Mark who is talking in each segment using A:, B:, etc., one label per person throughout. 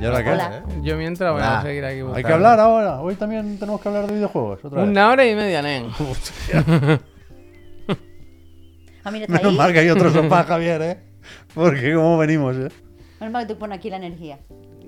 A: ¿Y ahora qué?
B: Hola.
C: Yo mientras voy a seguir aquí
A: Hay
C: buscando.
A: que hablar ahora. Hoy también tenemos que hablar de videojuegos. Otra vez.
C: Una hora y media, nen.
B: Ah, mira, está
A: Menos
B: ahí.
A: mal que hay otro sofá, Javier, ¿eh? Porque cómo venimos, ¿eh?
B: Menos mal que tú pones aquí la energía.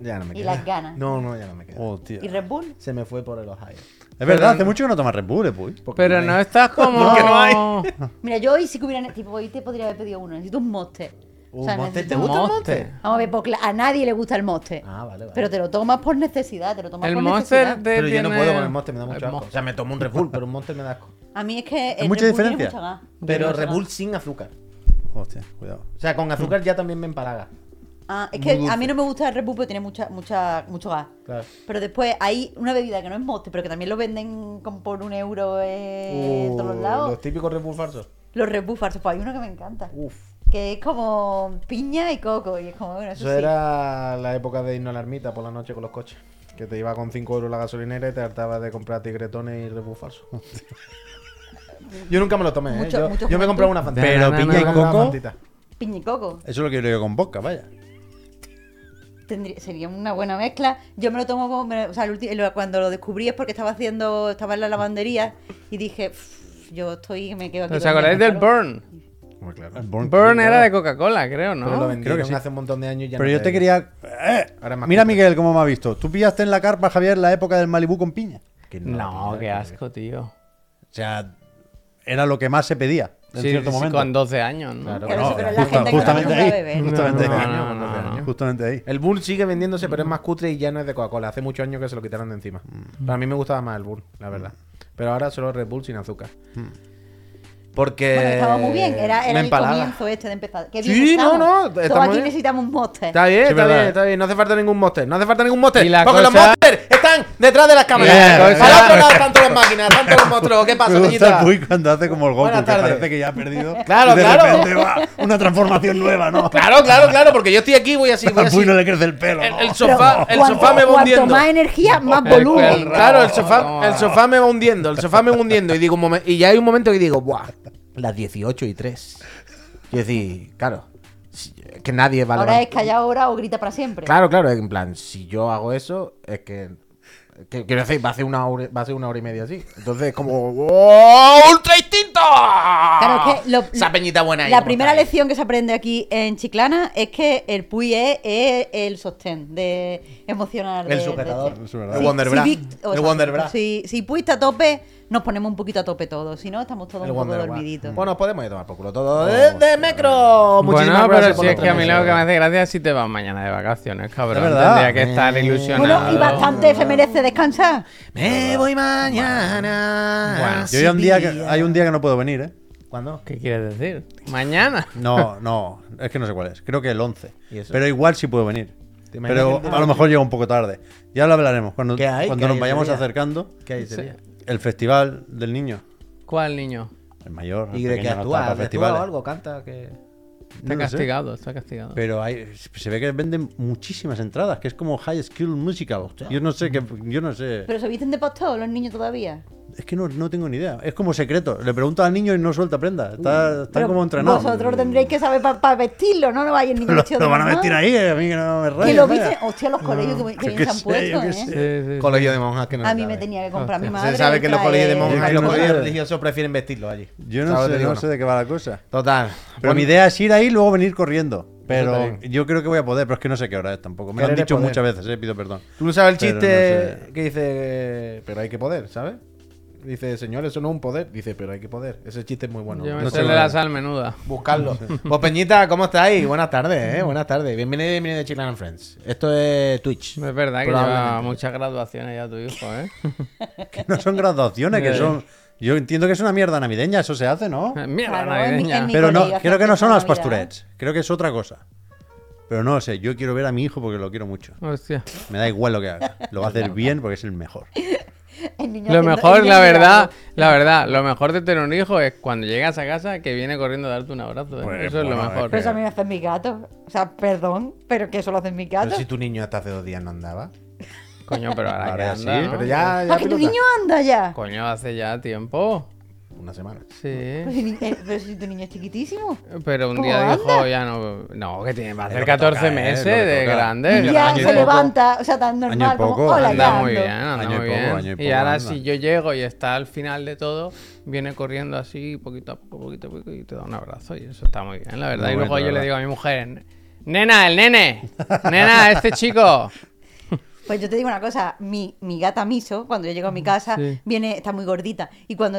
D: Ya no me
B: Y
D: queda.
B: las ganas.
D: No, no, ya no me queda.
A: Hostia.
B: ¿Y Red Bull?
D: Se me fue por el Ohio.
A: Es verdad, hace mucho que no tomas Red Bull, eh.
D: Porque
C: Pero
D: hay.
C: no estás como.
D: Porque no hay.
B: Mira, yo hoy sí que hubiera. Tipo, hoy te podría haber pedido uno. Necesito un monster.
D: ¿Un
B: O sea,
D: Monster? ¿Te gusta el
C: Monster.
D: Monster?
B: Vamos a ver, porque a nadie le gusta el monster.
D: Ah, vale, vale.
B: Pero te lo tomas por necesidad, te lo tomas
C: El
B: por necesidad.
C: de.
D: Pero yo no puedo con el Monster, me da mucho asco. O sea, me tomo un Red Bull, pero un Monster me da asco.
B: A mí es que. el
A: mucha
B: Red Bull tiene
A: diferencia?
B: mucha gas.
D: Pero Red Bull sin azúcar.
A: Hostia, cuidado.
D: O sea, con azúcar ya también me empalaga.
B: Ah, es que a mí no me gusta el Red Bull porque tiene mucha, mucha, mucho gas.
D: Claro.
B: Pero después hay una bebida que no es monster, pero que también lo venden por un euro en todos los lados.
D: Uh, Los típicos Red Bull falsos.
B: Los Red Bull falsos. Pues hay uno que me encanta.
D: Uf.
B: Que es como piña y coco. Y es como, bueno, eso,
D: Eso
B: sí.
D: era la época de irnos a la ermita por la noche con los coches. Que te iba con 5 euros la gasolinera y te hartabas de comprar tigretones y falsos. Yo nunca me lo tomé, ¿eh?
B: Mucho-
D: yo,
B: mucho
D: yo me compraba una fantita.
A: Pero piña y coco,
D: fantita.
B: Piña y coco.
A: eso es lo que quiero yo con vodka, vaya.
B: Tendría- sería una buena mezcla. Yo me lo tomo como. me- o sea, el cuando lo descubrí es porque estaba haciendo. Estaba en la lavandería y dije. "Pff, Yo estoy. Me quedo aquí.
C: ¿Os acordáis del Burn?
D: Muy claro.
A: Burn
C: era de. Coca-Cola, creo,
D: Pero lo
C: ¿no?
D: vendieron
A: Creo que sí.
D: hace un montón de años ya
A: Pero
D: no
A: yo te quería. ¡Eh!
D: Ahora es más
A: Mira. Miguel, cómo me ha visto. Tú pillaste en la carpa, Javier, la época del Malibu con piña.
D: Que
C: No, qué asco, tío.
A: O sea, era lo que más se pedía en
C: Sí,
A: cierto
C: sí,
A: momento.
C: con 12 años, ¿no?
D: Claro.
A: No,
B: pero la
A: justa-
B: gente que no
A: justamente ahí.
B: beber.
A: Justamente
C: No,
A: ahí.
C: no,
D: con
C: no,
D: 12 años.
A: Justamente ahí.
D: El Bull sigue vendiéndose, pero es más cutre y ya no es de Coca-Cola. Hace muchos años que se lo quitaron de encima. Pero a mí me gustaba más el Bull, la verdad. Pero ahora solo Red Bull sin azúcar. Porque.
B: Bueno, estaba muy bien. Era, era el comienzo este de empezar. Qué bien
D: Sí, no,
B: estamos.
D: no,
B: Todos
D: estamos
B: aquí
D: bien.
B: necesitamos un monster.
D: Está bien,
A: Sí,
D: está
A: verdad.
D: bien, está bien. No hace falta ningún monster. No hace falta ningún monster. Porque los monsters están detrás de las cámaras. Al
C: cosa-
D: otro lado todas las máquinas, todos los monstruos. ¿Qué pasa,
A: Me gusta Puy cuando hace como el Goku, que parece que ya ha perdido.
D: Claro,
A: y de
D: claro.
A: repente va una transformación nueva, ¿no?
D: Claro, claro, claro, porque yo estoy aquí, voy así, voy.
A: Puy no le crece el pelo.
D: El,
A: ¿no?
D: sofá, el
B: cuanto-
D: sofá me va
B: Cuanto
D: hundiendo.
B: más energía, más volumen.
D: Claro, el sofá, el sofá me va hundiendo, el sofá me va hundiendo. Y digo, y ya hay un momento que digo, ¡buah! Las 18 y 3. Y decir, claro, que nadie va a
B: Ahora es
D: levantar-
B: calla ahora o grita para siempre.
D: Claro, claro, en plan, si yo hago eso, es que. que- quiero decir, va a ser una hora, va a ser una hora y media así. Entonces es como. ¡Oh, ¡Ultra instinto!
B: Claro, es que lo-
D: Esa peñita buena ahí.
B: La
D: ¿cómo
B: primera lección que se aprende aquí en Chiclana es que el Puy es, es el sostén de emocional.
D: El
B: de-
D: sujetador.
B: de-.
D: El
B: Sí,
D: Wonderbra.
B: si o
D: el Wonderbra.
B: Si, si Puy está a tope, nos ponemos un poquito a tope todos. Si no, estamos todos
D: El
B: un poco dormiditos.
D: Bueno, nos podemos ir a tomar por culo todo. ¡De, de Mecro! Muchísimas
C: Bueno, pero
D: gracias por
C: si es que a mí lo que me hace gracia es si te vas mañana de vacaciones, cabrón.
A: Verdad.
C: Tendría que estar
D: Eh.
C: ilusionado.
B: bueno, y bastante se merece descansar.
D: Me voy mañana.
C: Bueno,
A: Yo hay un, día que, hay un día que no puedo venir, ¿eh?
D: ¿Cuándo?
C: ¿Qué quieres decir? ¿Mañana?
A: No, no, es que no sé cuál es. Creo que el 11.
D: ¿Y eso?
A: Pero igual sí puedo venir.
D: ¿Te imaginas
A: Pero a lo mejor llega un poco tarde. Ya lo hablaremos. Cuando,
D: ¿Qué hay?
A: cuando
D: ¿Qué
A: nos
D: hay
A: vayamos acercando,
D: ¿Qué hay ese día?
A: El festival del niño.
C: ¿Cuál niño?
A: El mayor. el
D: ¿Y qué
A: no
D: actúa?
A: está para
D: ¿De actúa o algo? ¿Canta? que
C: Está
A: No lo sé.
C: castigado, está castigado.
A: Pero hay, se ve que venden muchísimas entradas, que es como High School Musical. Yo no sé, que, yo no sé.
B: Pero se visten de pastor los niños todavía.
A: Es que no, no tengo ni idea. Es como secreto. Le pregunto al niño y no suelta prenda. Está, están
B: Pero
A: como entrenados.
B: Vosotros tendréis que saber para vestirlo, ¿no? No vaya el niño
A: Lo, lo van a vestir ahí, eh, a mí que no me
B: Que
A: rayen,
B: lo viste. Hostia, los colegios que, que bien se han
A: sé,
B: puesto, ¿eh?
A: sé.
C: Sí, sí, sí.
D: Colegio de monjas que no
B: A mí me tenía que comprar mi
C: Hostia.
B: madre.
D: Se sabe que los colegios de monjas
A: que
D: y los colegios religiosos prefieren vestirlo allí.
A: Yo no
D: ¿Sabes lo que
A: sé,
D: digo,
A: no sé de qué va la cosa.
D: Total.
A: Pero mi idea es ir ahí y luego venir corriendo. Pero
D: está
A: yo creo que voy a poder, pero es que no sé qué hora es tampoco. Me lo han dicho
D: poder.
A: muchas veces, eh, pido perdón.
D: Tú no sabes el chiste
A: no sé.
D: que dice, pero hay que poder, ¿sabes? Dice, señor, eso no es un poder. Dice, pero hay que poder. Ese chiste es muy bueno.
C: Yo me
A: No
C: sé de la sal menuda.
D: Buscarlo. Pues Peñita, ¿cómo estáis? Buenas tardes, ¿eh? Buenas tardes. Bienvenido, bienvenido de Chiclan and Friends. Esto es Twitch.
C: Es verdad que lleva muchas graduaciones ya tu hijo, ¿eh?
A: Que no son graduaciones, que son. Yo entiendo que es una mierda navideña, eso se hace, ¿no?
C: Mira,
B: Claro,
C: navideña.
B: en mi-
A: Pero no, creo que no son las pasturets. Creo que es otra cosa. Pero no lo sé, yo quiero ver a mi hijo porque lo quiero mucho.
C: Hostia.
A: Me da igual lo que haga. Lo va a hacer bien porque es el mejor.
B: El niño
C: Lo mejor,
B: el
C: la verdad,
B: mirando.
C: la verdad, lo mejor de tener un hijo es cuando llegas a casa que viene corriendo a darte un abrazo. ¿eh?
A: Pues,
C: Eso es lo mejor.
B: Pero eso a mí me hacen mis gatos. O sea, perdón, pero que eso lo hacen mis
D: Pero
B: gatos.
D: si tu niño hasta hace dos días no andaba.
C: Coño, pero ahora,
A: Ahora
C: que
A: sí,
C: ¿no?
D: Pero ya, ya
B: ¡Ah, que tu niño anda ya!
C: Coño, hace ya tiempo.
D: Una semana.
C: Sí.
B: Pero si, ni- eh, pero si tu niño es chiquitísimo.
C: Pero un
B: ¿Cómo
C: día dijo, ya no. No, que tiene,
A: lo que
C: 14
A: toca, ¿eh?
C: meses de grande.
B: Y ya se
A: y poco.
B: levanta, o sea, tan
A: Año y
B: normal.
A: poco,
B: como, Hola,
C: Anda
B: ya
C: muy
B: ando".
C: bien, anda
A: Año y
C: muy
A: poco,
C: bien.
A: año y
C: Y ahora
A: anda.
C: si yo llego y está al final de todo, viene corriendo así, poquito a poco, poquito a poco, y te da un abrazo. Y eso está muy bien, la verdad.
A: Muy
C: y luego yo le digo a mi mujer, nena, el nene, nena, este chico.
B: Pues yo te digo una cosa, mi, mi gata Miso, cuando yo llego a mi casa,
C: Sí.
B: viene, está muy gordita. Y cuando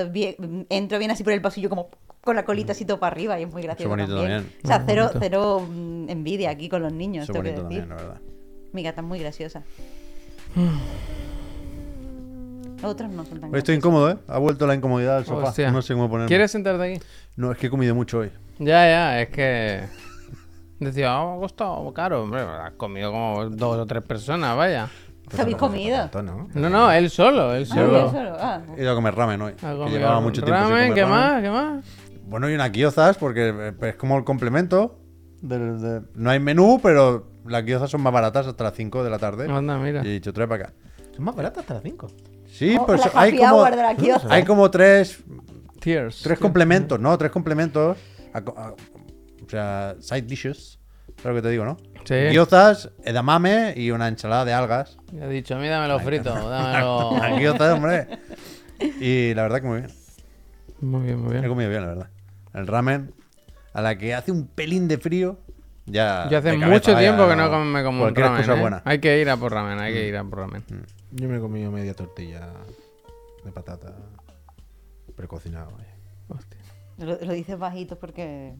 B: entro, viene así por el pasillo como con la colita así todo para arriba y es muy gracioso.
A: bonito
B: también.
A: también.
B: O sea, cero, cero mm, envidia aquí con los niños, tengo que
A: bonito
B: decir.
A: también, la verdad.
B: Mi gata es muy graciosa. Otros no son tan
A: Hoy estoy incómodo, ¿eh? Ha vuelto la incomodidad al sofá.
C: Hostia.
A: No sé cómo ponerme.
C: ¿Quieres sentarte aquí?
A: No, es que he comido mucho hoy.
C: Ya, ya, es que. Decía, oh, me ha costado caro, hombre. Has comido como dos o tres personas, vaya.
B: ¿Qué habéis comido?
D: Tanto, ¿no?
C: No, no, él solo, él
B: Ah,
C: solo.
B: yo solo. Ah,
A: He ido a comer ramen hoy. Que
C: comido
A: llevaba mucho tiempo sin
C: ramen,
A: comer
C: ¿qué
A: ramen.
C: más? ¿Qué más?
A: Bueno, y unas guiozas, porque eh, es como el complemento. del- de- No hay menú, pero las guiozas son más baratas hasta las 5 de la tarde.
C: Anda, mira.
A: Y he dicho, trae para acá.
D: Son más baratas hasta las 5.
A: Sí,
B: Oh,
A: pues hay como, hay como tres,
C: Tears.
A: tres complementos, ¿no? Tres complementos. a co- a- side dishes. ¿Sabes lo que te digo, no?
C: Sí.
A: Guiozas, edamame y una ensalada de algas.
C: Ya he dicho, a mí dámelo frito, dámelo.
A: Guiozas, hombre. Y la verdad que muy bien.
C: Muy bien, muy
A: He
C: bien.
A: comido bien, la verdad. El ramen, a la que hace un pelín de frío, ya.
C: Yo hace
A: cabeza,
C: mucho tiempo que no me como un ramen.
A: cosa
C: ¿eh?
A: buena.
C: Hay que ir a por ramen, hay que ir a por ramen.
D: Yo me he comido media tortilla de patata precocinada. vaya.
B: Lo, lo dices bajito porque.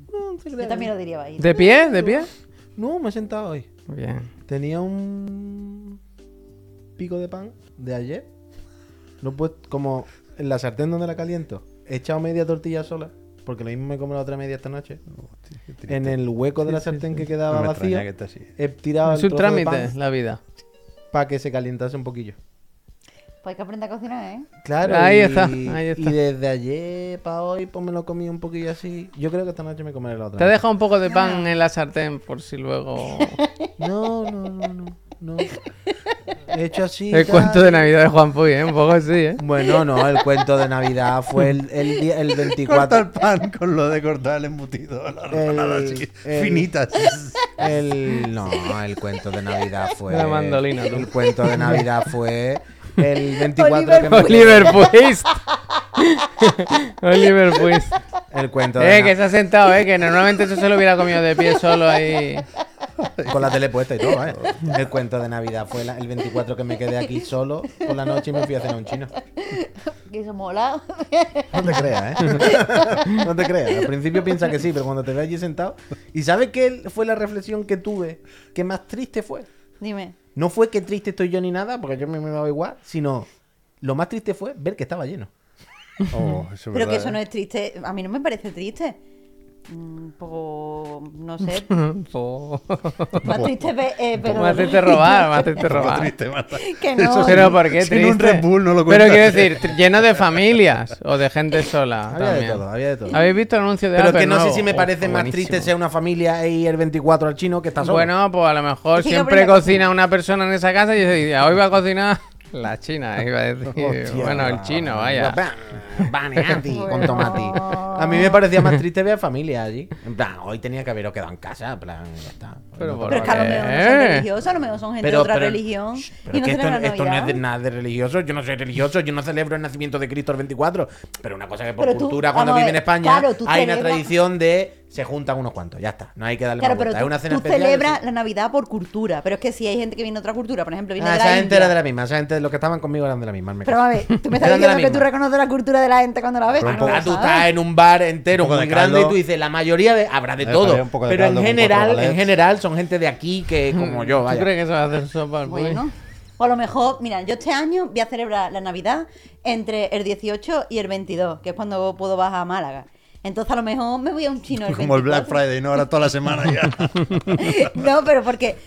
B: Yo también lo diría bajito.
C: ¿De pie? ¿De pie?
D: No, me he sentado hoy.
C: Bien.
D: Tenía un pico de pan de ayer. No puedo, como en la sartén donde la caliento, he echado media tortilla sola, porque lo mismo me como la otra media esta noche. En el hueco de la sartén que quedaba
A: No extraña que
D: he tirado
C: Es
D: el
C: un
D: trozo de
C: trámite,
D: pan
C: la vida.
D: para que se calentase un poquillo.
B: Pues hay que aprender a cocinar, ¿eh?
D: Claro,
C: Ahí
D: y,
C: está, ahí está.
D: y desde ayer para hoy, pues me lo comí un poquillo así. Yo creo que esta noche me comeré la otra.
C: Te he dejado un poco de pan en la sartén por si luego.
D: No, no, no, no. no. He hecho así.
C: El
D: tal.
C: cuento de Navidad de Juan Puy, ¿eh? Un poco así, ¿eh?
D: Bueno, no, el cuento de Navidad fue el, el, día- el
A: Corta
D: 24.
A: el pan con lo de cortar el embutido, las rebanadas así.
D: El, no, el cuento de Navidad fue.
C: La mandolina, tú.
D: El cuento de Navidad fue el 24
B: Oliver
D: que me-
C: Oliver Twist. Oliver Twist.
D: El cuento de
C: Eh, que se ha sentado, eh, que normalmente eso se lo hubiera comido de pie solo ahí.
D: con la tele puesta y todo, ¿eh? El cuento de Navidad fue la- el 24 que me quedé aquí solo por la noche y me fui a cenar a un chino.
B: Que eso mola.
D: No te creas, ¿eh? No te creas. Al principio piensa que sí, pero cuando te ve allí sentado. ¿Y sabes qué fue la reflexión que tuve que más triste fue?
B: Dime.
D: No fue que triste estoy yo ni nada, porque yo me, me daba igual, sino lo más triste fue ver que estaba lleno.
A: Oh, eso es
B: Pero que eso
A: ¿eh?
B: no es triste. A mí no me parece triste. Un poco. No sé.
C: Po-
B: Más triste, eh, pero.
C: Robar,
A: poco
C: robar.
A: triste.
B: Que no.
A: Eso
C: Pero ¿por qué
A: sin un
C: triste?
A: Red Bull no lo
C: Pero quiero decir, lleno de familias o de gente sola.
D: Había
C: también.
D: de todo, había de todo.
C: ¿Habéis visto el anuncio de
D: Pero
C: Apple
D: que no sé si me
C: Oh,
D: parece más
C: buenísimo.
D: triste ser una familia e ir el 24 al chino que está solo.
C: Bueno, pues a lo mejor siempre cocina una persona en esa casa y dice, hoy va a cocinar la china, iba a decir.
D: Hostia.
C: bueno, el chino, vaya.
D: Baneati con tomate. A mí me parecía más triste ver familia allí. En plan, hoy tenía que haberos quedado en casa. En plan, ya está.
C: Pero
D: No
C: por
B: Pero es que a lo mejor no son religiosos, a lo mejor son gente de otra religión.
D: Shh,
B: y
D: pero
B: no
D: que esto, esto no es de nada de religioso. Yo no soy religioso, yo no celebro el nacimiento de Cristo el 24. Pero una cosa que por
B: tú,
D: cultura, cuando
B: a
D: vive en España,
B: claro,
D: hay una tradición de se juntan unos cuantos. Ya está, no hay que darle
B: Claro,
D: más
B: pero
D: vuelta.
B: tú,
D: Es una cena
B: tú
D: especial.
B: celebras
D: sí.
B: la Navidad por cultura. Pero es que si hay gente que viene de otra cultura, por ejemplo, viene
D: Ah,
B: de la
D: esa gente
B: India.
D: era de la misma. Esa gente, los que estaban conmigo eran de la misma. me
B: Pero a ver, tú me estás diciendo que tú reconoces la cultura de la gente cuando la ves.
A: Pero
B: Ah,
D: tú estás en un bar entero
A: Un
D: muy
A: de
D: grande y tú dices, la mayoría de, habrá de todo.
A: había un poco de
D: pero en
A: caldo
D: general, en general son gente de aquí que como yo,
C: ¿Tú
D: vaya.
C: crees que se va a hacer sopa?
B: Bueno, o a lo mejor, mira, yo este año voy a celebrar la Navidad entre el 18 y el 22, que es cuando puedo bajar a Málaga. Entonces a lo mejor me voy a un chino el
A: Como el Black
B: 24.
A: Friday, ¿no? Ahora toda la semana ya.
B: no, pero porque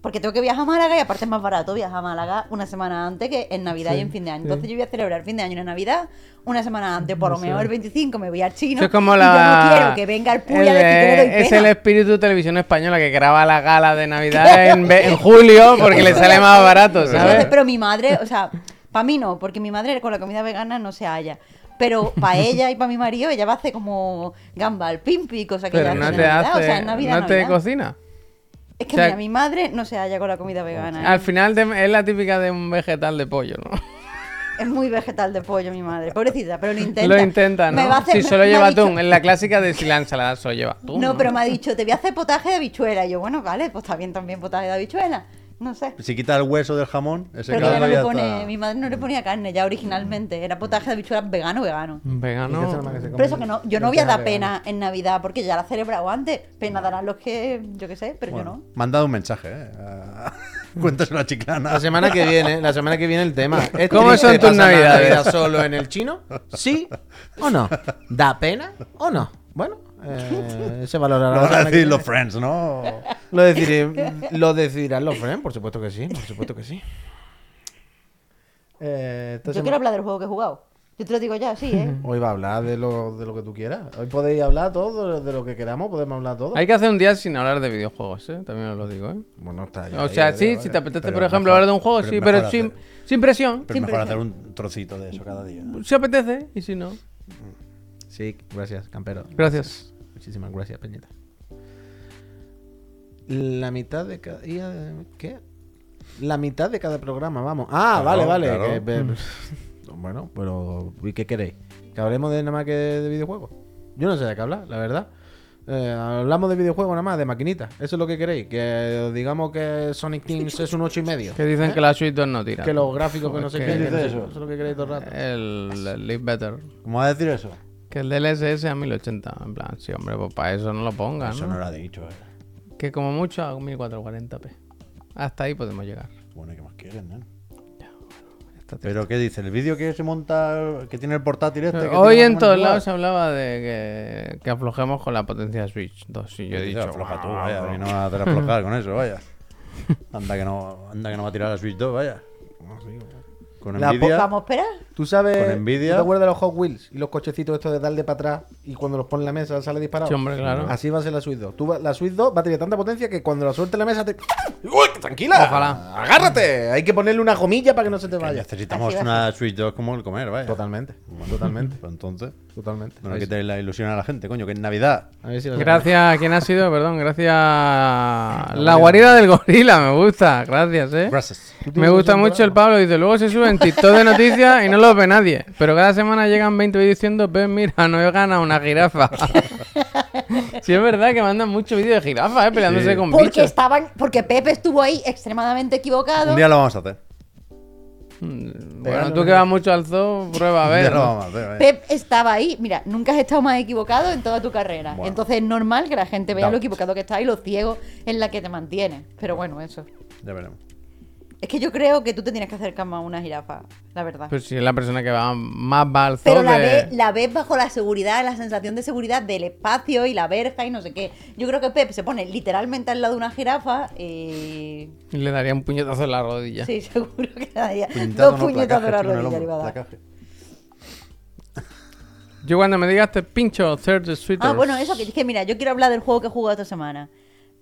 B: porque tengo que viajar a Málaga y aparte es más barato viajar a Málaga una semana antes que en Navidad y en fin de año. Entonces yo voy a celebrar el fin de año y la Navidad una semana antes. Por lo menos el 25 me voy al chino.
C: Eso es como
B: y
C: la.
B: yo no quiero que venga el puya
C: el,
B: a decir que le doy
C: Es
B: pena.
C: el espíritu de televisión española que graba la gala de Navidad en, en julio porque le sale más barato,
B: Entonces,
C: ¿sabes?
B: pero mi madre, o sea, para mí no, porque mi madre con la comida vegana no se halla. Pero para ella y para mi marido, ella va a hacer como gamba al pimpi, cosa que ella
C: Pero
B: hace
C: no
B: en
C: te
B: Navidad,
C: hace.
B: o sea, en Navidad,
C: no te
B: Navidad.
C: cocina.
B: Es que
C: o sea,
B: mira, mi madre no se halla con la comida vegana. ¿eh?
C: Al final de- es la típica de un vegetal de pollo, ¿no?
B: Es muy vegetal de pollo, mi madre. Pobrecita, pero lo intenta.
C: Lo intenta,
B: Me
C: ¿no?
B: va a hacer-
C: si
B: me-
C: solo
B: me
C: lleva
B: dicho-
C: atún. En la clásica de si la ensalada solo lleva atún.
B: No, pero me ha dicho, te voy a hacer potaje de habichuela. Y yo, bueno, vale, pues está bien también potaje de habichuela. No sé.
A: Si quita el hueso del jamón, ese
B: Pero no le pone,
A: está.
B: mi madre no le ponía carne ya originalmente. Era potaje de habichuela vegano, vegano.
D: ¿Y qué es lo
C: Vegano.
D: que?
B: Pero eso que no, yo no voy a dar pena en Navidad porque ya la he celebrado antes. Pena darán los que, yo qué sé, pero
A: Bueno,
B: yo no.
A: Dado un mensaje, ¿eh? Cuéntaselo a Chiclana.
D: La semana que viene, la semana que viene el tema. ¿Es
C: ¿Cómo son tus navidades?
D: Navidad solo en el chino? ¿Sí o no? ¿Da pena o no? Bueno, eh, se valorará.
A: Lo van a decir los friends, ¿no?
D: Lo, decidiré- lo decidirán los friends, por supuesto que sí, por supuesto que sí. Eh,
B: Yo quiero hablar del juego que he jugado. Yo te lo digo ya, sí, ¿eh?
D: Hoy va a hablar de lo, de lo que tú quieras. Hoy podéis hablar todo de lo que queramos, podemos hablar todo.
C: Hay que hacer un día sin hablar de videojuegos, ¿eh? También os lo digo, ¿eh?
D: Bueno, está ya
C: O sea, sí, si te apetece,
A: Pero
C: por ejemplo,
A: mejor-
C: hablar de un juego,
A: pero
C: sí, pero sin,
A: hacer-
C: sin presión.
A: Pero
B: Siempre
A: mejor hacer un trocito de eso cada día.
C: Si apetece, y si no.
D: Sí, gracias, campero.
C: Gracias.
D: Muchísimas gracias, Peñita. La mitad de cada. eh, ¿Qué? La mitad de cada programa, vamos. Ah,
A: Claro,
D: vale, vale.
A: claro.
D: que- pe- bueno, pero. ¿Y qué queréis? ¿Que hablemos de nada más que de videojuegos? Yo no sé de qué hablar, la verdad. Eh, hablamos de videojuegos nada más, de maquinitas. Eso es lo que queréis. Que os digamos que Sonic Teams es un 8 y medio.
C: Que dicen que la Switch 2 no tira.
D: Que los gráficos que no sé qué. que no
A: dice
D: sé-
A: eso?
D: Eso es lo que queréis todo el rato.
C: El, el Live Better.
A: ¿Cómo va a decir eso?
C: Que el DLSS a 1080. En plan, sí, hombre, pues para eso no lo pongan,
A: Eso
C: ¿no?
A: no lo ha dicho, eh.
C: Que como mucho a 1440p. Hasta ahí podemos llegar.
A: Bueno, ¿y ¿qué más quieren, eh?
C: Está
A: ¿Pero qué dice? ¿El vídeo que se monta, que tiene el portátil este? que
C: Hoy en todos lados se hablaba de que, que aflojemos con la potencia de Switch 2. Y yo he dicho,
A: afloja tú,
C: "Ah,
A: vaya,
C: bro".
A: a mí no va a hacer aflojar con eso, vaya. Anda que no, anda que no va a tirar la Switch 2, vaya. Con
D: La
A: envidia.
B: Vamos a esperar.
D: ¿Tú sabes?
A: Con Nvidia.
D: ¿tú ¿Te acuerdas de los Hot Wheels y los cochecitos estos de darle para atrás y cuando los pones en la mesa sale disparado?
C: Sí, hombre, claro.
D: Así va a ser la Switch 2. Tú va- la Switch 2 va a tener tanta potencia que cuando la suelte en la mesa te. ¡Uy, tranquila!
C: Ojalá.
D: ¡Agárrate! Hay que ponerle una gomilla para que no se te
A: Que
D: vaya.
A: necesitamos una Switch 2 como el comer, vaya.
D: Totalmente.
A: Bueno,
D: Totalmente.
A: Pues entonces,
D: Totalmente.
A: no
D: A
A: le
D: ver,
A: quitéis la ilusión a la gente, coño, que es Navidad.
D: a ver si
C: Gracias, ¿quién ha sido? Perdón, gracias. La guarida del gorila, me gusta, gracias, eh.
A: Gracias.
C: Me gusta mucho el Pablo, dice, luego se sube en TikTok de noticias y no lo ve nadie. Pero cada semana llegan 20 vídeos diciendo, ven, mira, no he ganado una jirafa. sí, es verdad que mandan muchos vídeos de jirafas, eh, peleándose
A: Sí.
C: con
B: Porque
C: bichos.
B: estaban, porque Pepe estuvo ahí extremadamente equivocado.
A: Un día lo vamos a hacer.
C: Bueno, tú que vas mucho al zoo, prueba a ver.
A: lo
C: ¿no?
A: vamos a hacer, vaya.
B: Pep estaba ahí. Mira, nunca has estado más equivocado en toda tu carrera.
A: Bueno.
B: Entonces es normal que la gente vea lo equivocado que estás y lo ciego en la que te mantienes. Pero bueno, eso.
A: Ya veremos.
B: Es que yo creo que tú te tienes que acercar más a una jirafa, la verdad.
C: Pues si es la persona que va más va al zoo
B: Pero la,
C: de-
B: ves, la ves bajo la seguridad, la sensación de seguridad del espacio y la verja y no sé qué. Yo creo que Pep se pone literalmente al lado de una jirafa y...
C: y le daría un puñetazo en la rodilla.
B: Sí, seguro que daría
A: Puñetazo,
B: dos
A: no,
B: puñetazos la
A: en el
B: rodilla le iba a dar.
C: Yo cuando me digas te pincho Third Sweeters.
B: Ah, bueno, eso, que es que mira, yo quiero hablar del juego que he jugado esta semana.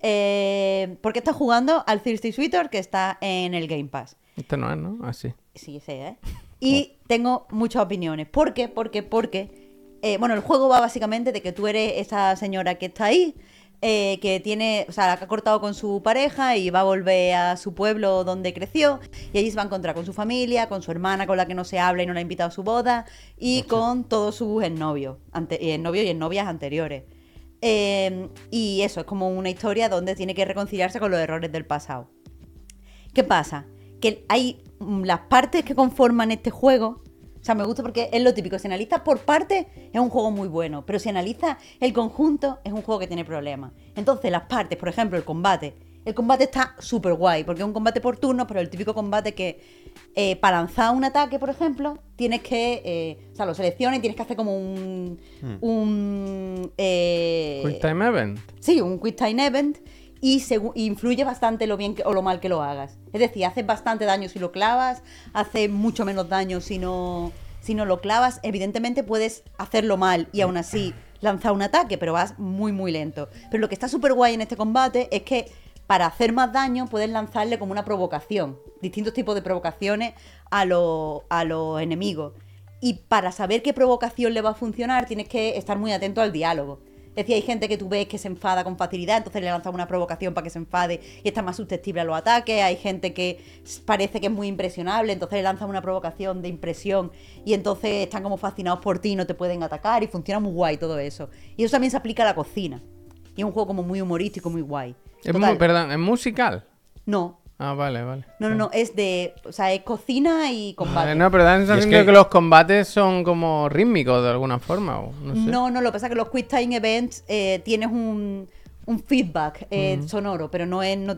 B: Eh, porque está jugando al Thirsty Sweeter que está en el Game Pass.
C: Este no es, ¿no? Así.
B: Sí, sé, ¿eh? Y tengo muchas opiniones. ¿Por qué? Porque, porque. eh, bueno, el juego va básicamente de que tú eres esa señora que está ahí, eh, que tiene. O sea, que ha cortado con su pareja y va a volver a su pueblo donde creció. Y allí se va a encontrar con su familia, con su hermana con la que no se habla y no la ha invitado a su boda. Y con todos sus exnovios. Ante, exnovios y exnovias anteriores. Eh, y eso, es como una historia donde tiene que reconciliarse con los errores del pasado. ¿Qué pasa? Que hay mm, las partes que conforman este juego. O sea, me gusta porque es lo típico. Si analizas por partes, es un juego muy bueno. Pero si analizas el conjunto, es un juego que tiene problemas. Entonces, las partes, por ejemplo, el combate. El combate está súper guay, porque es un combate por turnos, pero el típico combate que eh, para lanzar un ataque, por ejemplo, tienes que. eh, o sea, lo seleccionas y tienes que hacer como un. un eh,
C: Quick Time Event.
B: Sí, un Quick Time Event y influye bastante lo bien que- o lo mal que lo hagas. Es decir, hace bastante daño si lo clavas, hace mucho menos daño si no, si no lo clavas. Evidentemente puedes hacerlo mal y aún así lanzar un ataque, pero vas muy, muy lento. Pero lo que está súper guay en este combate es que para hacer más daño puedes lanzarle como una provocación, distintos tipos de provocaciones a, los- a los enemigos. Y para saber qué provocación le va a funcionar, tienes que estar muy atento al diálogo. Es decir, hay gente que tú ves que se enfada con facilidad, entonces le lanzas una provocación para que se enfade y está más susceptible a los ataques. Hay gente que parece que es muy impresionable, entonces le lanzas una provocación de impresión y entonces están como fascinados por ti y no te pueden atacar y funciona muy guay todo eso. Y eso también se aplica a la cocina. Y es un juego como muy humorístico, muy guay.
C: Es
B: Total,
C: mu- perdón, ¿es musical?
B: No,
C: Ah, vale, vale.
B: no, no, no, es de. O sea, es cocina y combate.
C: No, pero da la sensación
A: que-
C: de que los combates son como rítmicos de alguna forma. O no sé.
B: No, no, lo que pasa es que los Quick Time Events eh, tienes un, un feedback eh, sonoro, pero no es. No,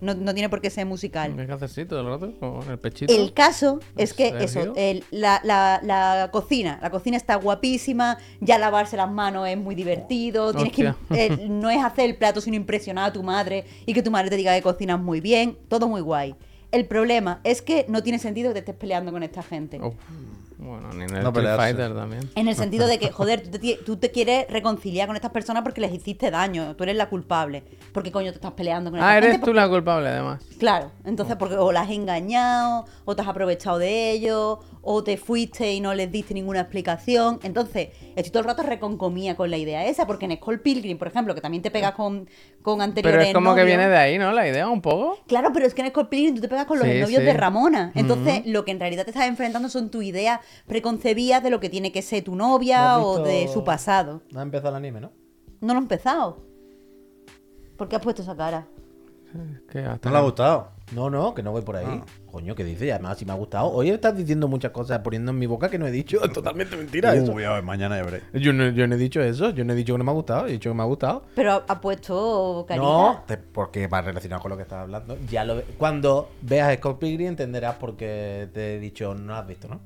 B: no, no tiene por qué ser musical.
C: ¿Qué haces así todo el rato? Con el pechito.
B: El caso es que eso, el- la, la- la cocina, la cocina está guapísima, ya lavarse las manos es muy divertido, tienes que, eh, no es hacer el plato sino impresionar a tu madre y que tu madre te diga que cocinas muy bien, todo muy guay. El problema es que no tiene sentido que te estés peleando con esta gente.
C: Uf, bueno, ni en el
A: No
C: Street. Fighter también.
B: En el sentido de que, joder, tú te, tú te quieres reconciliar con estas personas porque les hiciste daño, tú eres la culpable. Porque coño te estás peleando con
C: Ah,
B: gente?
C: eres tú
B: Porque-
C: la culpable además.
B: Claro, entonces porque o las has engañado, o te has aprovechado de ellos, o te fuiste y no les diste ninguna explicación. Entonces, estoy todo el rato reconcomía con la idea esa, porque en Skull Pilgrim, por ejemplo, que también te pegas con, con anteriores
C: Pero es como que viene de ahí, ¿no? La idea un poco.
B: Claro, pero es que en Skull Pilgrim tú te pegas con los
C: Sí,
B: novios
C: sí.
B: de Ramona. Entonces, lo que en realidad te estás enfrentando son tus ideas preconcebidas de lo que tiene que ser tu novia
D: ¿No has
B: o de su pasado.
D: No ha empezado el anime, ¿no?
B: No lo he empezado. ¿Por qué has puesto esa cara?
C: Que hasta
A: No le ha gustado.
D: No, no, que no voy por ahí.
A: Ah.
D: Coño, ¿qué dices? Además, si me ha gustado. Hoy estás diciendo muchas cosas poniendo en mi boca que no he dicho. Es totalmente mentira eso.
A: Uy, a ver, mañana ya veré.
D: Yo no, yo no he dicho eso. Yo no he dicho que no me ha gustado. He dicho que me ha gustado.
B: Pero ha, puesto carita.
D: No, te- porque va relacionado con lo que estás hablando. Ya lo ve- Cuando veas Scott Pilgrim entenderás por qué te he dicho no has visto, ¿no?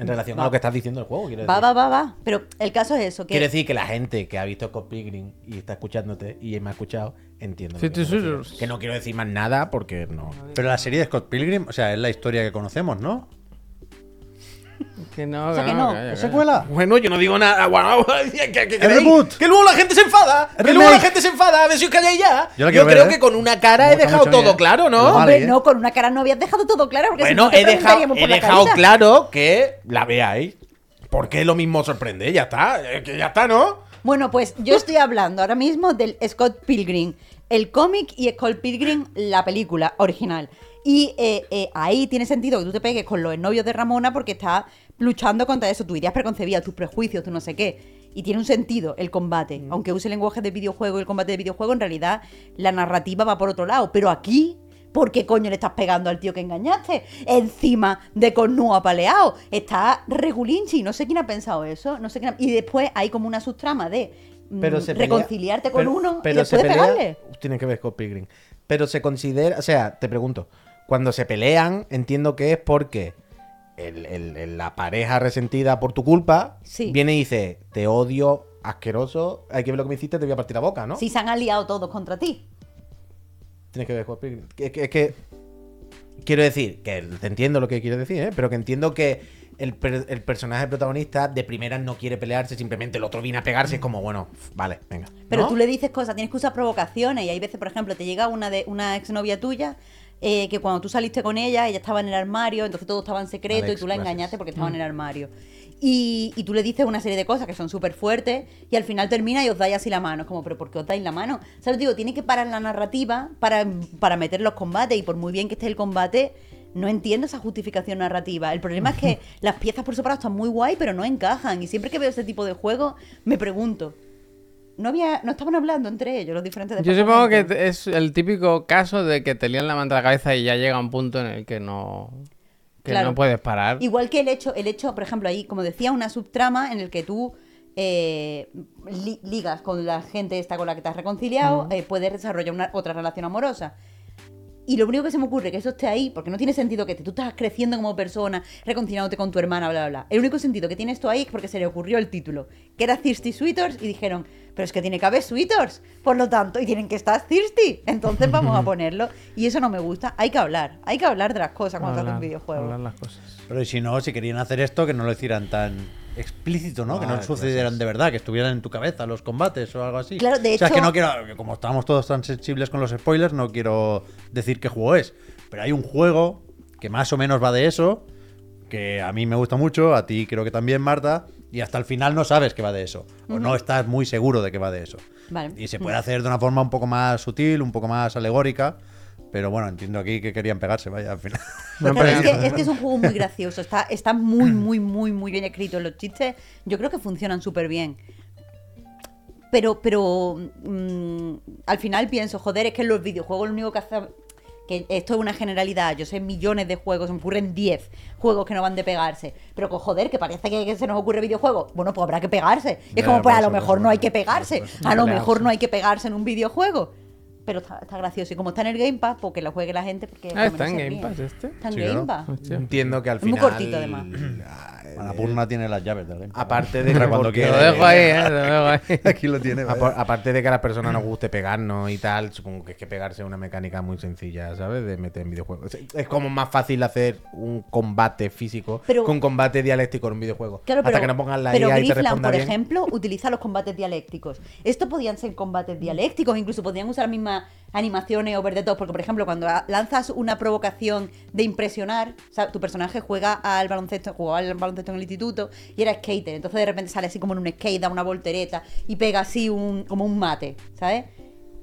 D: En relación
B: Va.
D: a lo que estás diciendo del juego, quiero
B: Va,
D: decir.
B: va, va, va. Pero el caso es eso, que...
D: Quiero decir que la gente que ha visto Scott Pilgrim y está escuchándote y me ha escuchado, entiendo.
C: Sí,
D: que
C: sí.
D: Que no quiero decir más nada porque no.
A: Pero la serie de Scott Pilgrim, o sea, es la historia que conocemos, ¿no?
C: Que no,
B: O sea
C: que
B: que
C: no.
B: no,
C: calla,
A: ¿Es
C: calla.
A: secuela?
D: Bueno, yo no digo nada. Bueno, ¿qué, qué creéis?
A: reboot.
D: Que luego la gente se enfada.
A: El
D: Que luego la gente se enfada. A ver si os calláis ya.
A: Yo ver,
D: creo
A: ¿eh?
D: que con una cara he dejado todo claro, ¿no?
A: Vale.
B: Hombre,
A: ¿eh?
B: no, con una cara no habías dejado todo claro, porque si
D: Bueno, he dejado, he dejado
B: carita.
D: claro que la veáis. Porque lo mismo sorprende. Ya está. eh, Que ya está, ¿no?
B: Bueno, pues yo estoy hablando ahora mismo del Scott Pilgrim, el cómic y Scott Pilgrim, la película original. Y eh, eh, ahí tiene sentido que tú te pegues con los novios de Ramona porque estás luchando contra eso, tus ideas preconcebidas, tus prejuicios, tu no sé qué. Y tiene un sentido el combate. Aunque use lenguaje de videojuego y el combate de videojuego, en realidad la narrativa va por otro lado. Pero aquí, ¿por qué coño le estás pegando al tío que engañaste? Encima de cornú apaleado. Está regulinchi. No sé quién ha pensado eso. No sé quién ha- Y después hay como una subtrama de mm,
D: Pero se pelea-
B: reconciliarte con
D: pero-
B: uno
D: pero
B: y después
D: se
B: de
D: pelea-
B: pegarle.
D: Tiene que ver con Pilgrim. Pero se considera, o sea, te pregunto, cuando se pelean, entiendo que es porque el- el- el- la pareja resentida por tu culpa
B: Sí.
D: viene y dice, te odio, asqueroso, hay que ver lo que me hiciste, te voy a partir la boca, ¿no?
B: Si se han aliado todos contra ti.
D: Tiene que ver con Pilgrim. Es que, es que- quiero decir, que te entiendo lo que quieres decir, ¿eh? pero que entiendo que el, per- el personaje protagonista de primeras no quiere pelearse, simplemente el otro viene a pegarse, es como, bueno, vale, venga.
B: Pero
D: ¿no?
B: tú le dices cosas, tienes que usar provocaciones. Y hay veces, por ejemplo, te llega una de una exnovia tuya eh, que cuando tú saliste con ella, ella estaba en el armario, entonces todo estaba en secreto
D: Alex,
B: y tú la
D: gracias.
B: engañaste porque estaba en el armario. Y, y tú le dices una serie de cosas que son súper fuertes y al final termina y os dais así la mano. Es como, ¿pero por qué os dais la mano? ¿Sabes? Digo, tiene que parar la narrativa para, para meter los combates y por muy bien que esté el combate, no entiendo esa justificación narrativa. El problema es que las piezas por separado están muy guay, pero no encajan. Y siempre que veo ese tipo de juego, me pregunto, no había, no estaban hablando entre ellos los diferentes
C: Yo supongo que es el típico caso de que te lían la manta a la cabeza y ya llega un punto en el que no. que
B: Claro.
C: no puedes parar.
B: Igual que el hecho, el hecho, por ejemplo, ahí, como decía, una subtrama en el que tú eh, li- ligas con la gente esta con la que te has reconciliado, eh, puedes desarrollar una, otra relación amorosa. Y lo único que se me ocurre que eso esté ahí, porque no tiene sentido que te- tú estás creciendo como persona, reconciliándote con tu hermana, bla, bla, bla. El único sentido que tiene esto ahí es porque se le ocurrió el título, que era Thirsty Sweeters, y dijeron, pero es que tiene que haber Sweeters, por lo tanto, y tienen que estar Thirsty. Entonces vamos a ponerlo. Y eso no me gusta. Hay que hablar, hay que hablar de las cosas cuando se hace un
C: Hablar-
B: videojuego.
C: hablar las cosas.
A: Pero si no, si querían hacer esto, que no lo hicieran tan explícito, ¿no? que
D: Ah,
A: no sucedieran de verdad, que estuvieran en tu cabeza los combates o algo así.
B: Claro, de
A: O sea, es que
B: hecho-
A: no quiero, como estamos todos tan sensibles con los spoilers, no quiero decir qué juego es. Pero hay un juego que más o menos va de eso, que a mí me gusta mucho, a ti creo que también, Marta, y hasta el final no sabes que va de eso, o no estás muy seguro de que va de eso.
B: Vale.
A: Y se puede hacer de una forma un poco más sutil, un poco más alegórica, pero bueno, entiendo aquí que querían pegarse, vaya, al final.
C: No,
B: Claro, es, que, es que es un juego muy gracioso, está, está muy, muy, muy, muy bien escrito. Los chistes yo creo que funcionan súper bien. Pero, pero mm, al final pienso, joder, es que en los videojuegos lo único que hace... Que esto es una generalidad, yo sé millones de juegos, se me ocurren 10 juegos que no van de pegarse. Pero que, joder, que parece que, que se nos ocurre videojuegos. Bueno, pues habrá que pegarse. Y es como, pues a lo mejor no hay que pegarse. A lo mejor no hay que pegarse en un videojuego. Pero está, está gracioso. Y como está en el Game Pass, porque lo juegue la gente. Porque
C: Ah, está en Game. Pass este.
B: Está en
A: Sí,
B: Game. Pass.
D: Entiendo que al
B: Es muy
D: final.
B: cortito, además.
A: Anapurna tiene las llaves del game.
D: Aparte de que
A: cuando quiera.
C: Lo dejo ahí, eh, lo dejo ahí.
A: Aquí lo tiene.
D: Aparte de que a las personas nos guste pegarnos y tal, supongo que es que pegarse es una mecánica muy sencilla, ¿sabes? De meter en videojuegos. Es- Es como más fácil hacer un combate físico
B: Pero-
D: que un combate dialéctico en un videojuego.
B: Claro,
D: Hasta
B: pero,
D: que no pongan la
B: pero
D: IA y te responda
B: por
D: bien.
B: ejemplo, utiliza los combates dialécticos. Esto podían ser combates dialécticos, incluso podían usar las animaciones over the top, porque por ejemplo, cuando lanzas una provocación de impresionar, o sea, tu personaje juega al baloncesto, jugaba al baloncesto en el instituto y era skater, entonces de repente sale así como en un skate, da una voltereta y pega así un, como un mate, ¿sabes?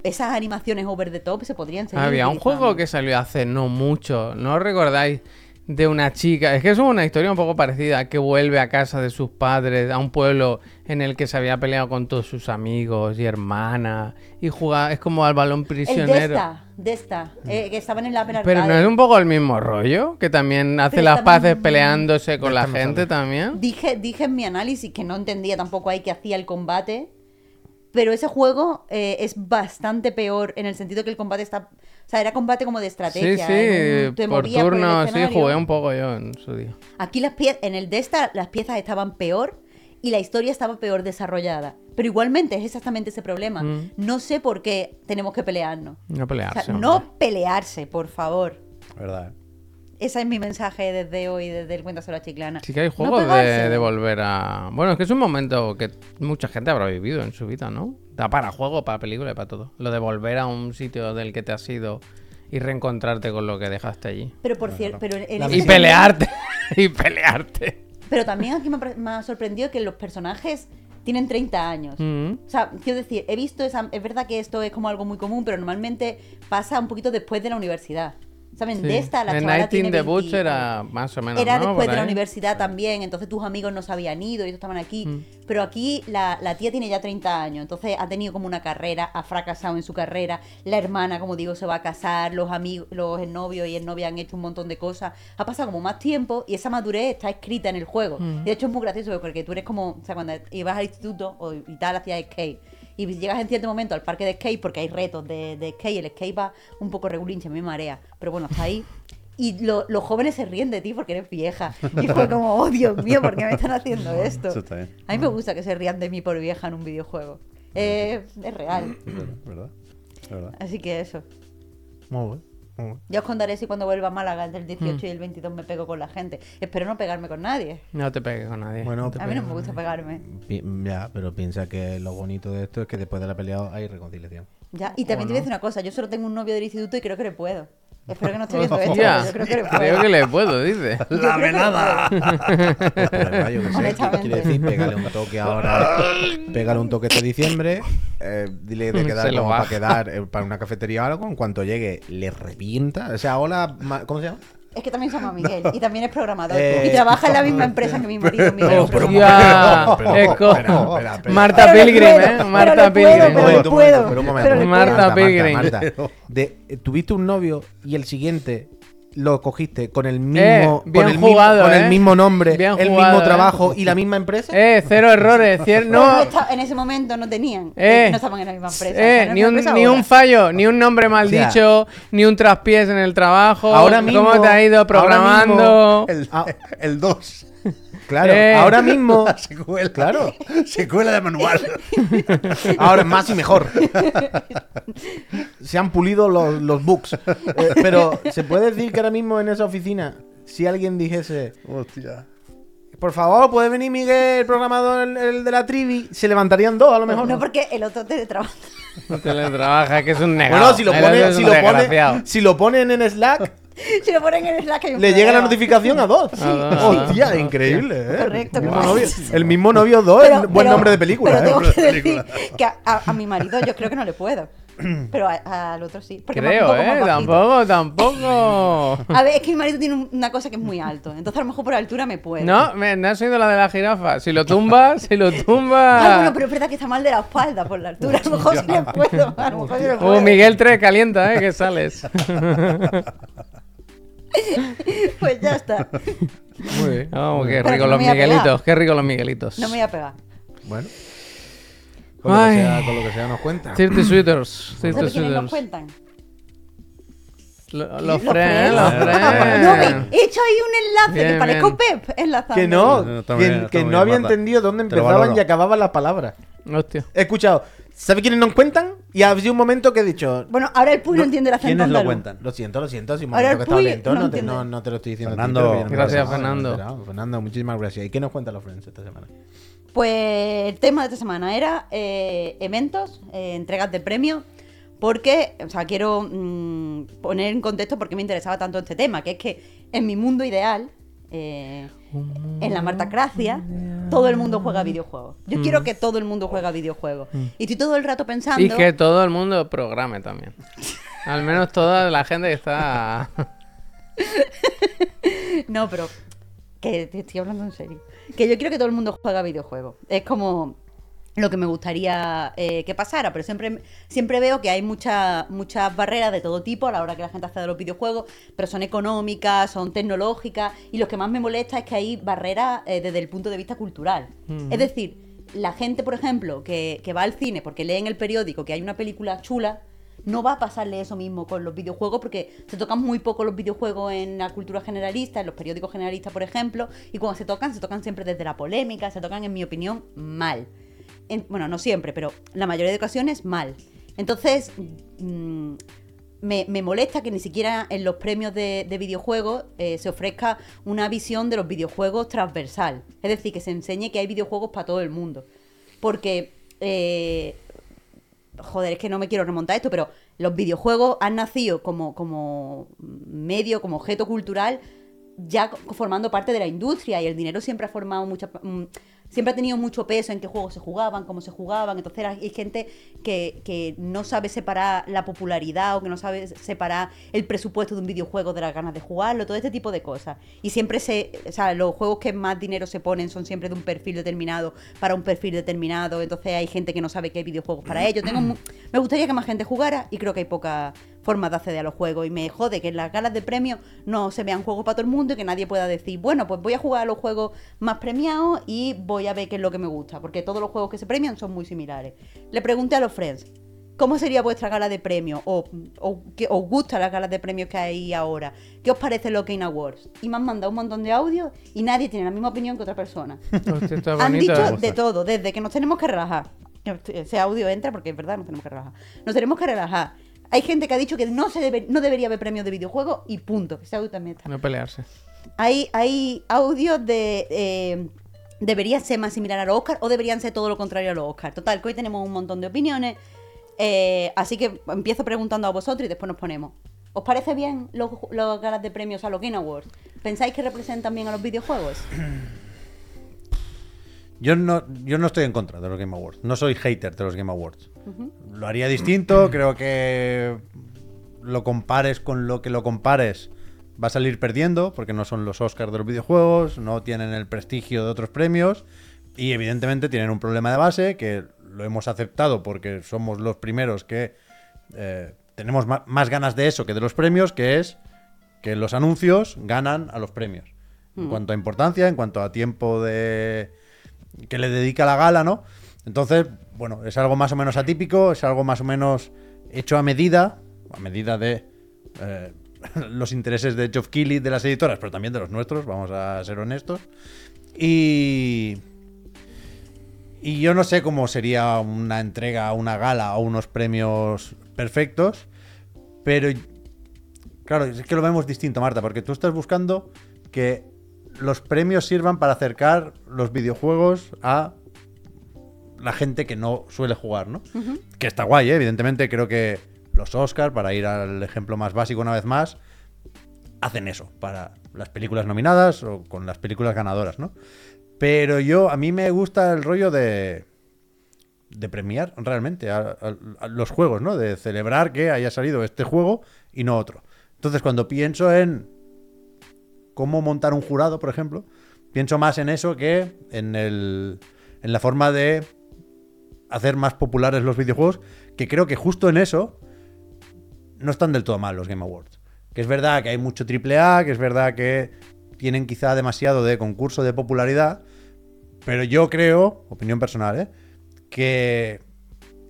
B: Esas animaciones over the top se podrían seguir
C: Había un juego que salió hace no mucho, ¿no recordáis? De una chica, es que es una historia un poco parecida, que vuelve a casa de sus padres, a un pueblo en el que se había peleado con todos sus amigos y hermanas, y juega, es como al balón
B: El
C: prisionero.
B: Desta, Desta, eh, que estaban en la
C: Pero no es un poco el mismo rollo, que también hace
B: Pero
C: las paces
B: muy-
C: peleándose con la
D: Esta
C: gente también.
B: Dije, dije en mi análisis que no entendía tampoco ahí que hacía el combate. Pero ese juego eh, es bastante peor en el sentido que el combate está. O sea, era combate como de
C: Sí,
B: estrategia.
C: sí,
B: un- te
C: por
B: el
C: turno, sí, jugué un poco yo en su día.
B: Aquí las piezas, en el Desta las piezas estaban peor y la historia estaba peor desarrollada. Pero igualmente es exactamente ese problema.
C: Mm.
B: No sé por qué tenemos que pelearnos.
C: No
B: O
C: pelearse.
B: sea,
C: hombre.
B: no pelearse, por favor.
A: ¿Verdad?
B: Ese es mi mensaje desde hoy, desde el Cuéntaselo a Chiclana.
C: Sí que hay
B: No
C: juegos de, de volver a... Bueno, es que es un momento que mucha gente habrá vivido en su vida, ¿no? Da para juego, para película y para todo. Lo de volver a un sitio del que te has ido y reencontrarte con lo que dejaste allí.
B: Pero por cierto, pero en
D: La
B: ese
C: Y pelearte. y pelearte.
B: Pero también aquí me ha, me ha sorprendido que los personajes tienen 30 años.
C: Mm.
B: O sea, quiero decir, he visto esa. Es verdad que esto es como algo muy común, pero normalmente pasa un poquito después de la universidad. ¿Saben?
C: Sí.
B: De esta, la
C: En
B: chavala
C: Night
B: tiene
C: the
B: 20
C: Butch era más o menos,
B: Era
C: ¿no?
B: después de la universidad también, entonces tus amigos no se habían ido y ellos estaban aquí.
C: Mm.
B: Pero aquí la, la tía tiene ya 30 años, entonces ha tenido como una carrera, ha fracasado en su carrera. La hermana, como digo, se va a casar, los amigos, los novios y el novio han hecho un montón de cosas. Ha pasado como más tiempo y esa madurez está escrita en el juego.
C: Mm.
B: Y de hecho es muy gracioso porque tú eres como, o sea, cuando ibas al instituto o, y tal, hacías skate. Y llegas en cierto momento al parque de skate porque hay retos de, de skate. El skate va un poco regulinche, me marea. Pero bueno, está ahí. Y lo- los jóvenes se ríen de ti porque eres vieja. Y fue como, oh Dios mío, ¿por qué me están haciendo esto?
A: Eso está bien.
B: A mí me gusta que se rían de mí por vieja en un videojuego. Eh, es real.
A: Es verdad, ¿verdad?
B: Así que eso.
D: Muy
B: Ya os contaré si cuando vuelva a Málaga entre el 18
C: Mm.
B: y el 22 me pego con la gente. Espero no pegarme con nadie.
C: No te pegues con nadie.
D: Bueno,
B: A mí no me gusta pegarme.
D: pi- ya, pero piensa que lo bonito de esto es que después de la pelea hay reconciliación.
B: Ya. Y también te voy a decir una cosa. Yo solo tengo un novio del instituto y creo que le puedo. Espero que no esté viendo esto. Yo creo que le puedo.
C: creo que le puedo, dice.
D: Sé,
B: Honestamente.
D: quiere decir, pégale un toque ahora, pégale un toque este diciembre, eh, dile de quedar como para quedar eh, para una cafetería o algo, en cuanto llegue le revienta, o sea, hola, ma- ¿cómo se llama?
B: Es que también se llama Miguel y también es programador.
D: Eh,
B: y trabaja en la misma empresa que mi marido Miguel.
C: Marta Pilgrim, ¿eh? Marta Pilgrim.
B: pero puedo,
C: Marta
D: Marta,
C: Pilgrim.
D: Marta, De, eh, tuviste un novio y el siguiente lo cogiste con el mismo,
C: Eh,
D: con
C: bien
D: el
C: jugado,
D: mismo, con
C: eh.
D: el mismo nombre,
C: Bien
D: el
C: jugado,
D: mismo
C: eh.
D: trabajo y la misma empresa.
C: Eh, cero errores. cier-
B: No, en ese momento no tenían.
C: Eh.
B: no estaban en la misma empresa.
C: eh,
B: en
C: ni
B: la
C: un,
B: empresa
C: ni un fallo, ni un nombre mal
D: O sea,
C: dicho, ni un traspiés en el trabajo.
D: ahora mismo-
C: ¿Cómo te ha ido programando?
A: El,
D: Ah.
A: el 2.
D: Claro,
C: Eh.
D: ahora mismo,
A: La secuela.
D: Claro.
A: Secuela de manual.
D: ahora es más y mejor. Se han pulido los, los bugs. Eh, pero se puede decir que ahora mismo en esa oficina, si alguien dijese,
A: Hostia.
D: por favor, puede venir Miguel, el programador, el, el de la trivi, se levantarían dos a lo mejor.
B: No, porque el otro teletrabaja.
C: No teletrabaja, que es un negado.
D: Bueno, si lo
C: es
D: si
C: un
D: lo ponen, si lo ponen en Slack,
B: Si lo ponen en el Slack hay un
D: Le llega la notificación a dos.
C: A dos.
D: Hostia, increíble, ¿eh?
B: Correcto,
D: El mismo novio, el mismo novio 2,
B: Pero-
D: buen
B: pero-
D: nombre de película,
B: Pero
D: ¿eh?
B: tengo que decir que a, a- a mi marido yo creo que no le puedo. Pero a- al otro sí.
C: Creo, ¿eh? Tampoco, tampoco.
B: A ver, es que mi marido tiene un- una cosa que es muy alto. Entonces a lo mejor por altura me puede.
C: No, me, ¿no has oído la de la jirafa? Si lo tumba, si lo tumba.
B: Ah, bueno, pero es verdad que está mal de la espalda por la altura. A lo mejor sí le puedo. A lo mejor sí le
C: Oh,
B: puedo.
C: Miguel 3, calienta, ¿eh? Que sales.
B: Pues ya está.
C: Muy bien. Vamos, qué rico
B: no
C: los
B: me voy a pegar.
C: Miguelitos, qué rico los Miguelitos.
B: No me voy a pegar.
D: Bueno. Con lo, que sea, con lo que sea nos cuenta.
C: 30 Sweeters, 30
B: ¿Sabes quiénes nos
C: Sweeters.
B: cuentan?
C: Lo- Los
B: Los
C: Friends,
B: Friends.
C: los
B: No, ve,
C: Friends.
B: he hecho ahí un enlace
C: Bien,
B: que parezco
C: bien.
B: Pep enlazando.
D: Que no,
A: No,
D: que,
A: bien,
D: que no había entendido dónde
A: lo
D: empezaban y acababan las palabras.
C: Hostia.
D: He escuchado, ¿sabe quiénes nos cuentan? Y ha habido un momento que he dicho,
B: Bueno, ahora el Puy no, entiende el acento
A: ¿Quiénes lo cuentan?
D: lo siento, lo siento, si un
B: Ahora
D: momento que estaba lento,
B: no
D: no, te, no, no te lo estoy diciendo. a ti,
A: Fernando,
D: no
C: Gracias, Fernando.
D: no. Fernando, muchísimas gracias. ¿Y qué nos cuentan los Friends esta semana?
B: Pues el tema de esta semana era eh, eventos, eh, entregas de premios, porque, o sea, quiero mm, poner en contexto por qué me interesaba tanto este tema, que es que en mi mundo ideal, eh, en la martacracia, todo el mundo juega videojuegos. Yo quiero que todo el mundo juega videojuegos. Y estoy todo el rato pensando...
C: Y que todo el mundo programe también. Al menos toda la gente que está.
B: No, pero que te estoy hablando en serio. Que yo quiero que todo el mundo juegue videojuegos. Es como lo que me gustaría eh, que pasara, pero siempre, siempre veo que hay muchas muchas barreras de todo tipo a la hora que la gente hace de los videojuegos, pero son económicas, son tecnológicas, y lo que más me molesta es que hay barreras eh, desde el punto de vista cultural. Es decir, la gente, por ejemplo, que, que va al cine porque lee en el periódico que hay una película chula, no va a pasarle eso mismo con los videojuegos porque se tocan muy poco los videojuegos en la cultura generalista, en los periódicos generalistas, por ejemplo, y cuando se tocan, se tocan siempre desde la polémica, se tocan, en mi opinión, mal. En- bueno, no siempre, pero la mayoría de ocasiones mal. Entonces, mm, me, me molesta que ni siquiera en los premios de, de videojuegos eh, se ofrezca una visión de los videojuegos transversal. Es decir, que se enseñe que hay videojuegos para todo el mundo. Porque eh, joder, es que no me quiero remontar a esto, pero los videojuegos han nacido como, como medio, como objeto cultural, ya formando parte de la industria y el dinero siempre ha formado mucha... Siempre ha tenido mucho peso en qué juegos se jugaban, cómo se jugaban. Entonces hay gente que, que no sabe separar la popularidad o que no sabe separar el presupuesto de un videojuego de las ganas de jugarlo, todo este tipo de cosas. Y siempre se, o sea, los juegos que más dinero se ponen son siempre de un perfil determinado para un perfil determinado. Entonces hay gente que no sabe hay videojuegos para ello. Tengo me gustaría que más gente jugara y creo que hay poca forma de acceder a los juegos. Y me jode que en las galas de premios no se vean juegos para todo el mundo y que nadie pueda decir, bueno, pues voy a jugar a los juegos más premiados y voy a ver qué es lo que me gusta. Porque todos los juegos que se premian son muy similares. Le pregunté a los friends. ¿Cómo sería vuestra gala de premios? ¿O, o qué os gustan las galas de premios que hay ahora? ¿Qué os parece los Game Awards? Y me han mandado un montón de audios y nadie tiene la misma opinión que otra persona. Han dicho de todo, desde que nos tenemos que relajar. Ese audio entra porque es verdad, nos tenemos que relajar. Nos tenemos que relajar. Hay gente que ha dicho que no, se debe- no debería haber premios de videojuegos y punto. Ese audio también está.
C: No pelearse.
B: Hay, hay audios de... eh, debería ser más similar a los Oscars o deberían ser todo lo contrario a los Oscars. Total, que hoy tenemos un montón de opiniones. eh, así que empiezo preguntando a vosotros y después nos ponemos. ¿Os parece bien los, los galas de premios a los Game Awards? ¿Pensáis que representan bien a los videojuegos?
A: Yo no, yo no estoy en contra de los Game Awards. No soy hater de los Game Awards. Lo haría distinto. Creo que lo compares con lo que lo compares va a salir perdiendo porque no son los Oscars de los videojuegos, no tienen el prestigio de otros premios y evidentemente tienen un problema de base que lo hemos aceptado porque somos los primeros que eh, tenemos más ganas de eso que de los premios, que es que los anuncios ganan a los premios. En cuanto a importancia, en cuanto a tiempo de que le dedica la gala, ¿no? Entonces, bueno, es algo más o menos atípico, es algo más o menos hecho a medida, a medida de eh, los intereses de Geoff Keighley, de las editoras, pero también de los nuestros, vamos a ser honestos. Y... Y yo no sé cómo sería una entrega, una gala o unos premios perfectos, pero claro, es que lo vemos distinto, Marta, porque tú estás buscando que los premios sirvan para acercar los videojuegos a la gente que no suele jugar, ¿no? Que está guay, ¿eh? evidentemente creo que los Oscars, para ir al ejemplo más básico una vez más, hacen eso para las películas nominadas o con las películas ganadoras, ¿no? Pero yo, a mí me gusta el rollo de, de premiar realmente a, a- a los juegos, ¿no? De celebrar que haya salido este juego y no otro. Entonces, cuando pienso en cómo montar un jurado, por ejemplo, pienso más en eso que en, el, en la forma de hacer más populares los videojuegos, que creo que justo en eso no están del todo mal los Game Awards. Que es verdad que hay mucho AAA, que es verdad que tienen quizá demasiado de concurso de popularidad, pero yo creo, opinión personal, ¿eh? que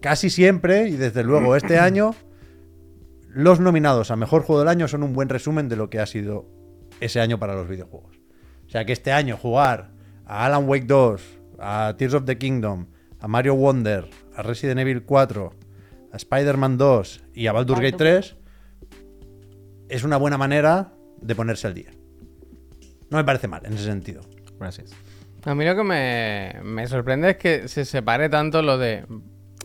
A: casi siempre, y desde luego este año, los nominados a Mejor Juego del Año son un buen resumen de lo que ha sido ese año para los videojuegos. O sea que este año jugar a Alan Wake 2, a Tears of the Kingdom, a Mario Wonder, a Resident Evil 4, a Spider-Man 2 y a Baldur's Gate 3 es una buena manera de ponerse al día. No me parece mal en ese sentido.
D: Gracias.
C: A mí lo que me, me sorprende es que se separe tanto lo de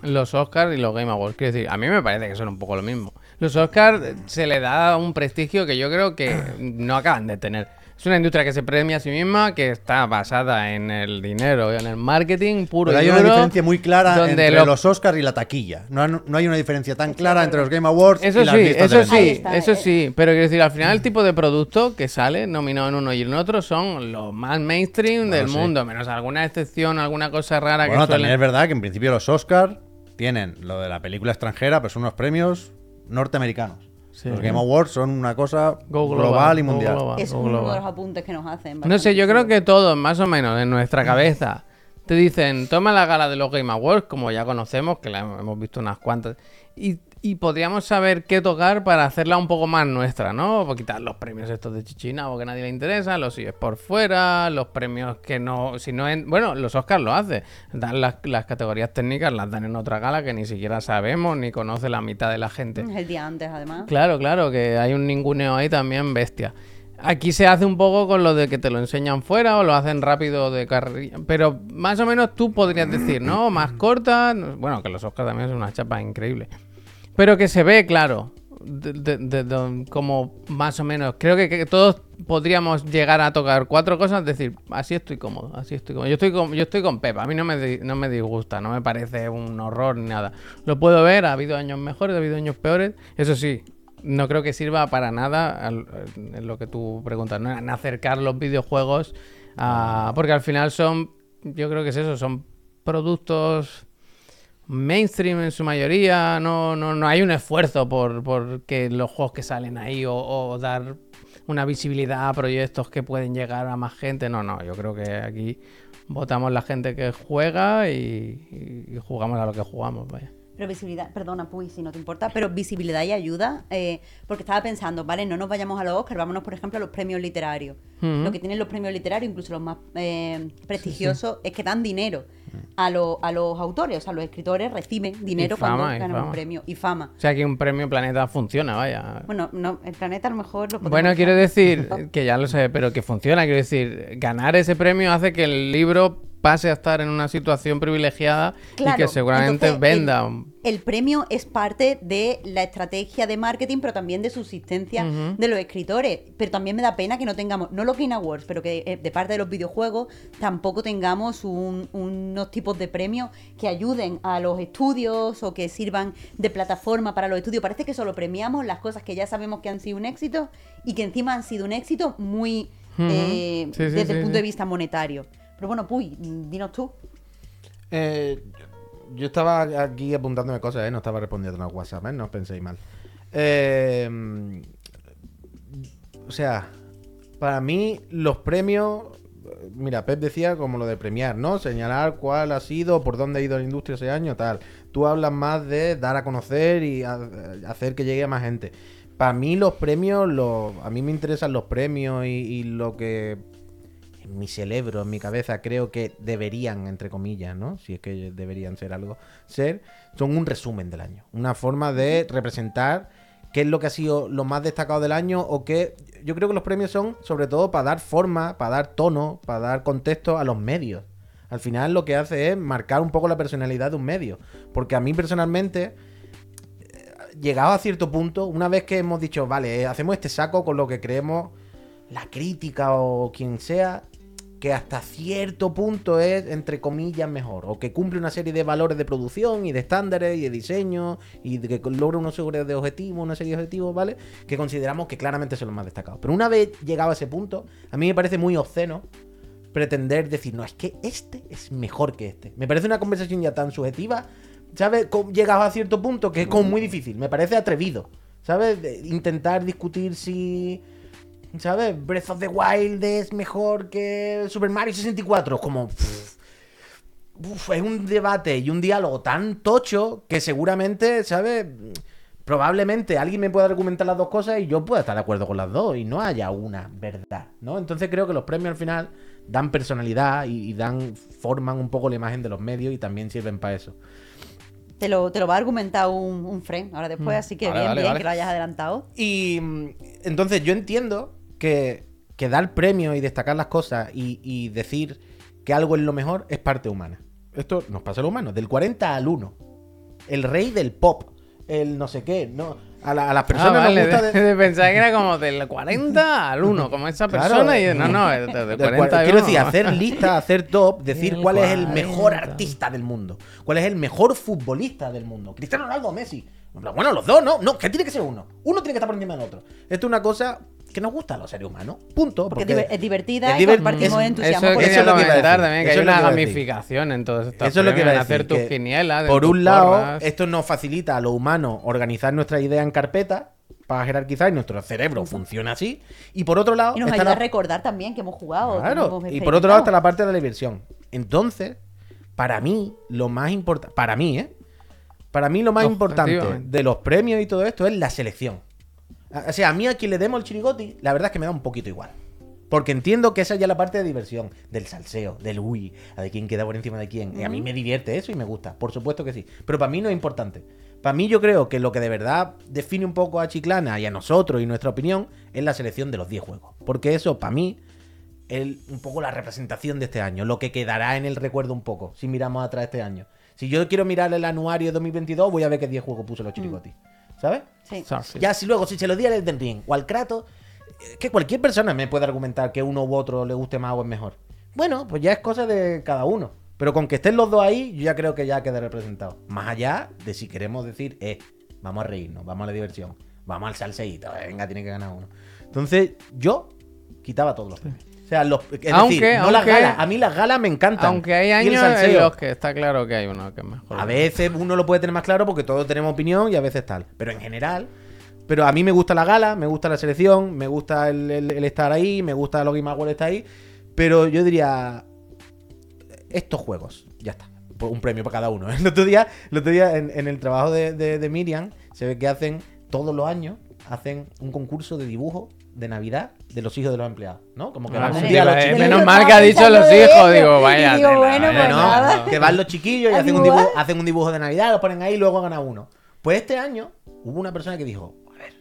C: los Oscars y los Game Awards. Quiero decir, a mí me parece que son un poco lo mismo. Los Oscars se le da un prestigio que yo creo que no acaban de tener. Es una industria que se premia a sí misma, que está basada en el dinero, en el marketing puro
A: Pero
C: y
A: hay una
C: duro,
A: diferencia muy clara
C: donde
A: entre
C: lo-
A: los Oscars y la taquilla. No, no hay una diferencia tan clara entre los Game Awards
C: Eso
A: y las
C: sí,
A: listas de
C: eso.
B: Ahí
C: sí,
B: está,
C: eso
B: eh.
C: sí. Pero quiero decir, al final el tipo de producto que sale nominado en uno y en otro son los más mainstream del
A: sí.
C: mundo, menos alguna excepción, alguna cosa rara
A: Bueno,
C: que
A: también
C: suelen...
A: es verdad que en principio los Oscars tienen lo de la película extranjera, pero son unos premios norteamericanos.
C: Sí.
A: Los Game Awards son una cosa
C: Go
A: global,
C: global,
A: y mundial.
C: global.
B: Es uno de
C: global.
B: los apuntes que nos hacen.
C: No sé, yo creo que todos, más o menos, en nuestra cabeza, te dicen, toma la gala de los Game Awards, como ya conocemos, que la hemos visto unas cuantas, y, y podríamos saber qué tocar para hacerla un poco más nuestra, ¿no? Por quitar los premios estos de Chichina o que nadie le interesa, los sigues por fuera, los premios que no, si no en, bueno, los Oscars lo hace, dan las, las categorías técnicas, las dan en otra gala que ni siquiera sabemos ni conoce la mitad de la gente.
B: El día antes, además.
C: Claro, claro, que hay un ninguneo ahí también bestia. Aquí se hace un poco con lo de que te lo enseñan fuera o lo hacen rápido de carrilla. Pero más o menos tú podrías decir, ¿no? Más corta. no- Bueno, que los Oscars también es una chapa increíble. Pero que se ve, claro. como más o menos. Creo que, todos podríamos llegar a tocar cuatro cosas. Decir, así estoy cómodo, así estoy cómodo. Yo estoy con, yo estoy con Pepa. A mí no me, no me disgusta, no me parece un horror ni nada. Lo puedo ver, ha habido años mejores, ha habido años peores. Eso sí, no creo que sirva para nada en lo que tú preguntas, ¿no? En acercar los videojuegos a... Porque al final son, yo creo que es eso, son productos mainstream en su mayoría, no, no, no hay un esfuerzo por, por que los juegos que salen ahí o, o dar una visibilidad a proyectos que pueden llegar a más gente, no, no, yo creo que aquí votamos la gente que juega y, y jugamos a lo que jugamos, vaya.
B: Pero visibilidad, perdona, Puy, si no te importa, pero visibilidad y ayuda, eh, porque estaba pensando, vale, no nos vayamos a los Oscars, vámonos, por ejemplo, a los premios literarios. Lo que tienen los premios literarios, incluso los más eh, prestigiosos, es que dan dinero a, lo- a los autores, o sea, los escritores reciben dinero
C: fama,
B: cuando ganan un premio y fama.
C: O sea que un premio Planeta funciona, vaya.
B: Bueno, no, el planeta a lo mejor lo
C: Bueno, quiero decir, que ya lo sé, pero que funciona. Quiero decir, ganar ese premio hace que el libro pase a estar en una situación privilegiada y que seguramente
B: entonces,
C: venda.
B: El, el premio es parte de la estrategia de marketing, pero también de subsistencia de los escritores. Pero también me da pena que no tengamos, no los Game Awards, pero que eh, de parte de los videojuegos tampoco tengamos un- unos tipos de premios que ayuden a los estudios o que sirvan de plataforma para los estudios. Parece que solo premiamos las cosas que ya sabemos que han sido un éxito y que encima han sido un éxito muy eh,
C: Sí, sí,
B: desde
C: sí,
B: el punto de vista monetario. Pero bueno, Puy, dinos tú.
D: Eh, yo estaba aquí apuntándome cosas, ¿eh? No estaba respondiendo a los WhatsApp, ¿eh? No os penséis mal. Eh, o sea, para mí los premios... Mira, Pep decía como lo de premiar, ¿no? Señalar cuál ha sido, por dónde ha ido la industria ese año, tal. Tú hablas más de dar a conocer y hacer que llegue a más gente. Para mí los premios, a mí me interesan los premios y lo que en mi cerebro, en mi cabeza, creo que deberían, entre comillas, ¿no? Si es que deberían ser algo, ser, son un resumen del año. Una forma de representar qué es lo que ha sido lo más destacado del año o qué... Yo creo que los premios son sobre todo para dar forma, para dar tono, para dar contexto a los medios. Al final lo que hace es marcar un poco la personalidad de un medio. Porque a mí personalmente llegado a cierto punto, una vez que hemos dicho, vale, hacemos este saco con lo que creemos la crítica o quien sea, que hasta cierto punto es, entre comillas, mejor, o que cumple una serie de valores de producción y de estándares y de diseño y de que logra unos serie de objetivos, una serie de objetivos, ¿vale? Que consideramos que claramente son los más destacados. Pero una vez llegado a ese punto, a mí me parece muy obsceno pretender decir, no, es que este es mejor que este. Me parece una conversación ya tan subjetiva, ¿sabes? Llegado a cierto punto que es como muy difícil, me parece atrevido, ¿sabes? Intentar discutir si... ¿Sabes? Breath of the Wild es mejor que Super Mario 64. Como. pff, uf, es un debate y un diálogo tan tocho que seguramente, ¿sabes? Probablemente alguien me pueda argumentar las dos cosas y yo pueda estar de acuerdo con las dos y no haya una verdad, ¿no? Entonces creo que los premios al final dan personalidad y, y dan forman un poco la imagen de los medios y también sirven para eso.
B: Te lo, te lo va a argumentar un, un friend ahora después, así que
C: Vale,
B: bien,
C: vale,
B: bien
C: vale.
B: que lo hayas adelantado.
D: Y mm, entonces yo entiendo que, que dar premios y destacar las cosas y, y decir que algo es lo mejor es parte humana. Esto nos pasa a los humanos, del 40 al 1. El rey del pop, el no sé qué, no. A, la- a las
C: Ah,
D: personas
C: vale,
D: nos gusta
C: de, pensar que era como del 40 al 1, como esa
D: Claro.
C: persona. y no, no, de, de
D: Del
C: 40
D: cual-
C: al
D: quiero
C: 1.
D: decir, hacer lista, hacer top, decir
C: El
D: cuál es el mejor
C: 40.
D: artista del mundo, cuál es el mejor futbolista del mundo. Cristiano Ronaldo o Messi. Bueno, los dos, no, no, que tiene que ser uno. Uno tiene que estar por encima del otro. Esto es una cosa que nos gusta a los seres humanos. Punto.
B: Porque es diver- es divertida
D: es
B: y compartimos
D: es-
B: entusiasmo
C: Eso
B: por
C: quería
D: es lo que iba a
C: comentar
D: decir.
C: también, que
D: Eso
C: hay una gamificación en todos estos
D: Eso es lo que iba a decir.
C: hacer tus quinielas.
D: Por un lado,
C: porras.
D: esto nos facilita a los humanos organizar nuestra idea en carpeta para jerarquizar y nuestro cerebro funciona así. Y por otro lado,
B: Y nos
D: está
B: ayuda
D: la-
B: a recordar también que hemos jugado. que
D: Claro,
B: hemos
D: y por otro lado está la parte de la diversión. Entonces, para mí, lo más importante, para mí, ¿eh? Para mí lo más importante de los premios y todo esto es la selección. O sea, a mí a quien le demos el chirigoti, la verdad es que me da un poquito igual. Porque entiendo que esa es ya la parte de diversión, del salseo, del uy, a de quién queda por encima de quién. Y a mí me divierte eso y me gusta, por supuesto que sí. Pero para mí no es importante. Para mí yo creo que lo que de verdad define un poco a Chiclana y a nosotros y nuestra opinión es la selección de los 10 juegos. Porque eso, para mí, el, un poco la representación de este año, lo que quedará en el recuerdo un poco, si miramos atrás este año. Si yo quiero mirar el anuario de 2022, voy a ver qué 10 juegos puso los chiricotis. ¿Sabes?
B: Sí.
D: Ya si luego, si se lo di al Elden Ring o al Kratos, que cualquier persona me puede argumentar que uno u otro le guste más o es mejor. Bueno, pues ya es cosa de cada uno. Pero con que estén los dos ahí, yo ya creo que ya queda representado. Más allá de si queremos decir, eh, vamos a reírnos, vamos a la diversión, vamos al salseíto, venga, tiene que ganar uno. Entonces, yo quitaba todos los premios. Sea, los, es
C: Aunque-
D: decir, no las
C: aunque-
D: galas. A mí las galas me encantan.
C: Aunque hay años en los que está claro que hay uno que es mejor.
D: A veces uno lo puede tener más claro porque todos tenemos opinión y a veces tal. Pero en general. Pero a mí me gusta la gala, me gusta la selección, me gusta el, el- el estar ahí, me gusta lo Game Awards estar ahí. Pero yo diría. Estos juegos, ya está. Un premio para cada uno. El otro día, el otro día en, en el trabajo de, de- de Miriam, se ve que hacen todos los años hacen un concurso de dibujo de Navidad de los hijos de los empleados, ¿no? Como que
C: Ah,
D: van un
C: sí,
D: día los
C: vale,
D: chiquillos-
C: menos mal que
B: estaba
C: ha dicho los hijos, digo,
B: Y
C: vaya.
B: digo, bueno, pues
D: no,
B: nada.
D: que van los chiquillos y
B: A
D: hacen un, dibujo, hacen un dibujo de Navidad, lo ponen ahí y luego gana uno. Pues este año hubo una persona que dijo, a ver,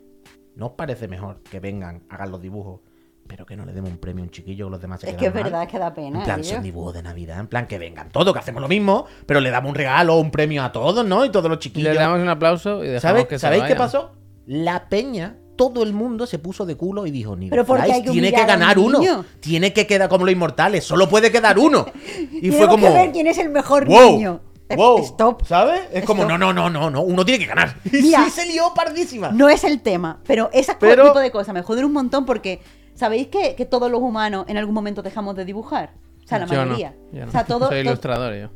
D: ¿no os parece mejor que vengan, hagan los dibujos, pero que no le demos un premio a un chiquillo que los demás se
B: Es que es
D: mal?
B: verdad que da pena.
D: En plan, son dibujos de Navidad, en plan que vengan todos, que hacemos lo mismo, pero le damos un regalo, un premio a todos, ¿no? Y todos los chiquillos.
C: le damos un aplauso y dejamos
D: ¿Sabes-
C: que se
D: ¿Sabéis qué pasó? La peña, todo el mundo se puso de culo y dijo, ni
B: Pero porque hay que
D: tiene que ganar uno,
B: niño.
D: tiene que quedar como los inmortales, solo puede quedar uno. Y
B: Tenemos
D: fue como...
B: que ver quién es el mejor
D: wow,
B: niño.
D: Wow,
B: Stop.
D: ¿Sabes? Es como, no, no, no, no, no, uno tiene que ganar. Y
B: Mira.
D: sí se lió pardísima.
B: No es el tema, pero ese
D: Pero-
B: tipo de cosas me joden un montón porque ¿sabéis que, que todos los humanos en algún momento dejamos de dibujar? O sea, la
C: Yo no,
B: mayoría.
C: yo no.
B: O sea, todo,
C: Soy ilustrador yo.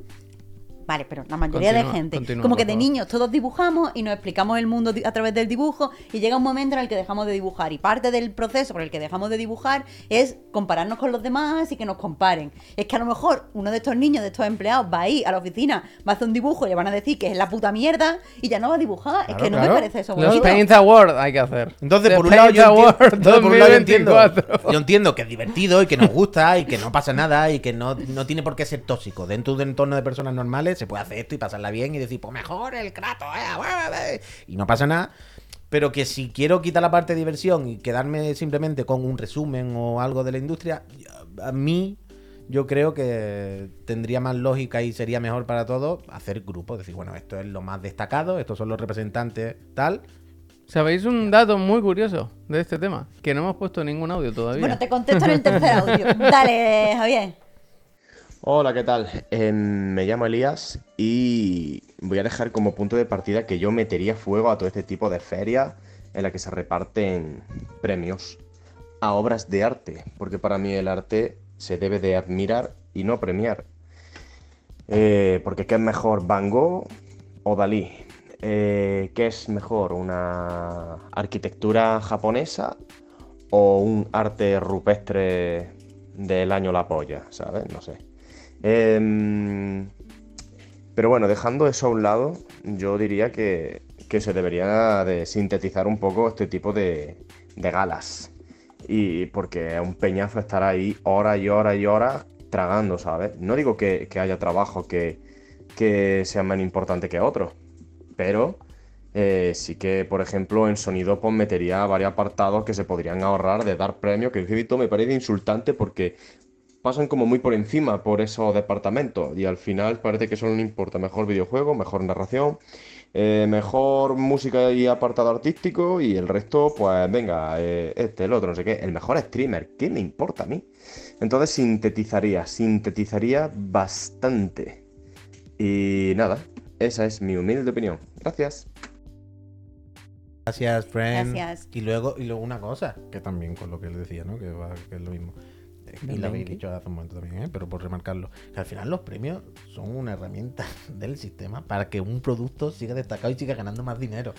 B: Vale, pero la mayoría de gente.
C: continúa,
B: como que de niños todos dibujamos y nos explicamos el mundo a través del dibujo y llega un momento en el que dejamos de dibujar. Y parte del proceso por el que dejamos de dibujar es compararnos con los demás y que nos comparen. Es que a lo mejor uno de estos niños, de estos empleados, va a ir a la oficina, va a hacer un dibujo y le van a decir que es la puta mierda y ya no va a dibujar. es que no
D: claro.
B: me parece eso
C: Los. Paint Award hay que hacer.
D: Entonces,
C: The
D: por un, lado, yo
C: Award
D: entonces, por un lado yo entiendo,
C: 2024.
D: yo entiendo que es divertido y que nos gusta y que no pasa nada y que no, no tiene por qué ser tóxico. Dentro de un entorno de personas normales se puede hacer esto y pasarla bien y decir, pues mejor el Kratos, eh, eh, eh", y no pasa nada. Pero que si quiero quitar la parte de diversión y quedarme simplemente con un resumen o algo de la industria, a mí yo creo que tendría más lógica y sería mejor para todos hacer grupos. Decir, bueno, esto es lo más destacado, estos son los representantes, tal.
C: ¿Sabéis un dato muy curioso de este tema? Que no hemos puesto ningún audio todavía.
B: Bueno, te contesto en el tercer audio. Dale, Javier.
E: Hola, ¿qué tal? Em, me llamo Elías y voy a dejar como punto de partida que yo metería fuego a todo este tipo de ferias en la que se reparten premios a obras de arte, porque para mí el arte se debe de admirar y no premiar. Eh, porque ¿qué es mejor, Van Gogh o Dalí? Eh, ¿Qué es mejor, una arquitectura japonesa o un arte rupestre del año La Polla? ¿Sabes? No sé. Em, pero bueno, dejando eso a un lado, yo diría que, que se debería de sintetizar un poco este tipo de, de galas. Y porque es un peñazo estar ahí horas y horas y horas tragando, ¿sabes? No digo que, que haya trabajo que, que sea más importante que otros, pero eh, sí que, por ejemplo, en sonido pues metería varios apartados que se podrían ahorrar de dar premios, que he visto me parece insultante porque pasan como muy por encima por esos departamentos y al final parece que solo no importa mejor videojuego, mejor narración, eh, mejor música y apartado artístico y el resto, pues venga, eh, este, el otro, no sé qué, el mejor streamer, ¿qué me importa a mí? Entonces sintetizaría, sintetizaría bastante. Y nada, esa es mi humilde opinión. Gracias.
D: Gracias, friend.
B: Gracias.
D: Y luego, y luego una cosa, que también con lo que él decía, ¿no? Que, va- que es lo mismo. Y lo habéis dicho hace un momento también, ¿eh? pero por remarcarlo. Que al final los premios son una herramienta del sistema para que un producto siga destacado y siga ganando más dinero.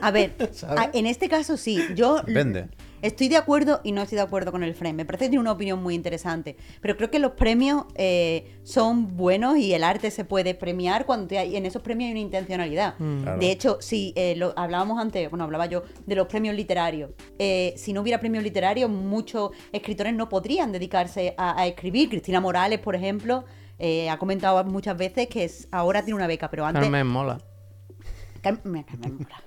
B: A ver, en este caso sí, yo
A: Depende.
B: Estoy de acuerdo y no estoy de acuerdo con el frame. Me parece que tiene una opinión muy interesante. Pero creo que los premios eh, son buenos y el arte se puede premiar cuando te hay- en esos premios hay una intencionalidad.
A: Claro.
B: De hecho, si eh, lo, hablábamos antes, bueno, hablaba yo de los premios literarios. Eh, si no hubiera premios literarios, muchos escritores no podrían dedicarse a, a escribir. Cristina Morales, por ejemplo, eh, ha comentado muchas veces que es- ahora tiene una beca, pero antes
C: Carmen mola.
B: Carmen- Carmen Mora.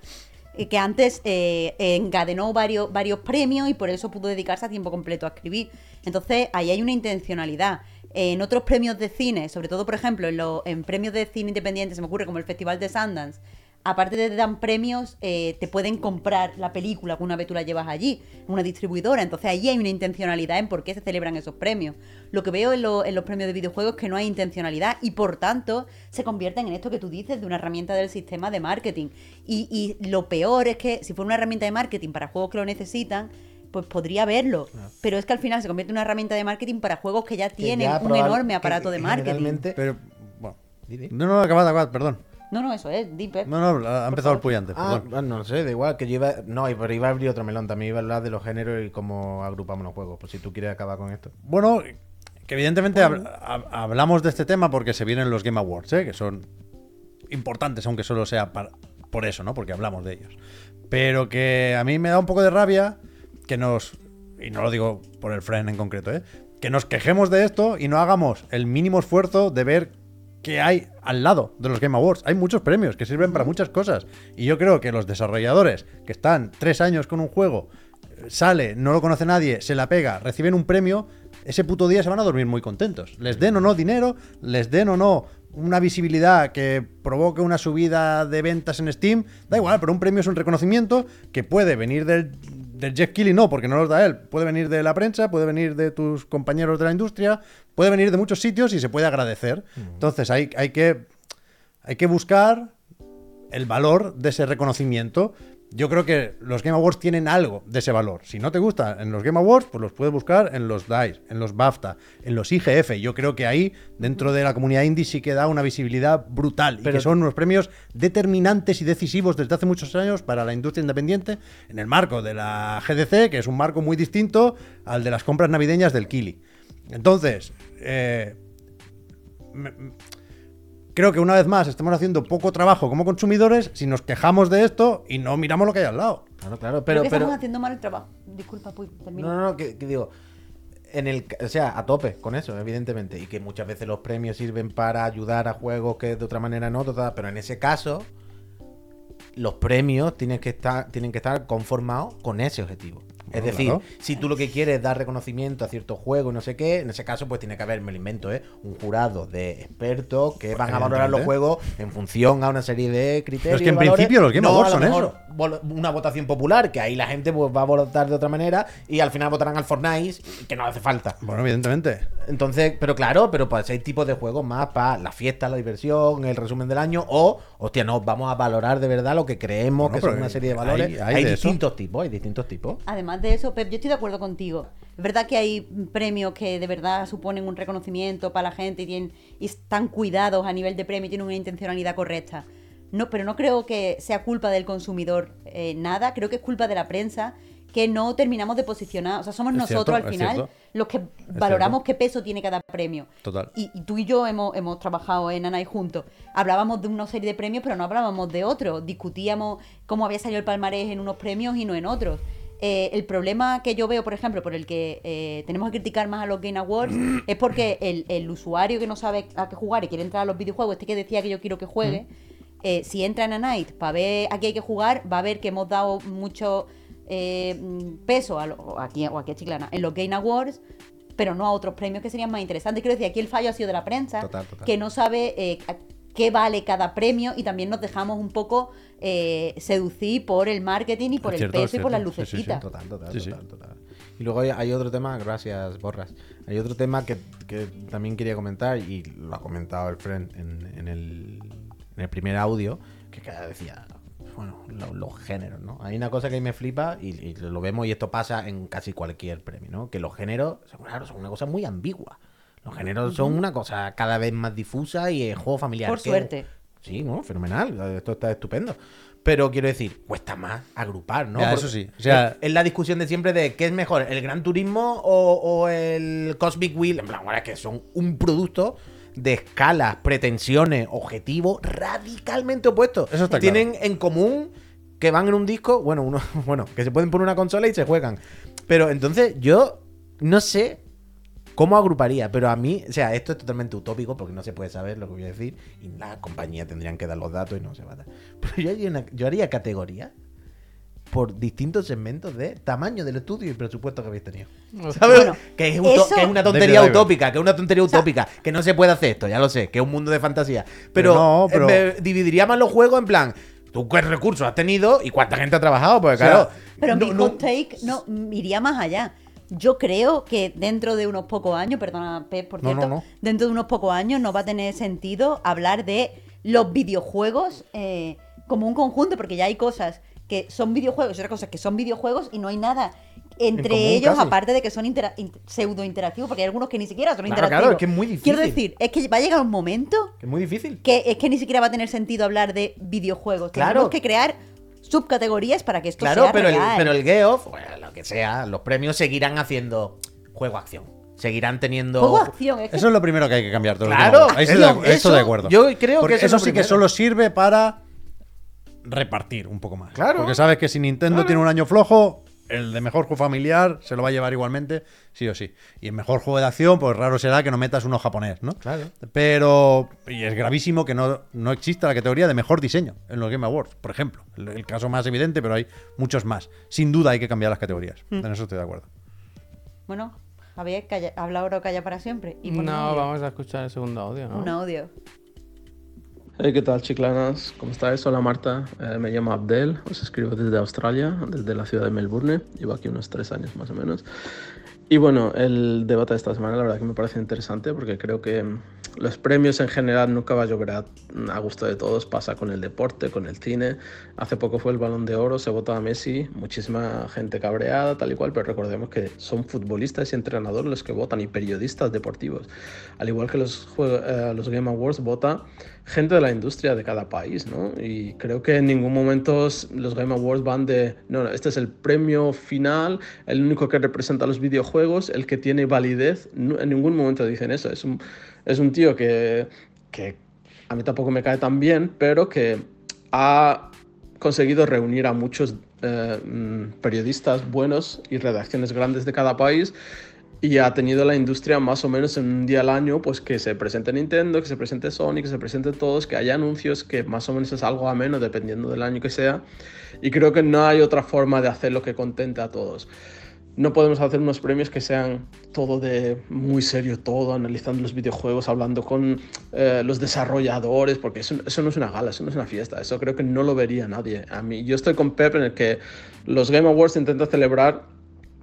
B: Eh, que antes eh, encadenó varios, varios premios y por eso pudo dedicarse a tiempo completo a escribir. Entonces, ahí hay una intencionalidad. En otros premios de cine, sobre todo, por ejemplo, en, los en premios de cine independiente, se me ocurre como el Festival de Sundance, aparte de te dan premios, eh, te pueden comprar la película que una vez tú la llevas allí, una distribuidora. Entonces ahí hay una intencionalidad en por qué se celebran esos premios. Lo que veo en, lo- en los premios de videojuegos es que no hay intencionalidad y por tanto se convierten en esto que tú dices de una herramienta del sistema de marketing. Y, y lo peor es que si fuera una herramienta de marketing para juegos que lo necesitan, pues podría verlo. Pero es que al final se convierte en una herramienta de marketing para juegos que ya
D: Que
B: tienen
D: ya
B: un enorme
D: que
B: aparato de marketing.
A: Pero, bueno. No, no, acabad, acabad, perdón.
B: No, no, eso es, Deep.
A: No, no, ha empezado el puy antes,
D: Ah,
A: perdón.
D: bueno, no sé, da igual, que yo iba... No, pero iba a abrir otro melón, también iba a hablar de los géneros y cómo agrupamos los juegos, por si tú quieres acabar con esto.
A: Bueno, que evidentemente hab- hab- hablamos de este tema porque se vienen los Game Awards, ¿eh? que son importantes, aunque solo sea por eso, ¿no? Porque hablamos de ellos. Pero que a mí me da un poco de rabia que nos, y no lo digo por el friend en concreto, ¿eh? que nos quejemos de esto y no hagamos el mínimo esfuerzo de ver qué hay al lado de los Game Awards. Hay muchos premios que sirven para muchas cosas. Y yo creo que los desarrolladores que están tres años con un juego, sale, no lo conoce nadie, se la pega, reciben un premio, ese puto día se van a dormir muy contentos. Les den o no dinero, les den o no una visibilidad que provoque una subida de ventas en Steam, da igual, pero un premio es un reconocimiento que puede venir del, del Jeff Keighley, no, porque no los da él, puede venir de la prensa, puede venir de tus compañeros de la industria, puede venir de muchos sitios y se puede agradecer. Entonces hay, hay, que, hay que buscar el valor de ese reconocimiento. Yo creo que los Game Awards tienen algo de ese valor. Si no te gusta en los Game Awards, pues los puedes buscar en los DICE, en los BAFTA, en los IGF. Yo creo que ahí, dentro de la comunidad indie, sí que da una visibilidad brutal. y que son unos premios determinantes y decisivos desde hace muchos años para la industria independiente, en el marco de la GDC, que es un marco muy distinto al de las compras navideñas del Kili. Entonces, eh, me- creo que una vez más estamos haciendo poco trabajo como consumidores si nos quejamos de esto y no miramos lo que hay al lado.
D: Claro, claro,
B: Pero,
D: pero...
B: que
D: pero...
B: estamos haciendo mal el trabajo. Disculpa, Puy, termina.
D: No, no, no, que, que digo, en el, ca- o sea, a tope con eso, evidentemente, y que muchas veces los premios sirven para ayudar a juegos que de otra manera no, total, pero en ese caso, los premios tienen que estar, tienen que estar conformados con ese objetivo. Es
A: No,
D: decir,
A: claro.
D: si tú lo que quieres es dar reconocimiento a ciertos juegos y no sé qué, en ese caso pues tiene que haber, me lo invento, ¿eh? un jurado de expertos que van a valorar los juegos en función a una serie de criterios.
A: Pero es que en
D: valores.
A: principio los Game
D: No,
A: Awards
D: a lo
A: son
D: mejor
A: eso.
D: Una votación popular, que ahí la gente pues, va a votar de otra manera y al final votarán al Fortnite, que no hace falta.
A: Bueno, evidentemente.
D: Entonces, pero claro, pero pues hay tipos de juegos más para la fiesta, la diversión, el resumen del año, o, hostia, no, vamos a valorar de verdad lo que creemos
A: Bueno,
D: que son una serie de valores.
A: hay-
D: Hay,
A: hay de eso.
D: distintos tipos, hay distintos tipos.
B: Además de eso, Pep, yo estoy de acuerdo contigo. Es verdad que hay premios que de verdad suponen un reconocimiento para la gente y, tienen, y están cuidados a nivel de premio y tienen una intencionalidad correcta. No, pero no creo que sea culpa del consumidor eh, nada, creo que es culpa de la prensa que no terminamos de posicionar. O sea, somos
A: Es
B: nosotros
A: cierto,
B: al final los que valoramos qué peso tiene cada premio.
A: Total.
B: Y, y tú y yo hemos, hemos trabajado en Anai juntos. Hablábamos de una serie de premios, pero no hablábamos de otros. Discutíamos cómo había salido el palmarés en unos premios y no en otros. Eh, el problema que yo veo, por ejemplo, por el que eh, tenemos que criticar más a los Game Awards, es porque el, el usuario que no sabe a qué jugar y quiere entrar a los videojuegos, este que decía que yo quiero que juegue, eh, si entra en a Night para ver a qué hay que jugar, va a ver que hemos dado mucho mm, peso a lo- aquí, o aquí a Chiclana en los Game Awards, pero no a otros premios que serían más interesantes. Quiero decir, aquí el fallo ha sido de la prensa,
D: Total, total.
B: que no sabe eh, qué vale cada premio y también nos dejamos un poco eh, seducir por el marketing y por el peso
A: es
B: y por las
A: cierto. Sí, sí, sí,
B: lucecitas.
D: Total, total,
A: Sí, sí.
D: total, total. Y luego hay, hay otro tema, gracias, Borras. Hay otro tema que, que también quería comentar y lo ha comentado el friend en, en el, en el primer audio, que cada decía, bueno, lo- los géneros, ¿no? Hay una cosa que a mí me flipa y, y lo vemos y esto pasa en casi cualquier premio, ¿no? Que los géneros, claro, son una cosa muy ambigua. Los géneros son una cosa cada vez más difusa y el juego familiar.
B: Por
D: que-
B: suerte.
D: Sí, ¿no? Fenomenal. Esto está estupendo. Pero quiero decir, cuesta más agrupar, ¿no?
A: Ya, eso sí. O sea-
D: es, es la discusión de siempre de qué es mejor, el Gran Turismo o, o el Cosmic Wheel. En plan, ahora es que son un producto de escalas, pretensiones, objetivos radicalmente opuestos.
A: Eso está
D: Tienen en común que van en un disco, bueno, uno, bueno, que se pueden poner una consola y se juegan. Pero entonces yo no sé cómo agruparía, pero a mí, o sea, esto es totalmente utópico porque no se puede saber lo que voy a decir y la compañía tendrían que dar los datos y no se va a dar. Pero yo haría, una- yo haría categoría por distintos segmentos de tamaño del estudio y presupuesto que habéis tenido. ¿Sabes?
B: Bueno,
D: que, es uto-
B: eso-
D: que es una tontería utópica, que es una tontería utópica, que no se puede hacer esto, ya lo sé, que es un mundo de fantasía. Pero,
A: Pero no, pero-
D: eh, me dividiría más los juegos en plan, tú qué recursos has tenido y cuánta gente ha trabajado, porque
A: O sea,
D: claro...
B: Pero
D: no-
B: mi
D: no-
B: hot take no, iría más allá. Yo creo que dentro de unos pocos años, perdona Pep, por cierto,
A: no, no.
B: dentro de unos pocos años no va a tener sentido hablar de los videojuegos eh, como un conjunto, porque ya hay cosas que son videojuegos y otras cosas que son videojuegos y no hay nada entre ellos,
D: casi.
B: aparte de que son intera- in- pseudo interactivos, porque hay algunos que ni siquiera son
D: Claro,
B: interactivos.
D: claro, es que es muy
B: Quiero
D: difícil.
B: decir, es que va a llegar un momento
D: que es muy difícil.
B: que es que ni siquiera va a tener sentido hablar de videojuegos.
D: Claro.
B: Tenemos que crear subcategorías para que esto
D: Claro,
B: sea
D: pero el, pero el Geoff, lo que sea, los premios seguirán haciendo juego-acción. Seguirán teniendo...
B: Juego acción, es que
A: Eso es lo primero que hay que cambiar. los
D: Claro,
A: Game Awards. Ahí estoy de,
D: eso-
A: de acuerdo.
D: yo creo
A: Porque
D: que eso
A: eso,
D: es lo
A: sí que solo sirve para repartir un poco más.
D: Claro.
A: Porque sabes que si Nintendo
D: Claro.
A: tiene un año flojo, el de mejor juego familiar se lo va a llevar igualmente, sí o sí. Y el mejor juego de acción, pues raro será que no metas uno japonés, ¿no?
D: Claro.
A: Pero, y es gravísimo que no, no exista la categoría de mejor diseño en los Game Awards, por ejemplo. El, el caso más evidente, pero hay muchos más. Sin duda hay que cambiar las categorías. En eso estoy de acuerdo.
B: Bueno, Javier, calla, habla ahora o calla para siempre. Y
C: No,
B: audio.
C: vamos a escuchar el segundo audio, ¿no?
B: Un audio.
F: Hey, ¿qué tal, chiclanas? ¿Cómo estáis? Hola, Marta. Eh, me llamo Abdel, os escribo desde Australia, desde la ciudad de Melbourne. Llevo aquí unos tres años más o menos. Y bueno, el debate de esta semana la verdad que me parece interesante porque creo que los premios en general nunca va a llover a, a gusto de todos. Pasa con el deporte, con el cine. Hace poco fue el Balón de Oro, se votó a Messi, muchísima gente cabreada, tal y cual, pero recordemos que son futbolistas y entrenadores los que votan y periodistas deportivos. Al igual que los, eh, los Game Awards vota gente de la industria de cada país, ¿no? Y creo que en ningún momento los Game Awards van de, no, no, este es el premio final, el único que representa los videojuegos, el que tiene validez. En ningún momento dicen eso. Es un, es un tío que, que a mí tampoco me cae tan bien, pero que ha conseguido reunir a muchos eh, mm, periodistas buenos y redacciones grandes de cada país y ha tenido la industria más o menos en un día al año, pues que se presente Nintendo, que se presente Sony, que se presente todos, que haya anuncios, que más o menos es algo ameno dependiendo del año que sea. Y creo que no hay otra forma de hacerlo que contente a todos. No podemos hacer unos premios que sean todo de muy serio, todo, analizando los videojuegos, hablando con eh, los desarrolladores, porque eso, eso no es una gala, eso no es una fiesta, eso creo que no lo vería nadie. A mí, yo estoy con Pep en el que los Game Awards intentan celebrar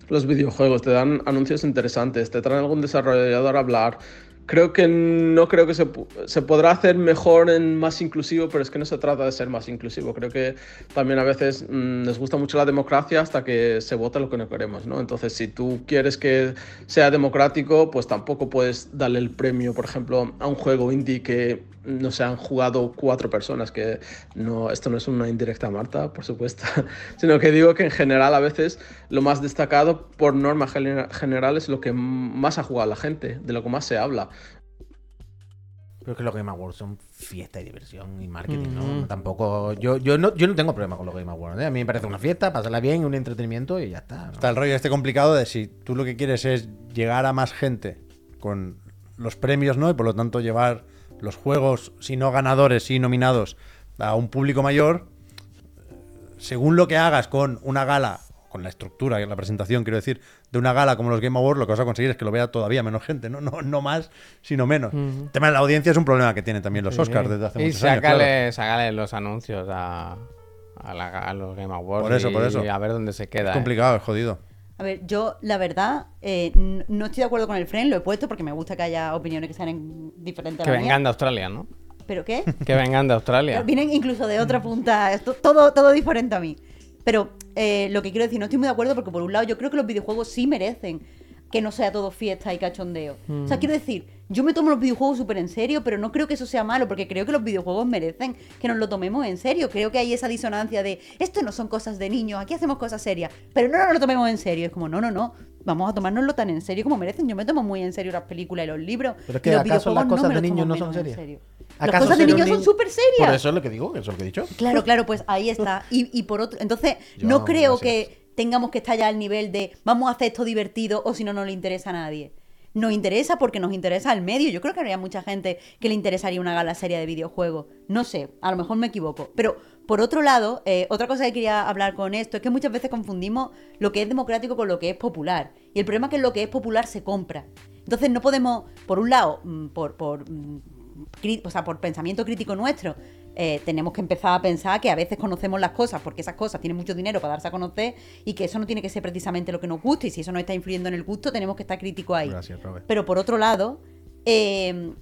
F: los videojuegos, te dan anuncios interesantes, te traen algún desarrollador a hablar. Creo que no creo que se, se podrá hacer mejor en más inclusivo, pero es que no se trata de ser más inclusivo. Creo que también a veces mm, nos gusta mucho la democracia hasta que se vota lo que no queremos, ¿no? Entonces, si tú quieres que sea democrático, pues tampoco puedes darle el premio, por ejemplo, a un juego indie que no se han jugado cuatro personas, que no, esto no es una indirecta a Marta, por supuesto, sino que digo que en general a veces lo más destacado por norma genera- general es lo que más ha jugado la gente, de lo que más se habla.
D: Pero es que los Game Awards son fiesta y diversión y marketing, ¿no?
C: Mm.
D: Tampoco. Yo, yo, no, yo no tengo problema con los Game Awards. ¿eh? A mí me parece una fiesta, pasarla bien, un entretenimiento y ya está. ¿no?
A: Está el rollo este complicado de si tú lo que quieres es llegar a más gente con los premios, ¿no? Y por lo tanto llevar los juegos, si no ganadores, si nominados, a un público mayor. Según lo que hagas con una gala, con la estructura y la presentación, quiero decir, de una gala como los Game Awards, lo que vas a conseguir es que lo vea todavía menos gente, no, no, no más, sino menos. El tema de la audiencia es un problema que tienen también los Oscars desde hace
C: y
A: muchos años.
C: sácale,
A: claro.
C: sácale los anuncios a, a, la- a los Game Awards.
A: Por eso,
C: y,
A: por eso.
C: a ver dónde se queda.
A: Es
C: ¿eh?
A: complicado, es jodido.
B: A ver, yo la verdad eh, no estoy de acuerdo con el friend, lo he puesto porque me gusta que haya opiniones que sean en- diferentes
C: Que
B: a la mía.
C: vengan de Australia, ¿no?
B: ¿Pero qué?
C: Que vengan de Australia.
B: Vienen incluso de otra punta, esto, todo, todo diferente a mí. Pero eh, lo que quiero decir, no estoy muy de acuerdo porque por un lado yo creo que los videojuegos sí merecen que no sea todo fiesta y cachondeo. O sea, quiero decir, yo me tomo los videojuegos súper en serio, pero no creo que eso sea malo, porque creo que los videojuegos merecen que nos lo tomemos en serio. Creo que hay esa disonancia de, esto no son cosas de niños, aquí hacemos cosas serias, pero no nos lo tomemos en serio. Es como, no, no, no, vamos a tomárnoslo tan en serio como merecen. Yo me tomo muy en serio las películas y los libros.
D: Pero es
B: y
D: que
B: los
D: ¿acaso las cosas
B: me
D: de niños no son serias?
B: Las
D: ¿Acaso
B: cosas de niños son súper serias.
D: Por eso es lo que digo, eso es lo que he dicho.
B: Claro, claro, pues ahí está. Y, y por otro, entonces
D: Yo,
B: no creo
D: gracias.
B: que tengamos que estar ya al nivel de vamos a hacer esto divertido o si no, no le interesa a nadie. Nos interesa porque nos interesa el medio. Yo creo que habría mucha gente que le interesaría una gala seria de videojuegos. No sé, a lo mejor me equivoco. Pero por otro lado, eh, otra cosa que quería hablar con esto es que muchas veces confundimos lo que es democrático con lo que es popular. Y el problema es que lo que es popular se compra. Entonces no podemos, por un lado, mm, por, por, mm, o sea, por pensamiento crítico nuestro, eh, tenemos que empezar a pensar que a veces conocemos las cosas porque esas cosas tienen mucho dinero para darse a conocer y que eso no tiene que ser precisamente lo que nos gusta y si eso no está influyendo en el gusto tenemos que estar críticos ahí.
D: Gracias, Robert.
B: Pero por otro lado, eh,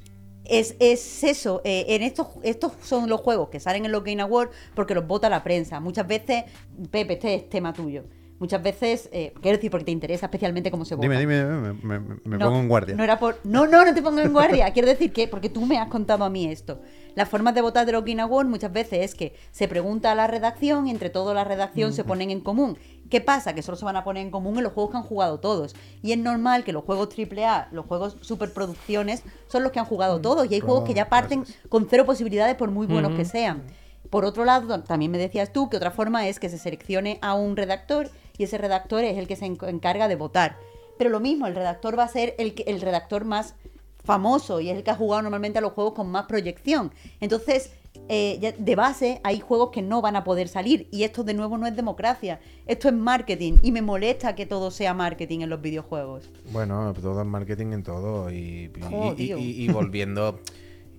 B: es, es eso, eh, en estos, estos son los juegos que salen en los Game Awards porque los vota la prensa. Muchas veces, Pepe, este es tema tuyo. Muchas veces, eh, quiero decir, porque te interesa especialmente cómo se vota.
A: Dime, dime, dime, me, me- me
B: No,
A: pongo en guardia.
B: No, era por... no, no, no te pongo en guardia. Quiero decir que, porque tú me has contado a mí esto. Las formas de votar de los Game Awards muchas veces es que se pregunta a la redacción y entre toda la redacción se ponen en común. ¿Qué pasa? Que solo se van a poner en común en los juegos que han jugado todos. Y es normal que los juegos AAA, los juegos superproducciones, son los que han jugado todos. Y hay juegos que ya parten con cero posibilidades por muy buenos que sean. Por otro lado, también me decías tú que otra forma es que se seleccione a un redactor y ese redactor es el que se enc- encarga de votar. Pero lo mismo, el redactor va a ser el, que- el redactor más famoso y es el que ha jugado normalmente a los juegos con más proyección. Entonces, eh, de base hay juegos que no van a poder salir y esto de nuevo no es democracia, esto es marketing y me molesta que todo sea marketing en los videojuegos.
D: Bueno, todo es marketing en todo. Y, y-
B: Jo,
D: y-
B: tío.
D: y- y volviendo.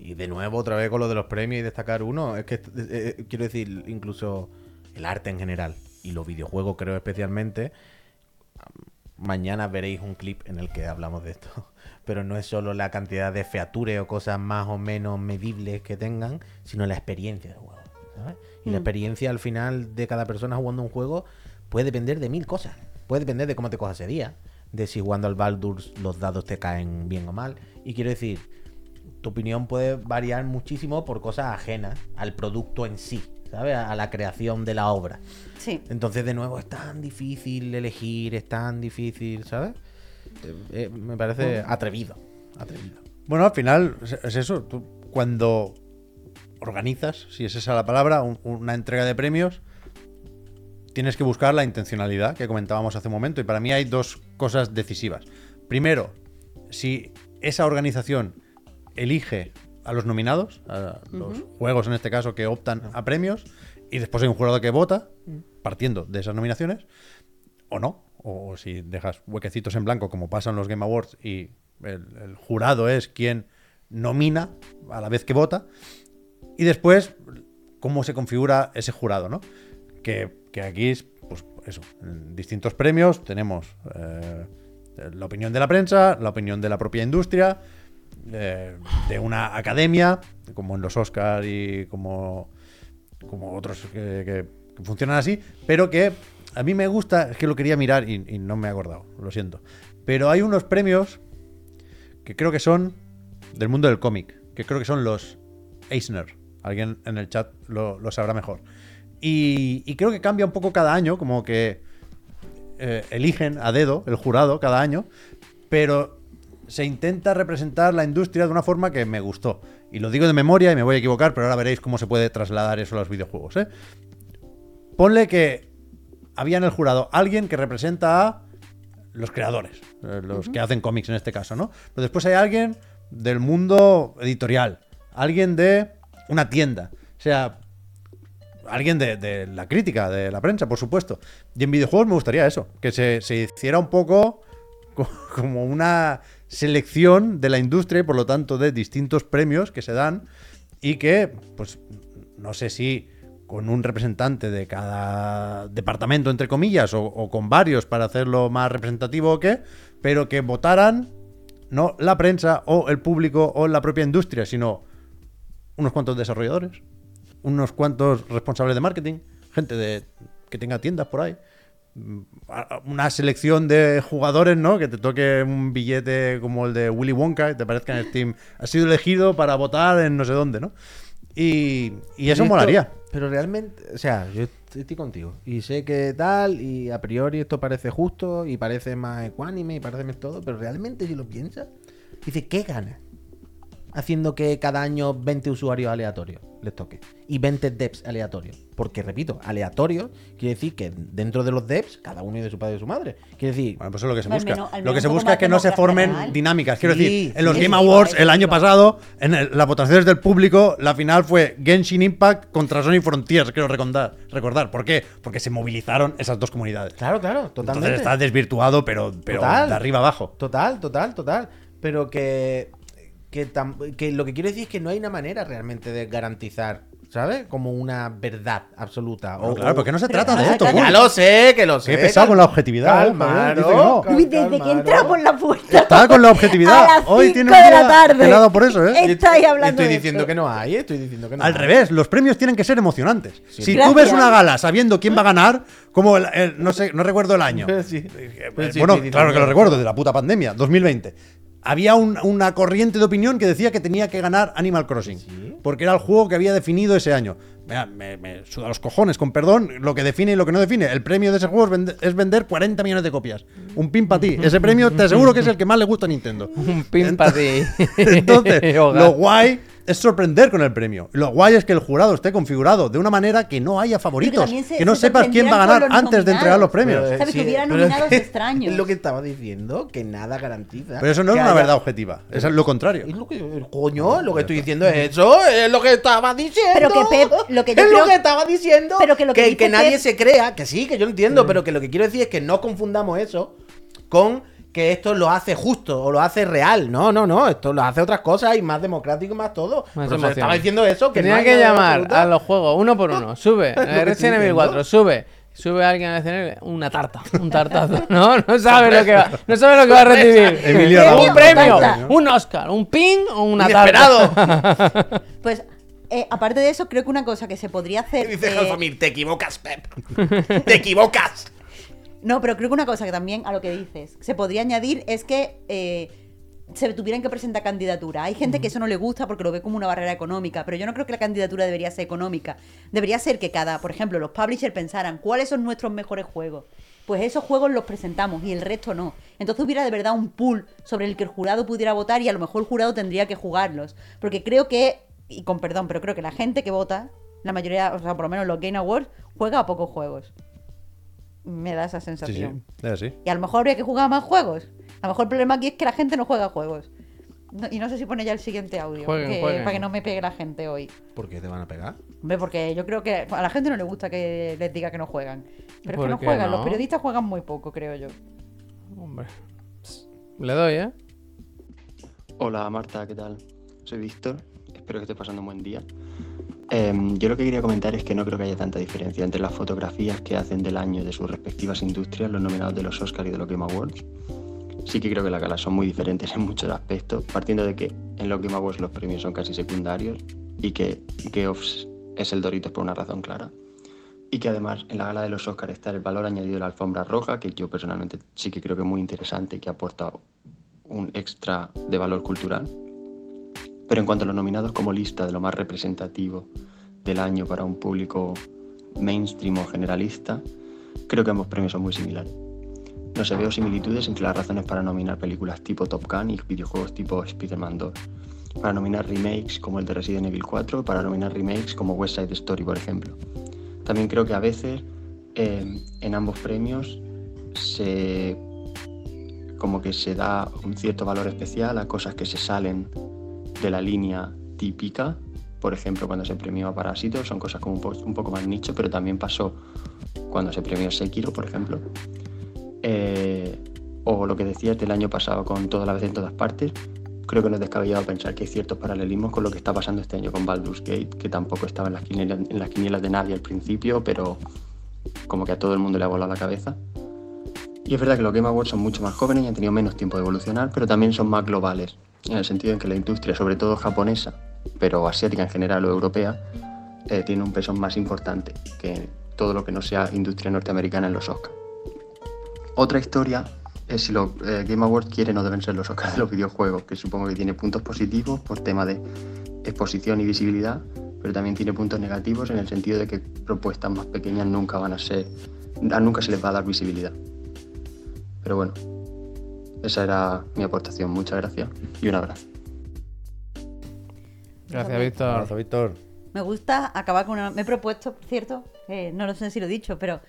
D: Y de nuevo, otra vez con lo de los premios y destacar uno. Es que, eh, eh, quiero decir, incluso el arte en general y los videojuegos, creo especialmente. Mañana veréis un clip en el que hablamos de esto. Pero no es solo la cantidad de features o cosas más o menos medibles que tengan, sino la experiencia del juego. ¿sabes? Y la experiencia al final de cada persona jugando un juego puede depender de mil cosas. Puede depender de cómo te cojas ese día, de si jugando al Baldur's los dados te caen bien o mal. Y quiero decir, tu opinión puede variar muchísimo por cosas ajenas al producto en sí, ¿sabes? A la creación de la obra.
B: Sí.
D: Entonces, de nuevo, es tan difícil elegir, es tan difícil, ¿sabes? Eh, eh, me parece atrevido. Atrevido.
A: Bueno, al final es- es eso. Tú cuando organizas, si es esa la palabra, un- una entrega de premios, tienes que buscar la intencionalidad que comentábamos hace un momento. Y para mí hay dos cosas decisivas. primero, si esa organización elige a los nominados, a los juegos en este caso que optan a premios, y después hay un jurado que vota, partiendo de esas nominaciones, o no, o si dejas huequecitos en blanco como pasa en los Game Awards y el, el jurado es quien nomina a la vez que vota, y después cómo se configura ese jurado, ¿no? Que, que aquí es, pues eso, en distintos premios tenemos eh, la opinión de la prensa, la opinión de la propia industria, de una academia, como en los Oscars y como, como otros que, que- funcionan así, pero que a mí me gusta, es que lo quería mirar y, no me he acordado, lo siento. Pero hay unos premios que creo que son del mundo del cómic, que creo que son los Eisner. Alguien en el chat lo, sabrá mejor. Y, y creo que cambia un poco cada año, como que eh, eligen a dedo el jurado cada año, pero se intenta representar la industria de una forma que me gustó. Y lo digo de memoria y me voy a equivocar, pero ahora veréis cómo se puede trasladar eso a los videojuegos. ¿eh? Ponle que había en el jurado alguien que representa a los creadores, eh, los que hacen cómics en este caso, ¿no? Pero después hay alguien del mundo editorial, alguien de una tienda, o sea, alguien de, de la crítica, de la prensa, por supuesto. Y en videojuegos me gustaría eso, que se, se hiciera un poco co- como una selección de la industria y por lo tanto de distintos premios que se dan y que, pues, no sé si con un representante de cada departamento, entre comillas, o, con varios para hacerlo más representativo o qué, pero que votaran no la prensa o el público o la propia industria, sino unos cuantos desarrolladores, unos cuantos responsables de marketing, gente de que tenga tiendas por ahí, una selección de jugadores, ¿no? Que te toque un billete como el de Willy Wonka y te parezca en Steam, has sido elegido para votar en no sé dónde, ¿no? Y, y eso
D: Esto-
A: molaría.
D: Pero realmente, o sea, yo est- estoy contigo. Y sé que tal, y a priori esto parece justo, y parece más ecuánime, y parece más todo, pero realmente si lo piensas, dice, ¿qué gana? Haciendo que cada año 20 usuarios aleatorios les toque. Y 20 devs aleatorios. Porque, repito, aleatorios quiere decir que dentro de los devs, cada uno es de su padre y de su madre. Quiere decir,
A: Bueno, pues eso es lo que se busca.
B: menos-
A: lo que se busca es que no se formen dinámicas. Quiero
D: Sí,
A: decir, en los
D: sí,
A: Game Awards el año pasado, en el- las votaciones del público, la final fue Genshin Impact contra Sony Frontiers, quiero recordar. recordar. ¿Por qué? Porque se movilizaron esas dos comunidades.
D: claro, claro, totalmente.
A: Entonces está desvirtuado, pero, pero
D: Total.
A: de arriba abajo.
D: Total, total, total. Pero que, que, tam- que lo que quiero decir es que no hay una manera realmente de garantizar, ¿sabes? Como una verdad absoluta.
A: Bueno,
D: o,
A: claro, porque no se trata de esto.
D: Ya lo sé, que lo sé.
A: Qué pesado con la objetividad, ¿eh?
D: Calma,
A: no.
B: Desde que entra por la puerta.
A: Está con la objetividad.
B: A las
A: Hoy tiene
B: de
A: un
B: la
A: día
B: tarde.
A: helado por eso, ¿eh?
B: Estáis hablando
D: Estoy
B: de
D: diciendo que no hay, estoy diciendo que no
A: Al
D: hay.
A: revés, los premios tienen que ser emocionantes. Si tú ves una gala sabiendo quién va a ganar, como el, el- no sé, no recuerdo el año.
D: Sí.
A: Eh,
D: sí,
A: bueno, claro que lo recuerdo, de la puta pandemia, 2020. Había un- una corriente de opinión que decía que tenía que ganar Animal Crossing.
D: Sí.
A: Porque era el juego que había definido ese año. Mira, me, me suda los cojones, con perdón, lo que define y lo que no define. El premio de ese juego es vende- es vender 40 millones de copias. Un pin para ti. Ese premio te aseguro que es el que más le gusta a Nintendo.
C: Un pin para ti.
A: Entonces, lo guay es sorprender con el premio. Lo guay es que el jurado esté configurado de una manera que no haya favoritos.
B: se-
A: que no
B: se
A: sepas quién va a ganar antes de entregar los premios.
D: Pero,
B: ¿Sabes? Que hubiera
D: pero
B: nominados
D: que-
B: extraños.
D: Es lo que estaba diciendo, que nada garantiza.
A: Pero eso no es una
D: haya-
A: verdad objetiva. Es lo contrario.
D: Es lo que, coño, lo que estoy diciendo es eso, es lo que estaba diciendo.
B: Pero que Pep, lo que yo
D: es
B: creo-
D: lo que estaba diciendo.
B: pero que lo que
D: nadie
B: Pep-
D: se crea, que sí, que yo entiendo, pero que lo que quiero decir es que no confundamos eso con que esto lo hace justo o lo hace real. No, no, no, esto lo hace otras cosas y más democrático y más todo.
C: Más
D: estaba diciendo eso, que
C: Tenía
D: no
C: que llamar
D: absoluta.
C: a los juegos uno por uno. Sube.
D: estoy
C: Resident Evil
D: diciendo.
C: 4, sube. Sube alguien al escenario, una tarta, un tartazo. No, no sabe lo que va, no sabe lo que va a recibir.
A: Emilio
C: un premio, un Oscar, un ping o una
D: Inesperado.
C: tarta.
B: Pues, eh, aparte de eso, creo que una cosa que se podría hacer.
D: Dice
B: eh,
D: Jalfamir, te equivocas, Pep. te equivocas.
B: No, pero creo que una cosa que también a lo que dices se podría añadir es que eh, se tuvieran que presentar candidatura. Hay gente que eso no le gusta porque lo ve como una barrera económica, pero yo no creo que la candidatura debería ser económica. Debería ser que cada, por ejemplo, los publishers pensaran cuáles son nuestros mejores juegos. Pues esos juegos los presentamos y el resto no. Entonces hubiera de verdad un pool sobre el que el jurado pudiera votar y a lo mejor el jurado tendría que jugarlos. Porque creo que, y con perdón, pero creo que la gente que vota, la mayoría, o sea, por lo menos los Game Awards, juega a pocos juegos. Me da esa
A: Sí, sí.
B: sensación.
A: Es así.
B: Y a lo mejor habría que jugar a más juegos. A lo mejor el problema aquí es que la gente no juega juegos. No- y no sé si pone ya el siguiente audio.
C: Jueguen,
B: que-
C: jueguen.
B: para que no me pegue la gente hoy.
D: ¿Por qué te van a pegar?
B: Hombre, porque yo creo que a la gente no le gusta que les diga que no juegan. Pero es
C: ¿Por
B: que no juegan.
C: no?
B: Los periodistas juegan muy poco, creo yo.
C: Hombre. Le doy, ¿eh?
G: Hola Marta, ¿qué tal? Soy Víctor, espero que estés pasando un buen día. Em, yo lo que quería comentar es que no creo que haya tanta diferencia entre las fotografías que hacen del año de sus respectivas industrias, los nominados de los Oscars y de los Game Awards. Sí que creo que las galas son muy diferentes en muchos aspectos, partiendo de que en los Game Awards los premios son casi secundarios y que Geoffs es el Doritos por una razón clara. Y que además en la gala de los Oscars está el valor añadido de la alfombra roja, que yo personalmente sí que creo que es muy interesante y que aporta un extra de valor cultural. Pero en cuanto a los nominados como lista de lo más representativo del año para un público mainstream o generalista, creo que ambos premios son muy similares. No se veo similitudes entre las razones para nominar películas tipo Top Gun y videojuegos tipo Spider-Man 2, para nominar remakes como el de Resident Evil 4, para nominar remakes como West Side Story, por ejemplo. También creo que a veces eh, en ambos premios se como que se da un cierto valor especial a cosas que se salen de la línea típica. Por ejemplo, cuando se premió a Parásito, son cosas como un, po- un poco más nicho, pero también pasó cuando se premió Sekiro, por ejemplo. Eh, o lo que decías del año pasado con Toda la vez en todas partes. Creo que no es descabellado pensar que hay ciertos paralelismos con lo que está pasando este año con Baldur's Gate, que tampoco estaba en las quinielas, en las quinielas de nadie al principio, pero como que a todo el mundo le ha volado la cabeza. Y es verdad que los Game Awards son mucho más jóvenes y han tenido menos tiempo de evolucionar, pero también son más globales, en el sentido en que la industria, sobre todo japonesa, pero asiática en general o europea, eh, tiene un peso más importante que todo lo que no sea industria norteamericana en los Oscars. Otra historia es si los eh, Game Awards quieren o deben ser los Oscars de los videojuegos, que supongo que tiene puntos positivos por tema de exposición y visibilidad, pero también tiene puntos negativos en el sentido de que propuestas más pequeñas nunca van a ser, nunca se les va a dar visibilidad. Pero bueno, esa era mi aportación. Muchas gracias y un abrazo.
C: Gracias, Víctor.
A: Víctor.
B: Me gusta acabar con una... Me he propuesto, por cierto, eh, no lo sé si lo he dicho, pero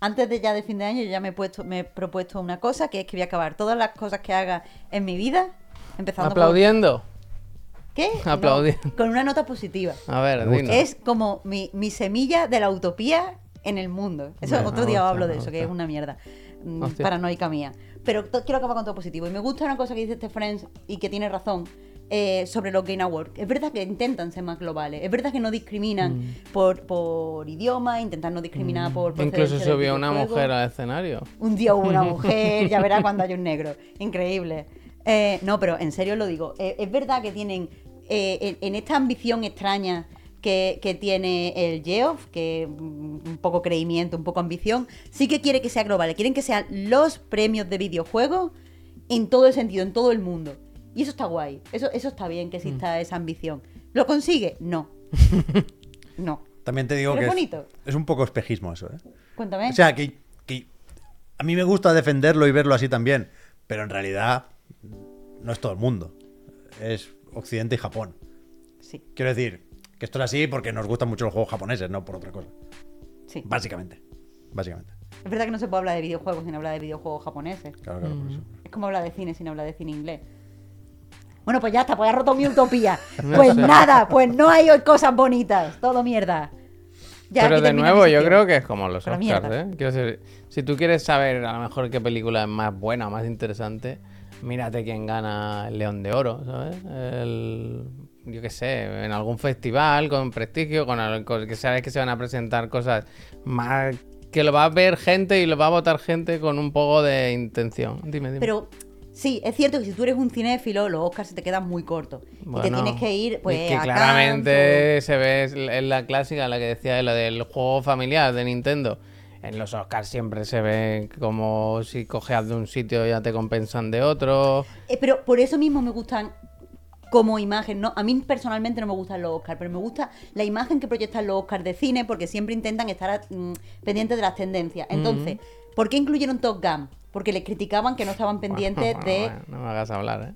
B: antes de ya de fin de año yo ya me he, puesto, me he propuesto una cosa, que es que voy a acabar todas las cosas que haga en mi vida, empezando por...
C: Aplaudiendo.
B: ¿Qué? No,
C: Aplaudiendo.
B: con una nota positiva.
C: A ver, dinos.
B: Es como mi, mi semilla de la utopía en el mundo. Eso otro día os
C: gusta,
B: hablo de eso, que es una mierda. mm,
C: Hostia.
B: Paranoica mía. Pero quiero acabar con todo positivo. Y me gusta una cosa que dice este Friends y que tiene razón. eh, sobre los Game Awards. Es verdad que intentan ser más globales. Es verdad que no discriminan
C: Mm.
B: por, por idioma, intentan no discriminar por
C: Incluso subió una mujer al escenario.
B: Un día hubo una mujer, ya verá cuando hay un negro. Increíble. Eh, no, pero en serio lo digo. Eh, es verdad que tienen, eh, en, en esta ambición extraña que, que tiene el Geoff, que mm, un poco creimiento, un poco ambición, sí que quiere que sea global. Quieren que sean los premios de videojuegos en todo el sentido, en todo el mundo. Y eso está guay. Eso, eso está bien que exista
C: Mm.
B: esa ambición. ¿Lo consigue? No. no.
A: También te digo
B: Pero
A: que
B: es
A: es,
B: bonito.
A: es un poco espejismo eso, ¿eh?
B: Cuéntame.
A: O sea, que, que a mí me gusta defenderlo y verlo así también, pero en realidad no es todo el mundo. Es Occidente y Japón.
B: sí,
A: Quiero decir que esto es así porque nos gustan mucho los juegos japoneses, no por otra cosa.
B: sí.
A: Básicamente. Básicamente.
B: Es verdad que no se puede hablar de videojuegos sin hablar de videojuegos japoneses.
A: Claro, claro,
C: Mm.
A: por eso.
B: Es como hablar de cine sin hablar de cine inglés. Bueno, pues ya está, pues ha roto mi utopía.
C: No
B: Pues
C: sé.
B: nada, pues no hay hoy cosas bonitas. Todo mierda. Ya,
C: Pero de nuevo, yo creo que es como los
B: Pero
C: Oscars,
B: mierda.
C: ¿eh? Quiero decir, si tú quieres saber a lo mejor qué película es más buena o más interesante, mírate quién gana el León de Oro, ¿sabes? El, yo qué sé, en algún festival con prestigio, con, al- con- que sabes que se van a presentar cosas más que lo va a ver gente y lo va a votar gente con un poco de intención. Dime, dime.
B: Pero sí, es cierto que si tú eres un cinéfilo, los Oscars se te quedan muy cortos. y te tienes que ir, pues.
C: es que
B: a
C: claramente se ve, es la- la clásica, la que decía lo del juego familiar de Nintendo. En los Oscars siempre se ve como si cojeas de un sitio ya te compensan de otro.
B: Eh, pero por eso mismo me gustan como imagen, ¿no? A mí personalmente no me gustan los Oscars, pero me gusta la imagen que proyectan los Oscars de cine porque siempre intentan estar mm, pendientes de las tendencias. Entonces, ¿por qué incluyeron Top Gun? Porque les criticaban que no estaban pendientes
C: Bueno,
B: de...
C: bueno, no me hagas hablar, ¿eh?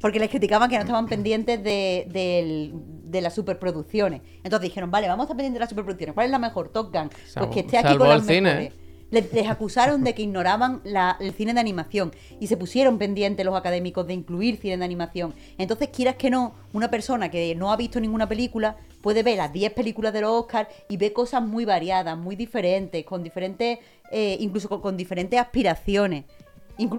B: Porque les criticaban que no estaban pendientes de, del- de las superproducciones. Entonces dijeron, vale, vamos a estar pendientes de las superproducciones. ¿Cuál es la mejor? Top Gun. Pues que esté aquí con las
C: cine,
B: mejores. Les, acusaron de que ignoraban la- el cine de animación y se pusieron pendientes los académicos de incluir cine de animación. Entonces, quieras que no, una persona que no ha visto ninguna película puede ver las 10 películas de los Oscars y ve cosas muy variadas, muy diferentes, con diferentes, eh, incluso con, diferentes aspiraciones.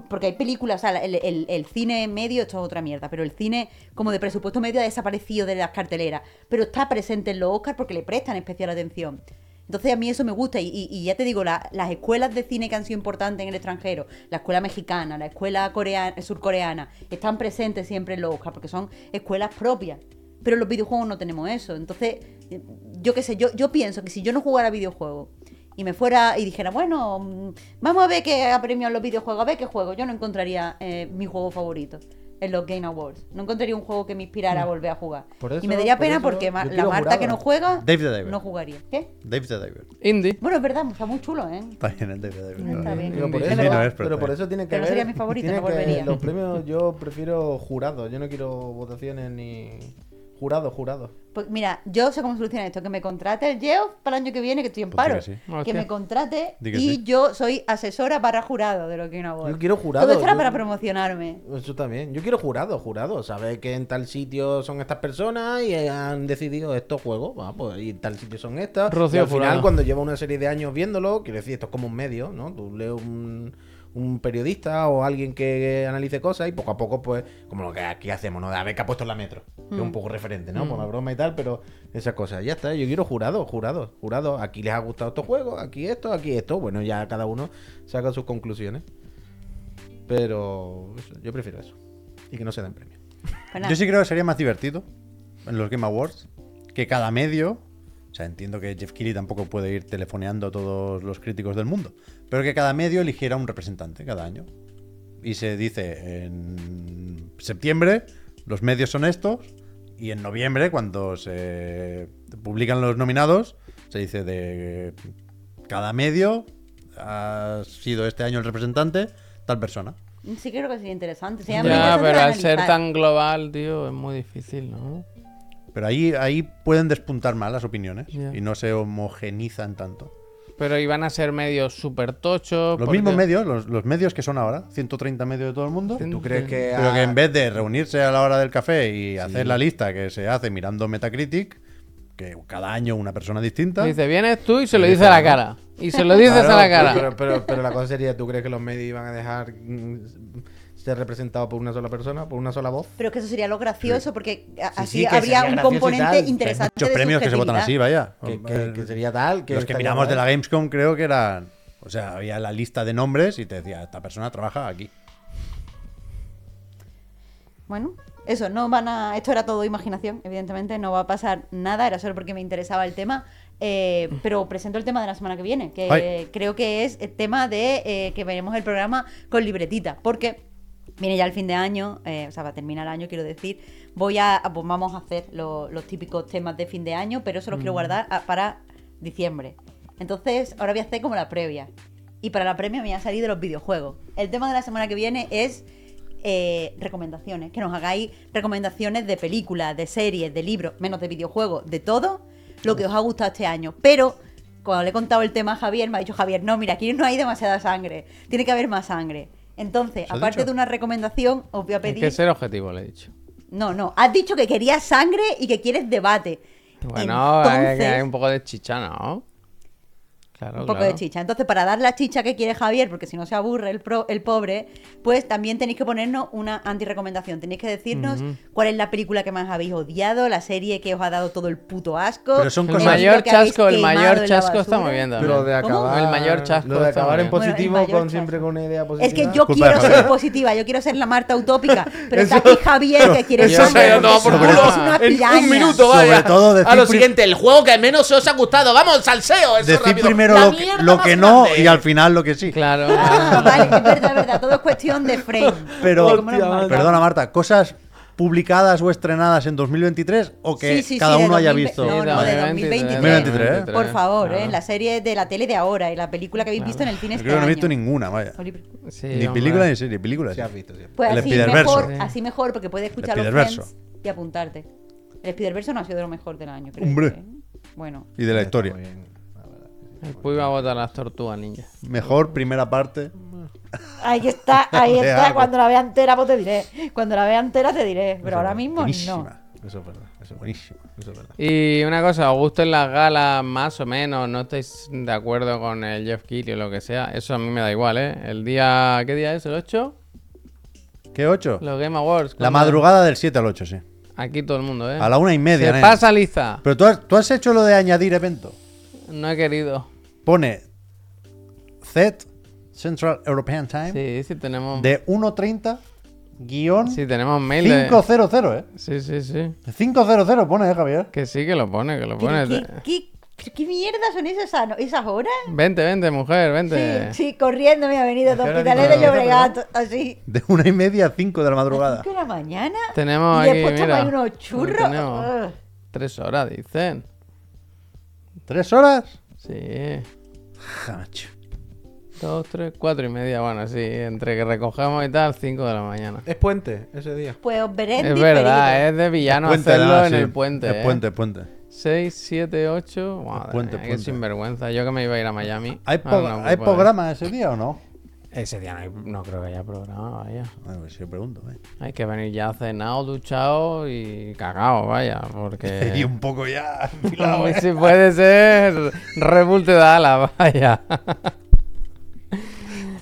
B: Porque hay películas, el- el cine medio, esto es otra mierda, pero el cine como de presupuesto medio ha desaparecido de las carteleras, pero está presente en los Oscars porque le prestan especial atención. Entonces a mí eso me gusta y, y- ya te digo, la- las escuelas de cine que han sido importantes en el extranjero, la escuela mexicana, la escuela coreana, surcoreana, están presentes siempre en los Oscars porque son escuelas propias. Pero los videojuegos no tenemos eso. Entonces, eh, yo qué sé, yo, yo pienso que si yo no jugara videojuegos y me fuera y dijera, bueno, mm, vamos a ver qué ha premiado los videojuegos, a ver qué juego, yo no encontraría eh, mi juego favorito en los Game Awards. No encontraría un juego que me inspirara a volver a jugar.
D: Por eso-
B: y me daría
D: por
B: pena
D: eso
B: porque ma-
D: yo
B: la
D: quiero
B: Marta
D: jurado.
B: que no juega
A: Dave the Diver.
B: no jugaría. ¿Qué?
A: Dave the Diver.
C: Indie.
B: Bueno, es verdad, está muy chulo, ¿eh?
A: Está bien el Dave the Diver.
B: Está bien.
D: Digo, por eso,
A: pero
D: por eso tiene que
B: Pero no
D: ver.
B: sería mi favorito,
D: tiene
B: no
D: que-
B: volvería.
D: los premios yo prefiero jurados. Yo no quiero votaciones ni jurados, jurados.
B: Pues mira, yo sé cómo solucionar esto. Que me contrate el Geoff para el año que viene, que estoy en
A: Pues
B: paro.
A: que sí.
B: Que
C: Hostia.
B: me contrate
A: Di que
B: y
A: sí.
B: yo soy asesora para jurado de los Game Awards.
D: Yo quiero jurado,
B: Todo esto era
D: yo-
B: para promocionarme.
D: Eso también. Yo quiero jurados, jurados. Saber que en tal sitio son estas personas y han decidido estos juegos. Va, pues y en tal sitio son estas.
C: Rocío
D: y al final,
C: Jurado.
D: cuando lleva una serie de años viéndolo, quiero decir, esto es como un medio, ¿no? Tú lees un, un periodista o alguien que analice cosas y poco a poco, pues, como lo que aquí hacemos, ¿no? De a ver qué ha puesto en la metro. Que es un poco referente, ¿no? Por la broma y tal, pero esas cosas. Ya está. Yo quiero jurados, jurados, jurados. Aquí les ha gustado estos juegos, aquí esto, aquí esto. Bueno, ya cada uno saca sus conclusiones. Pero eso, yo prefiero eso. Y que no se den premios.
B: Pues.
A: Yo sí creo que sería más divertido en los Game Awards que cada medio. O sea, entiendo que Jeff Keighley tampoco puede ir telefoneando a todos los críticos del mundo. Pero que cada medio eligiera un representante cada año. Y se dice en septiembre los medios son estos. Y en noviembre, cuando se publican los nominados, se dice de cada medio ha sido este año el representante tal persona.
B: Sí creo que sería interesante. Sería
C: Ya,
B: interesante
C: pero al ser tan global, tío, es muy difícil, ¿no?
A: Pero ahí, ahí pueden despuntar más las opiniones y no se homogenizan tanto.
C: Pero iban a ser medios súper tochos.
A: Los
C: porque-
A: mismos medios, los, los medios que son ahora, 130 medios de todo el mundo,
D: ¿Tú crees que.?
A: pero que en vez de reunirse a la hora del café y hacer la lista que se hace mirando Metacritic, que cada año una persona distinta,
C: Dice, vienes tú y se lo
A: Sí,
C: dices a la cara. Y se lo dices
D: Claro,
C: a la cara.
D: Pero, pero, pero la cosa sería: ¿tú crees que los medios iban a dejar ser representados por una sola persona, por una sola voz?
B: Pero es que eso sería lo gracioso porque
D: Sí,
B: así
D: sí,
B: habría un componente
D: que hay
B: interesante.
A: muchos
B: de
A: premios que se votan así, vaya.
D: Que, que- que sería tal. Que
A: los que miramos de la. Gamescom creo que eran, o sea, había la lista de nombres y te decía, esta persona trabaja aquí.
B: Bueno, eso, no van a. Esto era todo imaginación, evidentemente, no va a pasar nada, era solo porque me interesaba el tema. eh, pero presento el tema de la semana que viene, que
A: Ay.
B: creo que es el tema de eh, que veremos el programa con libretita, porque viene ya el fin de año, eh, o sea, va a terminar el año, quiero decir. Voy a. Pues vamos a hacer lo- los típicos temas de fin de año, pero eso los quiero guardar a- para diciembre. Entonces, ahora voy a hacer como la previa. Y para la premia me voy a salir de los videojuegos. El tema de la semana que viene es eh, recomendaciones. Que nos hagáis recomendaciones de películas, de series, de libros, menos de videojuegos, de todo lo que os ha gustado este año. Pero cuando le he contado el tema a Javier, me ha dicho Javier, no, mira, aquí no hay demasiada sangre. Tiene que haber más sangre. Entonces,
A: ¿Eso has
B: aparte
A: dicho?
B: de una recomendación, os voy a
C: Hay
B: pedir.
C: que ser objetivo, le he dicho.
B: No, no. Has dicho que querías sangre y que quieres debate.
C: Bueno, hay, hay un poco de chicha, ¿no? Claro,
B: un poco
C: claro.
B: de chicha. Entonces, para dar la chicha que quiere Javier, porque si no se aburre el, pro- el pobre, pues también tenéis que ponernos una anti-recomendación. Tenéis que decirnos cuál es la película que más habéis odiado, la serie que os ha dado todo el puto asco.
A: Pero son
C: El
A: cosas-
B: libro
C: mayor chasco, el mayor chasco está muy bien
D: Pero de
B: ¿Cómo?
D: acabar.
C: El mayor chasco
D: Lo de acabar en.
B: Bueno, el
D: positivo con siempre con una idea positiva.
B: Es que yo quiero ser positiva, yo quiero ser la Marta utópica, pero está aquí Javier que quiere
C: Eso
B: ser una
H: En un minuto,
A: Sobre
H: vaya.
A: todo
H: a lo siguiente, el juego que menos os ha gustado. Vamos, salseo. Eso
A: decir
H: rápido.
A: Primero
H: La
A: lo que, lo que no
H: grande.
A: y al final lo que sí.
C: Claro.
B: Ah, vale, es verdad, es verdad, todo es cuestión de frame.
A: Pero,
B: marcamos.
A: perdona Marta, cosas publicadas o estrenadas en 2023 o que
B: Sí, sí,
A: cada
B: sí,
A: uno haya
B: 2020,
A: visto.
B: No, no, de 2023.
A: 2023, ¿eh?
B: Por favor,
C: Claro.
B: ¿eh? la serie de la tele de ahora y la película que habéis visto en el cine
A: Yo
B: este
A: creo que no he visto ninguna, vaya. Ni película ni serie, película.
D: Sí,
A: sí.
D: has visto.
B: Pues
A: El
B: así mejor,
C: Sí.
B: así mejor, porque puedes escuchar los. Friends y apuntarte. El Spiderverso no ha sido de lo mejor del año, creo.
A: Hombre.
B: ¿eh? Bueno,
A: Y de la historia.
C: El Puy va a votar las tortugas ninja.
A: Mejor primera parte.
B: Ahí está, ahí
A: De
B: está.
A: algo.
B: Cuando la vea entera, pues te diré. Cuando la vea entera, te diré. Pero ahora mismo no.
D: Eso es verdad. Eso es
A: Buenísima.
D: Eso es verdad.
C: Y una cosa, ¿os gustan las galas más o menos? ¿No estáis de acuerdo con el Jeff Keighley o lo que sea? Eso a mí me da igual, ¿eh? El día... ¿Qué día es? ¿El 8?
A: ¿Qué 8?
C: Los Game Awards.
A: La madrugada del 7 al 8, sí.
C: Aquí todo el mundo, ¿eh?
A: A la una y media,
C: Se pasa Liza.
A: Pero tú has, tú has hecho lo de añadir evento.
C: No he querido.
A: Pone Z, Central European Time,
C: Sí, sí tenemos...
A: de 1.30 guion
C: Sí, tenemos mail de...
A: 500, ¿eh?
C: Sí, sí, sí.
A: 500 pone, ¿eh, Javier?
C: Que sí, que lo pone, que lo pone.
B: ¿Qué, qué, qué- qué mierda son esas, horas?
C: Vente, vente, mujer, vente.
B: Sí, sí, corriendo me ha venido de
D: ¿A
B: hospitales de? Llobregat, así.
A: De una y media a 5 de la madrugada.
B: ¿Cinco de la mañana?
C: Tenemos
B: y
C: aquí,
B: después
C: mira.
B: unos churros.
C: Tenemos. Tres horas, dicen.
A: ¿Tres horas?
C: Sí.
A: Ja, macho.
C: Dos, tres, cuatro y media. Bueno, sí, entre que recogemos y tal, cinco de la mañana.
D: Es puente ese día.
B: Pues os veré en
C: Es
B: diferido.
C: verdad, es de villano
A: Puente,
C: hacerlo en
A: sí.
C: el puente.
A: Es
C: ¿eh?
A: puente, puente.
C: 6, 7, 8. Madre
A: puente,
C: mía, qué
A: puente.
C: sinvergüenza. Yo que me iba a ir a Miami.
A: ¿Hay,
C: Ah,
A: po-
C: no,
A: ¿hay programa ese día o no?
C: Ese día no, hay- no creo que haya programa, vaya.
A: Ay, pues yo pregunto, ¿eh?
C: Hay que venir ya cenado, duchado y cagado, vaya. Porque.
A: Y un poco ya ¿eh?
C: si puede ser rebulte de ala, vaya.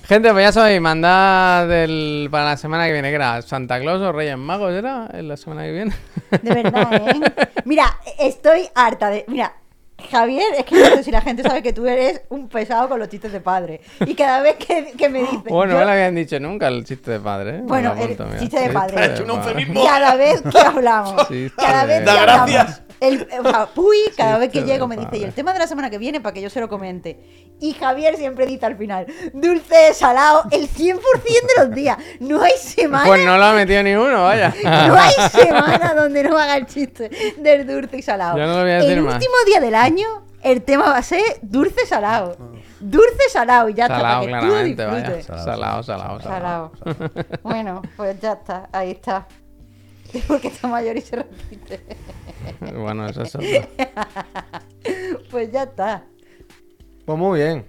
C: Gente, pues ya sabéis, mandad el, para la semana que viene, que era Santa Claus o Reyes Magos, ¿era? ¿En la semana que viene?
B: De verdad, ¿eh? Mira, estoy harta de. Mira, Javier, es que no sé si la gente sabe que tú eres un pesado con los chistes de padre. Y cada vez que, que me dicen.
C: Bueno,
B: yo-
C: no me lo habían dicho nunca el chiste de padre, ¿eh? Me
B: Bueno,
C: apunto,
B: el
C: mira.
B: chiste de padre.
C: Chiste de padre.
B: Cada vez que hablamos,
C: Chiste
B: cada vez que
C: Da
B: hablamos,
A: gracias.
B: el, o sea, Puy, cada vez que llego me dice, y el tema de la semana que viene para que yo se lo comente. Y Javier siempre dice al final, dulce, salado, el 100% de los días. No hay semana,
C: Pues no lo ha metido ni uno, vaya.
B: no hay semana donde no haga el chiste del dulce y salado.
C: Yo no lo voy a decir
B: el
C: más.
B: último día del año, el tema va a ser dulce, salado. Dulce, salado, y ya
C: Salado,
B: está, para que tú lo
C: claramente, vaya.
B: disfrutes.
C: Salado, salado, salado.
B: Salado. bueno, pues ya está, ahí está. Porque está mayor y se repite.
C: Bueno, eso es otro.
B: Pues ya está.
D: Pues muy bien.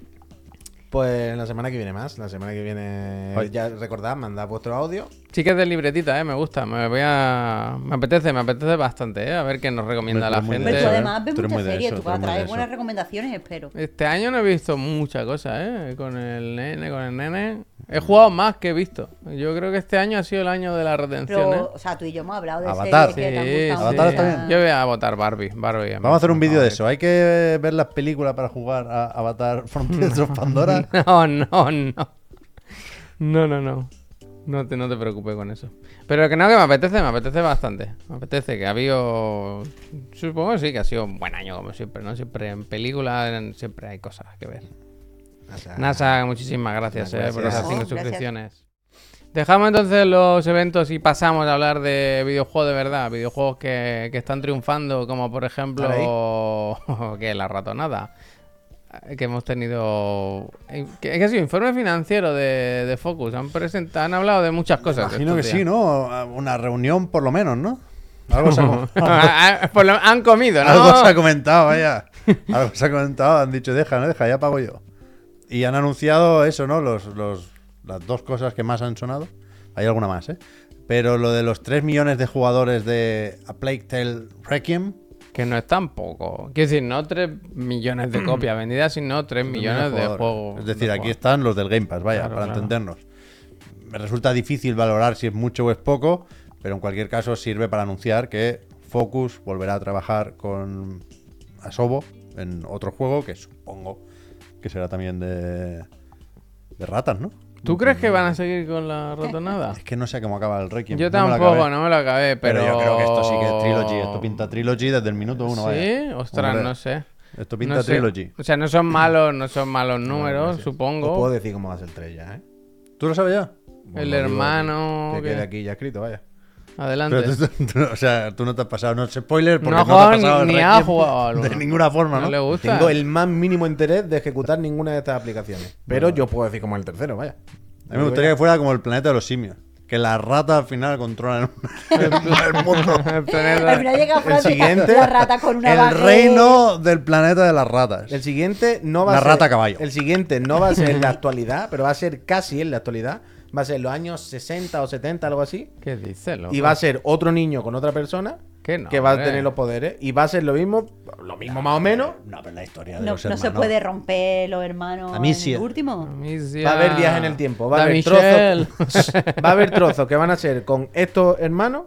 D: Pues la semana que viene más. La semana que viene. Ya recordad, mandad vuestro audio.
C: Sí que es de libretita, ¿eh? Me gusta. Me voy a... Me apetece, me apetece bastante, ¿eh? A ver qué nos recomienda la gente.
B: Pero
A: ¿eh?
B: además ves muchas series,
A: eso,
B: tú vas a traer buenas recomendaciones, espero.
C: Este año no he visto mucha cosa, ¿eh? Con el nene, con el nene. He jugado más que he visto. Yo creo que este año ha sido el año de la redención,
B: Pero,
C: ¿eh?
B: o sea, tú y yo hemos hablado de
A: Avatar.
B: series que te han
C: Sí.
A: Avatar está bien.
C: Yo voy a votar Barbie. Barbie
A: Vamos a hacer un vídeo de eso. Hay que ver las películas para jugar a Avatar Frontiers of Pandora.
C: No, no, no. No, no, no. No te, no te preocupes con eso. Pero que no, que me apetece, me apetece bastante. Me apetece que ha habido. Supongo que sí, que ha sido un buen año, como siempre, ¿no? Siempre en películas siempre hay cosas que ver.
D: NASA.
C: NASA, muchísimas gracias, eh, por
D: Gracias.
C: esas cinco
B: gracias.
C: suscripciones. Dejamos entonces los eventos y pasamos a hablar de videojuegos de verdad, videojuegos que, que están triunfando, como por ejemplo que la ratonada, que hemos tenido, eh, que, que ha sido informe financiero de, de Focus, han presentado, han hablado de muchas cosas.
A: Imagino que sí. ¿no? Una reunión por lo menos, ¿no? Algo se ha,
C: Ah, por lo- han comido, ¿no?
A: algo se ha comentado, vaya. Algo se ha comentado. Han dicho, deja, no deja, ya pago yo. Y han anunciado eso, ¿no? Los, los, las dos cosas que más han sonado. Hay alguna más, ¿eh? Pero lo de los 3 millones de jugadores de A Plague Tale Requiem.
C: Que no es tan poco. Quiero decir, no 3 millones de copias vendidas, sino 3 millones de juegos.
A: Es decir,
C: de
A: aquí
C: juegos.
A: están los del Game Pass, vaya,
C: Claro,
A: para
C: claro.
A: entendernos. Me resulta difícil valorar si es mucho o es poco, pero en cualquier caso sirve para anunciar que Focus volverá a trabajar con Asobo en otro juego que supongo que será también de, de ratas, ¿no?
C: ¿Tú crees que van a seguir con la ratonada?
A: Es que no sé cómo acaba el Requiem.
C: Yo
A: no me lo
C: tampoco,
A: acabé.
C: no me lo acabé, pero...
A: pero... yo creo que esto sí que es Trilogy. Esto pinta Trilogy desde el minuto uno,
C: Sí,
A: vaya.
C: ostras,
A: Hombre,
C: no sé.
A: Esto pinta
C: No sé.
A: Trilogy.
C: O sea, no son malos, no son malos números,
D: Os puedo
C: supongo.
D: decir cómo va a ser el 3 ya, ¿eh?
A: ¿Tú lo sabes ya?
D: Bueno,
C: El hermano,
D: Que quede aquí ya escrito, vaya.
C: Adelante.
A: Pero tú, tú- o sea, tú no te has pasado, no es spoiler, porque
C: No ha
A: no, te has pasado
C: ni-
A: el
C: ni ha jugado al
A: de ninguna forma,
C: no
A: ¿no?
C: le gusta.
D: Tengo el más mínimo interés de ejecutar ninguna de estas aplicaciones. Pero yo puedo decir como el tercero, vaya.
A: A mí me gustaría que fuera como el planeta de los simios. que las ratas al final controlan el mundo.
C: El
B: Al
C: planeta-
B: final llega Francia
D: siguiente,
B: la rata con una
A: El reino del planeta de las ratas.
D: El siguiente no va
A: La
D: a ser.
A: rata caballo.
D: El siguiente no va a ser en la actualidad, pero va a ser casi en la actualidad. Va a ser los años 60 o 70, algo así.
C: ¿Qué dices, loco?
D: Y va a ser otro niño con otra persona
C: ¿Qué no,
D: que va a tener los poderes. Y va a ser lo mismo, lo mismo más o menos.
A: No, pero la historia de
B: No,
A: los
B: no se
A: hermanos.
B: puede romper los hermanos
A: A mí
B: en
A: sí.
B: el último.
C: Amicia.
D: Va a haber viaje en el tiempo. Va a haber trozos. Va a haber trozos que van a ser con estos hermanos.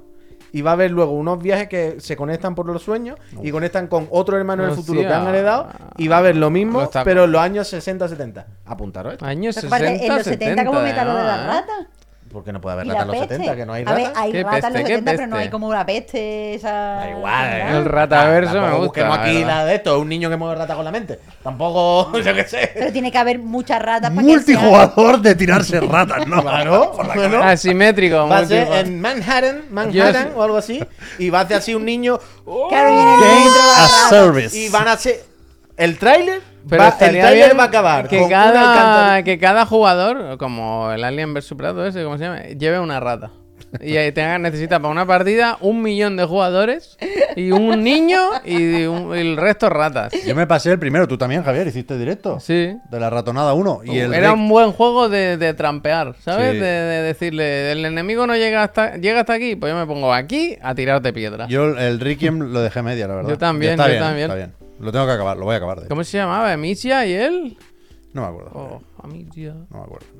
D: Y va a haber luego unos viajes que se conectan por los sueños y conectan con otro hermano en el futuro que han heredado. Y va a haber lo mismo,
C: Lo está-
D: pero en los años 60-70. Apuntaros esto.
C: Años
B: Lo que pasa es
C: 60,
B: que en los 70 como metan lo de
C: ¿eh?
B: ratas.
D: Porque no puede haber rata en los
B: peste.
D: 70, que no hay
B: A ver,
D: rata.
B: hay
C: ¿Qué
B: rata en los
C: qué
B: 70, pero no hay como una peste esa.
D: Da igual, ¿eh?
C: El rataverso me gusta.
D: busquemos aquí la de esto, un niño que mueve rata con la mente. Tampoco, yo qué sé.
B: Pero tiene que haber muchas ratas para que sea-
A: Multijugador de tirarse ratas, ¿no?
D: Claro.
C: Asimétrico.
D: Va a ser en Manhattan, Manhattan o algo así. Y va a ser así un niño. ¡oh!
B: Claro, y
A: as
B: ratas.
A: service.
D: Y van a ser. El tráiler.
C: Pero
D: va- El
C: estaría
D: tráiler
C: bien
D: va a acabar.
C: que
D: con
C: cada, que cada jugador, como el Alien vs Predator ese, ¿cómo se llama? Lleve una rata. Y ahí tenga, necesita para una partida un millón de jugadores y un niño y, un- y el resto ratas.
A: Yo me pasé el primero, tú también, Javier, hiciste directo.
C: Sí.
A: De la ratonada 1. Y el
C: Era
A: rec-
C: un buen juego de, de trampear, ¿sabes?
A: Sí.
C: De, de decirle, el enemigo no llega hasta, llega hasta aquí, pues yo me pongo aquí a tirarte piedras.
A: Yo el Requiem lo dejé media, la verdad.
C: Yo también, yo
A: bien,
C: también.
A: Está bien. Lo tengo que acabar, lo voy a acabar. De.
C: ¿Cómo se llamaba? ¿Emicia y él?
A: No me acuerdo.
C: Oh, Amicia.
A: No me acuerdo, no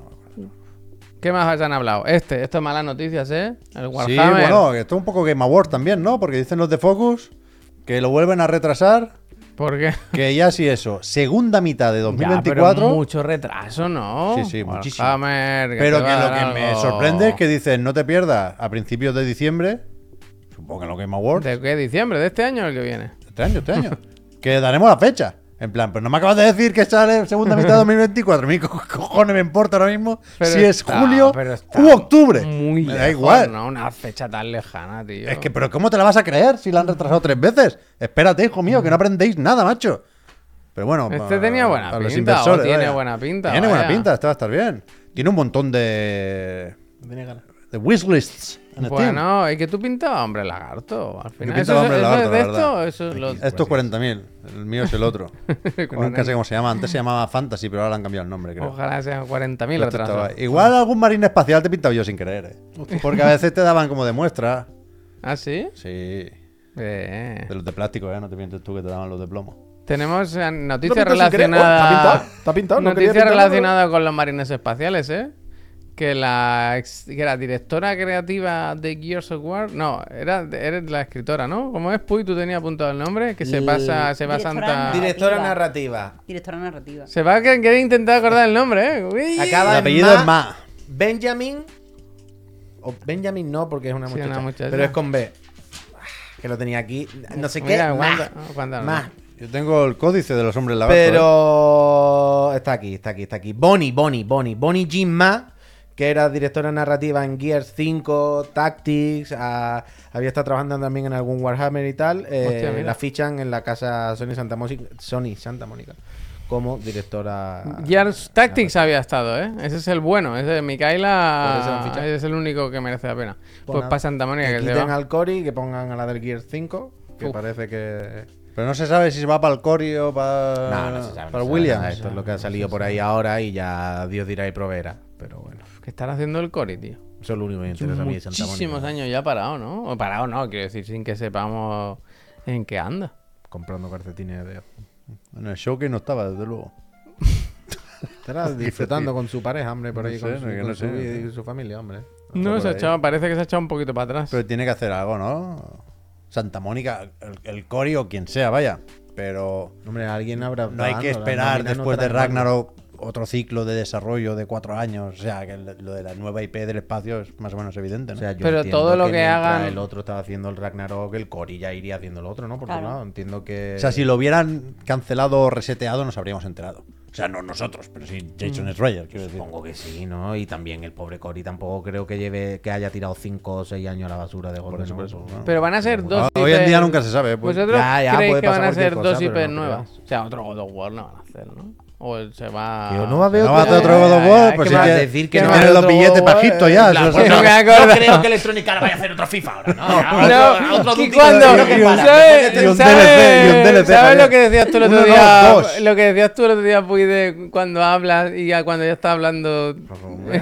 A: me acuerdo.
C: ¿Qué más han hablado? Este, esto es malas noticias, ¿eh? El
A: Sí,
C: Warhammer.
A: bueno, que esto es un poco Game Awards también, ¿no? Porque dicen los de Focus que lo vuelven a retrasar.
C: ¿Por qué?
A: Que ya sí eso, segunda mitad de
C: Ya,
A: 2024.
C: pero mucho retraso, ¿no?
A: Sí, sí, muchísimo.
C: Warhammer,
A: Pero que
C: va a
A: lo que me sorprende es que dicen no te pierdas a principios de diciembre, supongo que en los Game Awards,
C: ¿De qué? ¿Diciembre? ¿De este año o el que viene?
A: este año, este año, que daremos la fecha. En plan, pero no me acabas de decir que sale segunda mitad de 2024. Mi co- cojones me importa ahora mismo
C: Pero
A: si es
C: está-
A: julio u octubre.
C: Muy
A: me da
C: lejos,
A: igual.
C: ¿no? Una fecha tan lejana, tío.
A: Es que, pero ¿cómo te la vas a creer si la han retrasado tres veces? Espérate, hijo mío, que no aprendéis nada, macho. Pero bueno,
C: Este tenía buena
A: para
C: pinta, tiene
A: vaya.
C: buena pinta,
A: Tiene buena pinta, este va a estar bien. Tiene un montón de. de wishlists.
C: Bueno, ¿y que tú pintabas hombre lagarto? Al final,
A: pintaba
C: ¿eso,
A: hombre
C: eso
A: lagarto,
C: es de esto? Eso es lo...
A: Esto es 40.000, el mío es el otro. Nunca sé cómo se llama. Antes se llamaba Fantasy, pero ahora le han cambiado el nombre, creo.
C: Ojalá sean 40.000
A: Pero esto
C: atrás.
A: estaba- Igual algún marine espacial te he pintado yo sin querer, ¿eh? Porque a veces te daban como de muestra.
C: ¿Ah, sí?
A: Sí.
C: Eh.
A: De los de plástico, ¿eh? No te pienses tú que te daban los de plomo.
C: Tenemos eh, noticias
D: querer. Oh,
C: relacionadas...
D: Está pintado, está pintado. no
C: Noticias relacionadas con los marines espaciales, ¿eh? Que la, ex- que la directora creativa de Gears of War... No, era, eres la escritora, ¿no? ¿Cómo es, Puy? ¿Tú tenías apuntado el nombre? Que se pasa... Se va
B: Directora.
D: Directora narrativa.
B: Directora narrativa.
C: Se va a que- querer intentar acordar el nombre, ¿eh? Uy.
D: Acaba
A: El apellido es Ma.
D: Benjamin. O Benjamin no, porque es una
C: Sí,
D: muchacha.
C: una muchacha.
D: Pero es con B. Que lo tenía aquí. No sé qué.
C: Mira,
D: Ma.
C: aguanta, aguanta,
D: Ma.
A: Yo tengo el códice de los hombres lagartos. ¿eh?
D: Pero está aquí, está aquí, está aquí. Bonnie, Bonnie, Bonnie. Bonnie Jean Ma, que era directora narrativa en Gears 5, Tactics, ah, había estado trabajando también en algún Warhammer y tal. eh,
C: Hostia,
D: la fichan en la casa Sony Santa Mónica, Sony Santa Mónica como directora.
C: Gears Tactics había estado, ¿eh? Ese es el bueno. Ese de Micaela ese es el único que merece la pena. Pues,
D: nada,
C: para Santa Mónica
D: que
C: que se
D: quiten
C: va.
D: al Cory, que pongan a la del Gears 5, que
C: Uf.
D: parece que.
A: Pero no se sabe si se va para el Cory o para,
D: No, no se sabe. no
A: para
D: se sabe nada.
A: Williams.
D: Esto es lo que ha salido por ahí ahora y ya Dios dirá y proveerá. Pero bueno,
C: Que estar haciendo el Cory, tío.
D: eso es lo único que me interesa a mí de Santa
C: Muchísimos años ya parado, ¿no? O parado no, quiero decir, sin que sepamos en qué anda.
D: Comprando calcetines de.
A: En el show que no estaba, desde luego.
D: Estará disfrutando con su pareja, hombre, por
A: No
D: ahí,
A: sé,
D: con, su,
A: no, que
D: con
A: no
D: su
A: sé,
D: vida
A: no
D: y su familia, hombre.
C: No, se ha echado, parece que se ha echado un poquito para atrás.
A: Pero tiene que hacer algo, ¿no? Santa Mónica, el, el Cory o quien sea, vaya. Pero
D: Hombre, alguien habrá.
A: no hay que esperar después de. Ragnarok otro ciclo de desarrollo de cuatro años. O sea, que lo de la nueva IP del espacio es más o menos evidente,
D: O sea, yo
C: Pero
D: entiendo
C: todo lo que
D: mientras
C: hagan-
D: El otro estaba haciendo el Ragnarok, el Cory ya iría haciendo el otro, ¿no? Por
B: Claro.
D: lado, entiendo que.
A: O sea, si lo hubieran cancelado o reseteado, nos habríamos enterado. O sea, no nosotros, pero sí Jason Schreier, quiero decir.
D: Supongo que sí, ¿no? Y también el pobre Cory tampoco creo que lleve que haya tirado 5 o 6 años a la basura de golpe.
A: Por eso,
D: ¿no?
A: por eso, bueno.
C: Pero van a ser dos
A: Ah, Hoy en día nunca se sabe. Pues.
C: ¿Vosotros
D: Ya, ya,
C: creéis
D: puede
C: que van a ser dos IPs
D: no
C: nuevas? O sea, otro God of War no van a hacer, ¿no? O se va.
D: Yo no va a ver
A: No va a hacer
C: Ay,
A: otro God of War, pues
C: ¿qué
A: si
C: más
A: tiene-
D: decir que no
A: tiene
D: hay
A: los
D: otro
A: billetes para Egipto ya.
C: pues
A: es-
C: no me
H: No
C: acuerdo.
H: creo que Electronic Arts vaya a hacer otro FIFA ahora, ¿no?
C: No,
H: Otro- otro
C: y
H: que para.
C: ¿Sabes,
A: y un
C: ¿sabes-
A: DLC, y un DLC,
C: ¿sabes
A: Javier?
C: lo que decías tú el otro día? Lo que decías tú el otro día, Puy, de cuando hablas y ya cuando ya estás hablando.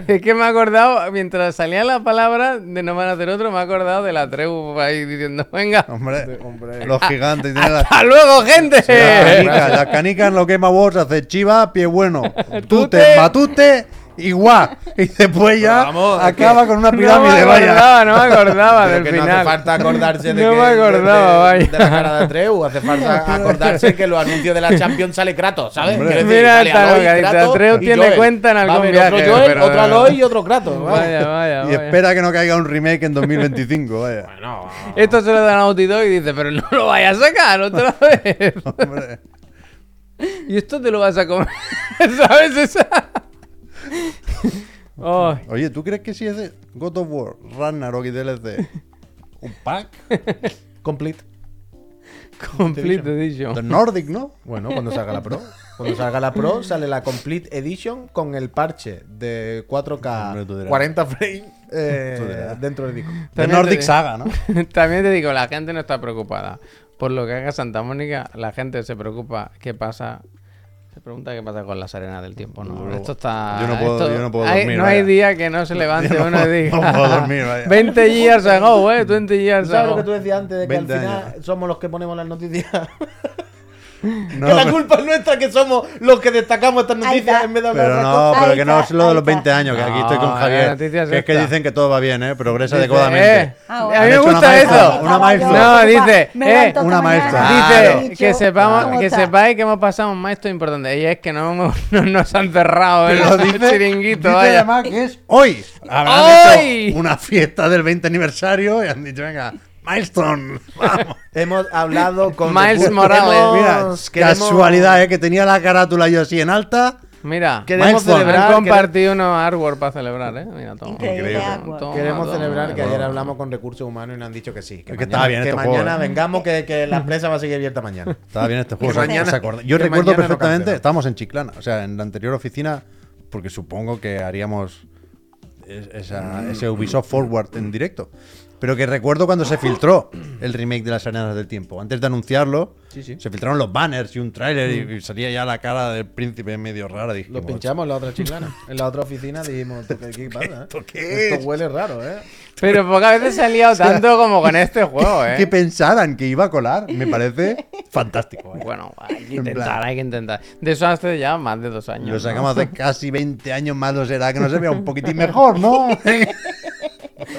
C: Es que me he acordado, mientras salía la palabra de no van a hacer otro, me he acordado de la Treu ahí diciendo, venga.
A: Hombre, los gigantes. Las,
C: ¡Hasta luego, gente!
A: las canicas, las en los Game Awards hace Chiva, pie bueno,
C: Tute.
A: Tute, Matute y Guá. Y después ya
D: vamos,
A: acaba
D: que-
A: con una
C: No me
A: pirámide, vaya.
C: acordaba, no me acordaba del
D: que no
C: final.
D: hace falta acordarse de
C: No
D: que,
C: me acordaba,
D: de, de-
C: vaya.
D: de la cara de Treu, hace falta acordarse que los anuncios de la Champions sale Kratos, ¿sabes? Decir,
C: Mira esta
D: Aloy,
C: localidad,
D: Kratos
C: Treu
D: y
C: tiene
D: Joel.
C: cuenta en
D: Va a
C: algún
D: haber
C: viaje,
D: Otro Joel,
C: pero-
D: otro Aloy y otro Kratos. vaya.
C: Vaya, vaya,
A: Y espera que no caiga un remake en 2025, vaya.
D: Bueno,
C: Esto se lo dan a Naughty Dog y dice, pero no lo vayas a sacar otra vez.
A: Hombre.
C: Y esto te lo vas a comer. ¿Sabes esa?
A: Oye, ¿tú crees que si es de God of War, Ragnarok y DLC, un pack?
D: complete.
C: complete edition.
A: The Nordic, ¿no?
D: Bueno, cuando salga la Pro. Cuando salga la Pro sale la Complete Edition con el parche de 4K
A: Hombre, tú dirás.
D: 40 frames eh, dentro del disco.
A: The Nordic
C: te-
A: Saga, ¿no?
C: También te digo, la gente no está preocupada. Por lo que haga Santa Mónica, la gente se preocupa qué pasa. Se pregunta qué pasa con las arenas del tiempo. No, esto está.
A: yo no puedo-
C: esto-
A: yo no puedo
C: hay-
A: dormir,
C: No hay día que no se levante
A: Yo no
C: uno y
A: puedo-
C: diga.
A: no puedo dormir, vaya.
C: 20 years ago, eh. 20 years
D: ¿Sabes lo
C: ago.
D: que tú decías antes de que al
A: 20
D: final
A: años.
D: somos los que ponemos las noticias?
A: No,
D: que la
A: pero-
D: culpa es nuestra, que somos los que destacamos estas noticias en vez de hablar
A: Pero no, pero que no es lo de los 20
B: está.
A: años, que aquí
C: No,
A: estoy con Javier.
C: es
A: Que es que dicen que todo va bien, ¿eh? Progresa
C: Dice,
A: adecuadamente.
C: eh,
B: Ah,
C: a mí me
A: hecho una
C: gusta
A: maestra,
C: eso.
A: una maestra.
C: No, dice, eh,
A: una maestra.
C: Dice que sepamos,
B: ¿cómo
C: que sepáis que hemos pasado un maestro importante. Y es que no, hemos- no nos han cerrado el
A: Pero dice,
C: chiringuito,
A: dice
C: vaya.
A: además que es hoy. Habrán
C: ¡Hoy!
A: hecho una fiesta del 20 aniversario y han dicho, venga, Milestone, vamos.
D: Hemos hablado con
C: Miles Morales.
A: Mira,
D: queremos-
A: casualidad, ¿eh? Que tenía la carátula yo así en alta.
C: Mira,
D: Queremos
A: Milestone.
D: celebrar,
C: han compartido unos artwork para celebrar, ¿eh? Mira, toma.
B: Increíble,
D: Queremos
C: toma,
D: celebrar que ayer hablamos con recursos humanos y nos han dicho que sí. Que,
A: que
D: mañana,
A: estaba bien
D: que
A: este
D: mañana
A: juego, ¿eh?
D: vengamos, que, que la empresa va a seguir abierta mañana.
A: Estaba bien este juego.
D: Que
A: ¿se-
D: mañana-?
A: Yo recuerdo
D: no
A: perfectamente,
D: cancela.
A: estábamos en Chiclana, o sea, en la anterior oficina, porque supongo que haríamos es- esa- ese Ubisoft Forward en directo. Pero que recuerdo cuando se filtró el remake de las Arenas del Tiempo. Antes de anunciarlo,
D: Sí, sí.
A: se filtraron los banners y un tráiler y, y salía ya la cara del príncipe medio rara. Dijimos,
D: Lo pinchamos en la otra chiclana. En la otra oficina dijimos, ¿esto ¿qué, qué pasa? eh?
A: ¿Esto qué
D: Esto
A: es?
D: huele raro, ¿eh?
C: Pero pocas veces se ha liado tanto como con este juego, ¿eh?
A: Que pensaran que iba a colar, me parece fantástico. ¿eh?
C: Bueno, hay que
A: En
C: intentar,
A: plan-
C: hay que intentar. De eso hace ya más de dos años.
A: Lo
C: ¿no?
A: sacamos hace casi 20 años más, lo será que no se vea un poquitín mejor, ¿no?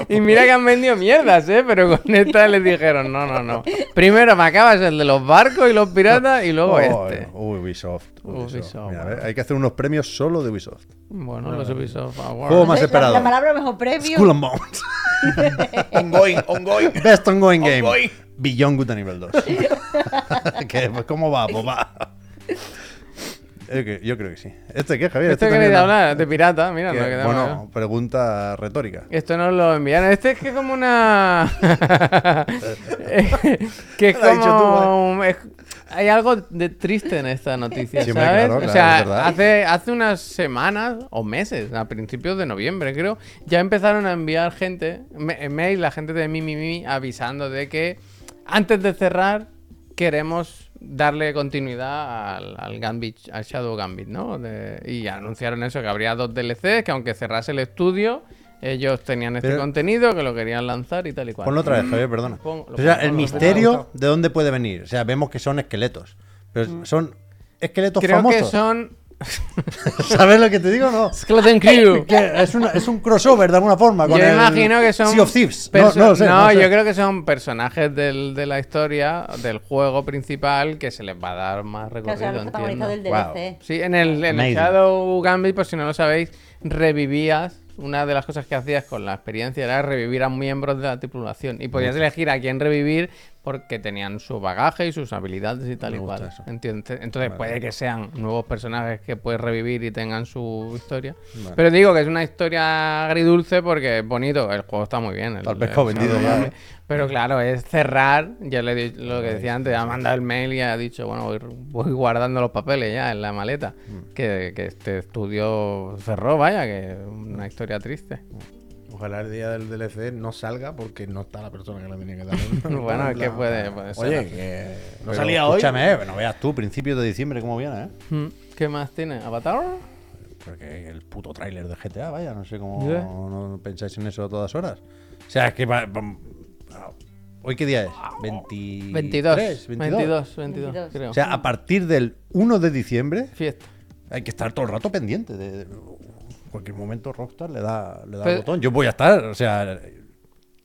C: Y mira que han vendido mierdas, ¿eh? Pero con esta les dijeron, no, no, no. Primero me acabas el de los barcos y los piratas y luego
A: Oh,
C: este.
A: Ubisoft. Ubisoft.
C: Ubisoft,
A: Mira, a
C: vale.
A: ver, hay que hacer unos premios solo de Ubisoft.
C: Bueno, los Ubisoft Awards.
A: Juego más
B: La-
A: esperado.
B: La, palabra mejor premio.
A: Skull and Bones.
D: Ongoing, ongoing.
A: Best ongoing game.
D: Ongoing.
A: Beyond Good a nivel 2. ¿Qué? Pues, ¿Cómo va? Pues va. Yo creo, yo creo que sí. ¿Este qué, Javier?
C: ¿Esto
A: ¿Este
C: queréis
A: también no?
C: hablar? De pirata, mira. No
A: Bueno, pregunta retórica.
C: Esto nos lo enviaron. Este es que es como una. que es
D: dicho tú,
C: como. es- Hay algo de triste en esta noticia,
A: Sí,
C: ¿sabes?
A: claro,
C: o sea, hace, hace unas semanas o meses, a principios de noviembre, creo, ya empezaron a enviar gente, me- mail, la gente de Mimi Mimi, avisando de que antes de cerrar queremos darle continuidad al, al Gambit, al Shadow Gambit, ¿no? De- y anunciaron eso, que habría dos DLCs, que aunque cerrase el estudio, ellos tenían este
A: Pero-
C: contenido, que lo querían lanzar y tal y cual.
A: Ponlo otra vez, Javier, perdona.
C: Pon- lo
A: o sea,
C: pongo,
A: el misterio de dónde puede venir. O sea, vemos que son esqueletos. Pero son esqueletos
C: Creo que
A: famosos.
C: son
A: ¿Sabes lo que te digo no?
C: Skeleton Crew.
A: Que es, una- es un crossover de alguna forma. Con
C: Yo
A: el
C: imagino que son.
A: Sea of Thieves. No,
C: perso-
A: no, lo sé,
C: no,
A: no sé.
C: yo creo que son personajes del- de la historia, del juego principal, que se les va a dar más recorrido. entiendo.
B: del
A: Wow.
B: DLC.
C: Sí, en el, en el. Shadow Gambit, por si no lo sabéis, revivías. Una de las cosas que hacías con la experiencia era revivir a miembros de la tripulación. Y podías elegir a quién revivir porque tenían su bagaje y sus habilidades y tal
A: Me
C: y cual.
A: eso.
C: Entonces puede que sean nuevos personajes que puedes revivir y tengan su historia.
A: Vale.
C: Pero digo que es una historia agridulce porque es bonito, el juego está muy bien. el-
A: Tal
C: el
A: vendido ya.
C: Pero claro, es cerrar, ya le he lo que decía antes, ha mandado el mail y ha dicho, bueno, voy, voy guardando los papeles ya en la maleta.
A: Mm.
C: Que, que este estudio cerró, vaya, que es una historia triste.
D: Ojalá el día del DLC no salga porque no está la persona que la tenía que dar.
C: bueno, es que puede, puede ser.
D: Oye, que no salía hoy.
A: Escúchame, eh, no veas tú, principios de diciembre cómo viene, ¿eh?
C: Mm, ¿Qué más tiene? ¿Avatar?
A: Porque el puto tráiler de GTA, vaya, no sé cómo no pensáis en eso a todas horas. O sea, es que va- va- ¿Hoy qué día es? 20...
C: 22,
A: 22.
C: 22, 22,
B: 22.
C: creo.
A: O sea, a partir del 1 de diciembre
C: Fiesta.
A: hay que estar todo el rato pendiente. De, cualquier momento Rockstar le da, le da
C: Pero-
A: el botón. Yo voy a estar, o sea,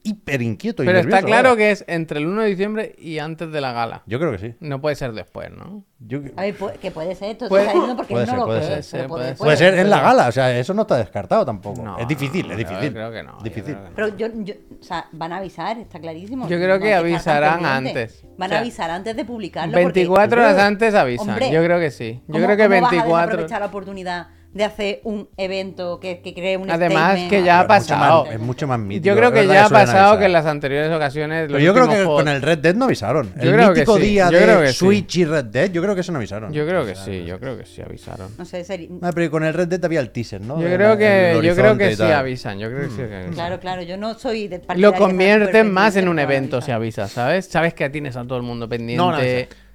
A: hiper inquieto y
C: Pero está
A: nervioso,
C: claro que es entre el 1 de diciembre y antes de la gala.
A: Yo creo que sí.
C: No puede ser después, ¿no?
A: Yo-
B: A ver, que puede ser, esto
C: Puede-
B: está diciendo porque
A: puede
B: no
A: ser,
B: lo
A: puede
C: ser, puede ser.
A: Puede ser en la gala, o sea, eso no está descartado tampoco.
C: No,
A: es difícil,
C: no,
A: es
C: yo
A: difícil.
C: creo que no, yo
A: Difícil.
C: creo que no.
B: Pero yo, yo, o sea, van a avisar, está clarísimo.
C: Yo creo
B: No
C: que avisarán antes.
B: Van
C: O sea,
B: a avisar antes de publicarlo.
C: 24
B: porque-
C: horas antes avisan.
B: Hombre,
C: Yo creo que sí. Yo
B: ¿cómo-
C: creo que
B: cómo vas a
C: 24.
B: aprovechar la oportunidad de hacer un evento que, que cree un
C: Además,
B: statement?
C: que ya ha
A: Pero es mucho
C: pasado.
A: más- es mucho más mítico.
C: Yo creo
A: es
C: que
A: verdad
C: ya ha
A: suelen
C: pasado
A: avisar.
C: que en las anteriores ocasiones. los
A: Pero yo creo
C: últimos
A: que
C: juegos-
A: con el Red Dead no avisaron.
C: Yo
A: el
C: creo que
A: mítico
C: sí,
A: día
C: yo creo
A: de
C: que sí.
A: Switch y Red Dead, yo creo que eso no avisaron.
C: Yo creo que sí, yo creo que sí avisaron.
B: No sé,
A: Ah, pero con el Red Dead había el teaser, ¿no?
C: Yo creo que, yo creo que
A: y
C: sí avisan. Yo creo que sí. que avisan.
B: Claro, claro, yo no soy de
C: Lo convierten más en un evento si avisas, ¿sabes? Sabes que tienes a todo el mundo pendiente.
D: No.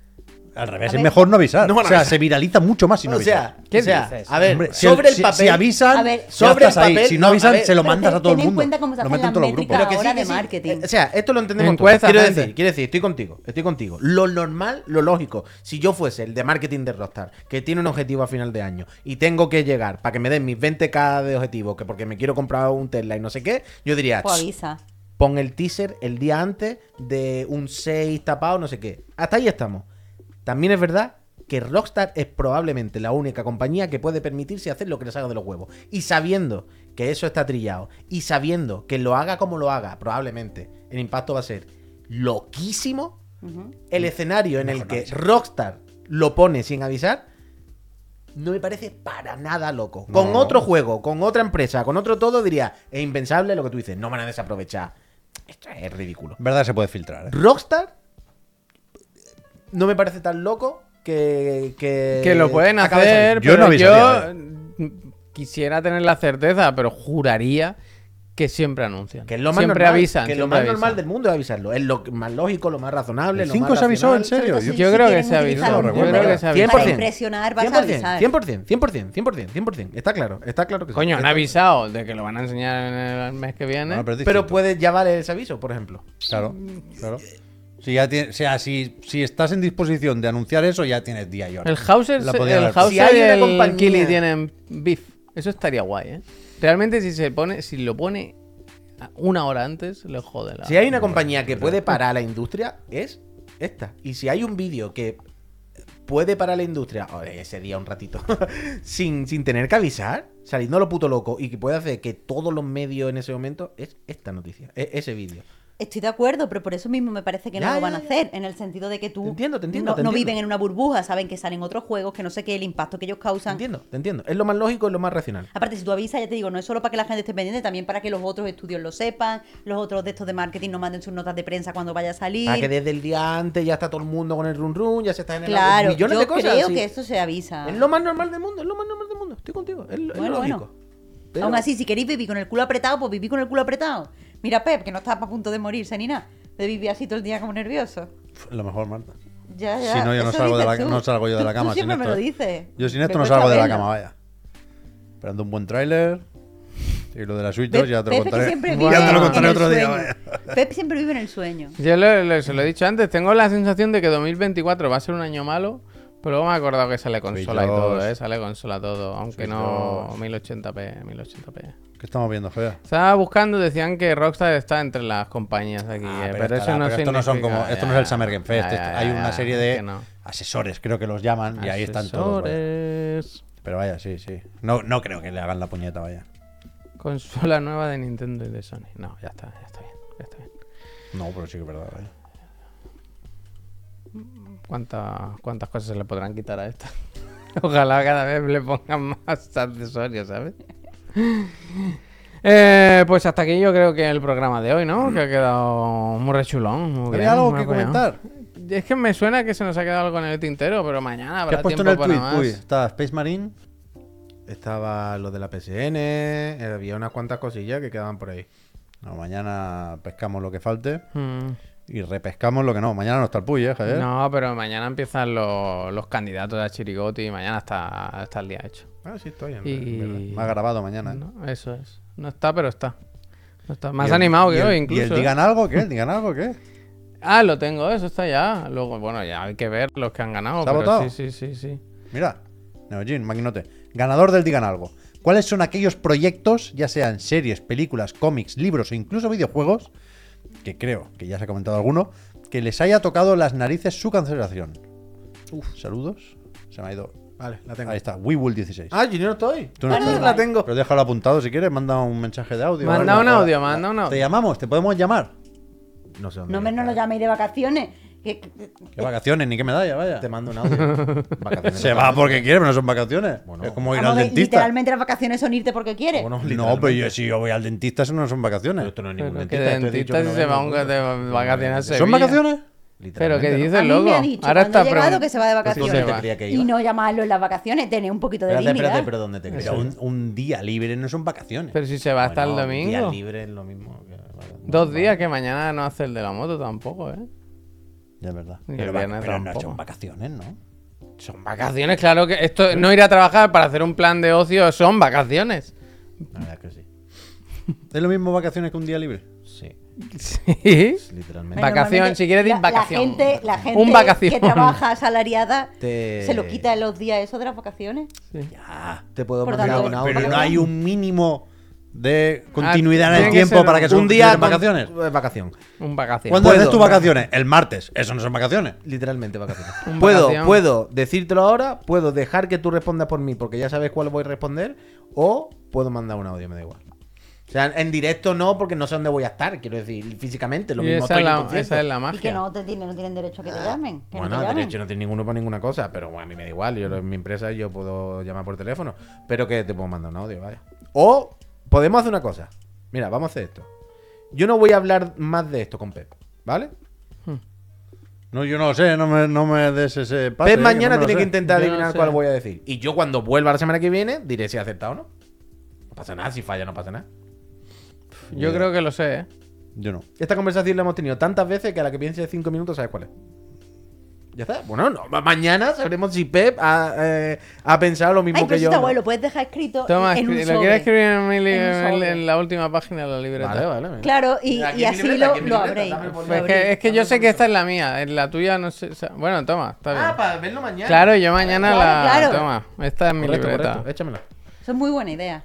A: Al revés,
B: A
A: es
B: ver.
A: mejor no avisar.
D: No
A: o sea,
D: avisar.
A: se viraliza mucho más si no
D: o sea,
A: avisas.
C: ¿Qué
D: o sea,
C: dices?
D: a ver,
A: Hombre, si
D: sobre el, papel.
A: Si avisan,
B: A ver,
D: sobre el
A: ahí.
D: papel,
A: Si no avisan,
D: ver,
A: se lo mandas a todo el
B: ten en
A: mundo.
B: cuenta cómo se
A: Lo
B: hacen las
A: todos los grupos.
B: métricas
D: Pero que
B: ahora
D: sí,
B: de
D: sí.
B: marketing.
D: Eh, O sea, esto lo entendemos todos. Quiero decir, quiero decir, estoy contigo, estoy contigo. Lo normal, lo lógico, si yo fuese el de marketing de Rockstar, que tiene un objetivo a final de año y tengo que llegar para que me den mis 20k de objetivo, que porque me quiero comprar un Tesla y no sé qué, yo diría,
B: Pues
D: "Shh,
B: avisa.
D: pon el teaser el día antes de un 6 tapado, no sé qué. Hasta ahí estamos. También es verdad que Rockstar es probablemente la única compañía que puede permitirse hacer lo que les haga de los huevos. Y sabiendo que eso está trillado, y sabiendo que lo haga como lo haga, probablemente el impacto va a ser loquísimo, el escenario en el que Rockstar lo pone sin avisar, no me parece para nada loco.
A: No,
D: con otro juego, con otra empresa, con otro todo, diría, es impensable lo que tú dices, no van a desaprovechar. Esto es ridículo.
A: Verdad se puede filtrar, ¿eh?
D: Rockstar no me parece tan loco que. Que,
C: Que lo pueden hacer.
A: Yo no
C: pero
A: avisaría,
C: yo quisiera tener la certeza, pero juraría que siempre anuncian.
D: Que es lo más
C: siempre
D: normal,
C: avisan.
D: Que lo más normal del mundo es avisarlo. Es lo más lógico, lo más razonable.
A: ¿El
D: lo
A: 5
D: más
A: se avisó, en serio? Yo-
B: si-
C: Yo
B: si
C: creo que se avisó,
A: yo creo que
C: se avisó.
B: Para
D: 100%,
B: impresionar vas a
D: 100%,
B: avisar.
D: 100%, 100%, 100%, 100%. Está claro, está claro que sí.
C: Coño, han avisado de que lo van a enseñar en el mes que viene.
A: Pero
D: puede, ya vale ese aviso, por ejemplo.
A: Claro, claro. Si ya tiene- o sea, si, si estás en disposición de anunciar eso, ya tienes día y hora.
C: El Hauser,
A: La podía
C: el
A: haber
C: Hauser
D: Si hay
C: y
D: una
C: el
D: compañía-
C: Kili tienen beef. Eso estaría guay, ¿eh? Realmente si se pone, si lo pone a- una hora antes, le jode la.
D: Si hay una compañía que puede parar la industria, es esta. Y si hay un vídeo que puede parar la industria, ese día un ratito, sin, sin tener que avisar, saliendo lo puto loco, y que puede hacer que todos los medios en ese momento, es esta noticia, es ese vídeo.
B: Estoy de acuerdo, pero por eso mismo me parece que
D: Ya,
B: no lo van
D: ya,
B: a
D: ya.
B: hacer, en el sentido de que tú
D: Te entiendo, te entiendo,
B: no,
D: te
B: no
D: entiendo.
B: viven en una burbuja, saben que salen otros juegos, que no sé qué, el impacto que ellos
D: Te
B: causan.
D: entiendo, te entiendo. Es lo más lógico, es lo más racional.
B: Aparte, si tú avisas, ya te digo, no es solo para que la gente esté pendiente, también para que los otros estudios lo sepan, los otros de estos de marketing no manden sus notas de prensa cuando vaya a salir.
D: Para que desde el día antes ya está todo el mundo con el run run, ya se está generando
B: Claro,
D: millones
B: yo
D: de cosas.
B: creo que esto se avisa.
D: Es lo más normal del mundo, es lo más normal del mundo. Estoy contigo, es,
B: Bueno, bueno.
D: lógico. Pero-
B: Aún así, si queréis vivir con el culo apretado, pues vivir con el culo apretado. Mira, Pep, que no está a punto de morirse ni nada. De vivir así todo el día como nervioso.
A: Lo mejor, Marta.
B: Ya, ya.
A: Si no, yo no salgo, de la,
B: tú.
A: no salgo yo de la cama.
B: Tú siempre
A: sin
B: me
A: esto,
B: lo
A: ¿eh?
B: dices.
A: Yo sin
B: Me
A: esto no salgo de la cama, vaya. Esperando un buen tráiler. Y lo de la Switch
B: Pep,
A: 2 ya te lo
B: Pep
A: contaré. Ya te lo contaré otro día, vaya.
B: Pep siempre vive en el sueño.
C: Yo se lo he dicho antes, tengo la sensación de que 2024 va a ser un año malo, pero luego me he acordado que sale consola y todo,
A: 2.
C: ¿eh? Sale consola todo, aunque
A: Switch
C: no
A: 2.
C: 1080p, 1080p.
A: ¿Qué estamos viendo, Fea?
C: Estaba buscando, decían que Rockstar está entre las compañías aquí,
A: Ah,
C: eh,
A: pero estará,
C: eso no
A: pero esto no son
C: significa-
A: como esto no es el Summer Game Fest,
C: ya,
A: esto-
C: ya,
A: hay
C: ya,
A: una serie de
C: que no.
A: asesores, creo que los llaman y ahí están todos. vaya.
C: Asesores.
A: Pero vaya, sí, sí. No, no creo que le hagan la puñeta, vaya.
C: Consola nueva de Nintendo y de Sony. No, ya está, ya está bien, ya está bien.
A: No, pero sí que es verdad, vaya.
C: ¿Cuántas, ¿Cuántas cosas se le podrán quitar a esto? Ojalá cada vez le pongan más accesorios, ¿sabes? Eh, pues hasta aquí yo creo que el programa de hoy, ¿no? Que ha quedado muy rechulón. muy
A: ¿Había algo que comentar?
C: Es que me suena que se nos ha quedado algo en el tintero, pero mañana
A: ¿Qué
C: habrá
A: has puesto en
C: tiempo
A: el
C: para
A: tweet?
C: más.
A: Uy, está Space Marine.
D: Estaba lo de la PSN, eh, había unas cuantas cosillas que quedaban por ahí.
A: No, mañana pescamos lo que falte
C: Mm.
A: Y repescamos lo que no. Mañana no está el Puy, ¿eh, Javier?
C: No, pero mañana empiezan los, los candidatos a Chirigoti y mañana está, está el día hecho.
D: Ah, sí, estoy en
C: Y...
A: Más grabado mañana. ¿eh?
C: No, eso es. No está, pero está. No está. Más
A: el-
C: animado que
A: el-
C: hoy,
A: ¿Y el
C: incluso. ¿eh?
A: digan algo qué? ¿Digan algo qué?
C: Ah, lo tengo, eso está ya. Luego, bueno, ya hay que ver los que han ganado.
A: ¿Está
C: pero
A: votado?
C: Sí, sí, sí, sí.
A: Mira, Neojin, maquinote. Ganador del Digan Algo. ¿Cuáles son aquellos proyectos, ya sean series, películas, cómics, libros o incluso videojuegos, que creo que ya se ha comentado alguno, que les haya tocado las narices su cancelación? Uf, saludos. Se me ha ido.
D: Vale, la tengo.
A: Ahí está, WeWool16.
D: Ah, yo no estoy.
A: Tú no estás.
D: la tengo.
A: Pero déjalo apuntado si quieres, manda un mensaje de audio.
C: Manda un audio, manda un
A: Te
C: audio.
A: llamamos, te podemos llamar.
D: No sé dónde.
B: No me no lo
D: está.
B: llaméis de vacaciones. Que- que-
A: Qué vacaciones, ni qué medalla, vaya.
D: Te mando un audio. Vacaciones
A: Se va porque quiere, pero no son vacaciones.
D: Bueno.
A: es como ir
B: Vamos,
A: al
B: de-
A: dentista.
B: literalmente las vacaciones son irte porque quieres.
D: Bueno,
A: No, pero yo, si yo voy al dentista, eso no son vacaciones.
D: Pero esto no es ningún
C: Pero que
D: dentista. esto he dicho
C: dentista
D: que
C: si
D: no
C: se va un- de
D: coño.
C: vacaciones a
A: ¿Son vacaciones?
C: Pero ¿qué
D: Literalmente, ¿no?
C: dices, loco?
B: me ha dicho
C: Ahora está
B: llegado que se va de
D: Pues sí,
B: vacaciones.
D: ¿dónde te creía que iba?
B: y no llamarlo en las vacaciones, tener un poquito de
D: Espérate,
B: dignidad.
D: espérate, pero ¿dónde te crees?
A: Pero un, un día libre no son vacaciones.
C: Pero si se va hasta el
D: Bueno, Día
C: domingo.
D: libre es lo mismo. que-.
C: Dos días que mañana no hace el de la moto tampoco, ¿eh?
A: Ya es verdad. Pero,
C: el
A: va-
C: viernes
A: pero no son vacaciones, ¿no?
C: Son vacaciones, claro que esto no ir a trabajar para hacer un plan de ocio son vacaciones.
D: La verdad que sí.
A: ¿Es lo mismo vacaciones que un día libre?
D: Sí,
C: Sí.
D: literalmente.
C: Vacación, si quieres,
B: la-
C: vacación.
B: La gente, la gente
C: Un vacación.
B: que trabaja asalariada
D: Te-
B: se lo quita en los días eso de las vacaciones.
A: Ya.
D: Te puedo
B: Por
D: mandar
B: tanto,
D: un
B: no,
D: audio.
A: Pero no hay un mínimo de
C: Ah,
A: continuidad en el
C: que
A: tiempo para que son
D: un día con-
A: vacaciones.
D: eh, Vacación.
C: Un vacación.
A: ¿Cuándo haces tus vacaciones? El martes. Eso no son vacaciones.
D: Literalmente vacaciones. Puedo,
C: vacación.
D: puedo decírtelo ahora, puedo dejar que tú respondas por mí porque ya sabes cuál voy a responder, o puedo mandar un audio, me da igual. O sea, en directo no, porque no sé dónde voy a estar, quiero decir, físicamente. Lo
C: Y
D: mismo
C: esa,
D: estoy en
C: la, esa es la
B: Y que
C: magia.
B: no, te tienen, no tienen derecho a que te llamen. Que
D: Bueno,
B: no te llamen.
D: derecho no tiene ninguno para ninguna cosa, pero bueno, a mí me da igual. Yo en mi empresa yo puedo llamar por teléfono, pero que te puedo mandar un audio, vaya. O podemos hacer una cosa. Mira, vamos a hacer esto. Yo no voy a hablar más de esto con Pep, ¿vale?
A: No, yo no lo sé, no me, no me des ese pase.
D: Pep
A: eh,
D: mañana
A: no
D: tiene que intentar
C: Yo no
D: adivinar
C: sé.
D: cuál voy a decir. Y yo cuando vuelva la semana que viene diré si ha acertado o no. No pasa nada, si falla no pasa nada.
C: Yo creo que lo sé, ¿eh?
A: Yo no.
D: Esta conversación la hemos tenido tantas veces que a la que piense cinco minutos sabes cuál es. Ya está. Bueno, no, ma- mañana sabremos si Pep ha, eh, ha pensado lo mismo
B: Ay,
D: que yo.
B: está lo puedes dejar escrito
C: Toma,
B: en un
C: escri-
B: sobre.
C: lo quieres escribir en, mi
B: En un
C: en-
B: sobre.
C: en la última página de la libreta.
D: Vale, vale.
B: Claro, y, y así
D: libreta,
B: lo, lo
D: libreta,
B: abréis.
D: dame el
B: lo
C: Pues es que, es que yo sé que esta es la mía, en la tuya no sé. o sea, bueno, toma, está bien.
D: Ah, para verlo mañana.
C: Claro, yo mañana
B: Claro,
C: la.
B: claro.
C: Toma, esta es mi
D: Correcto,
C: libreta.
D: correcto. Échamela.
B: Eso es muy buena idea.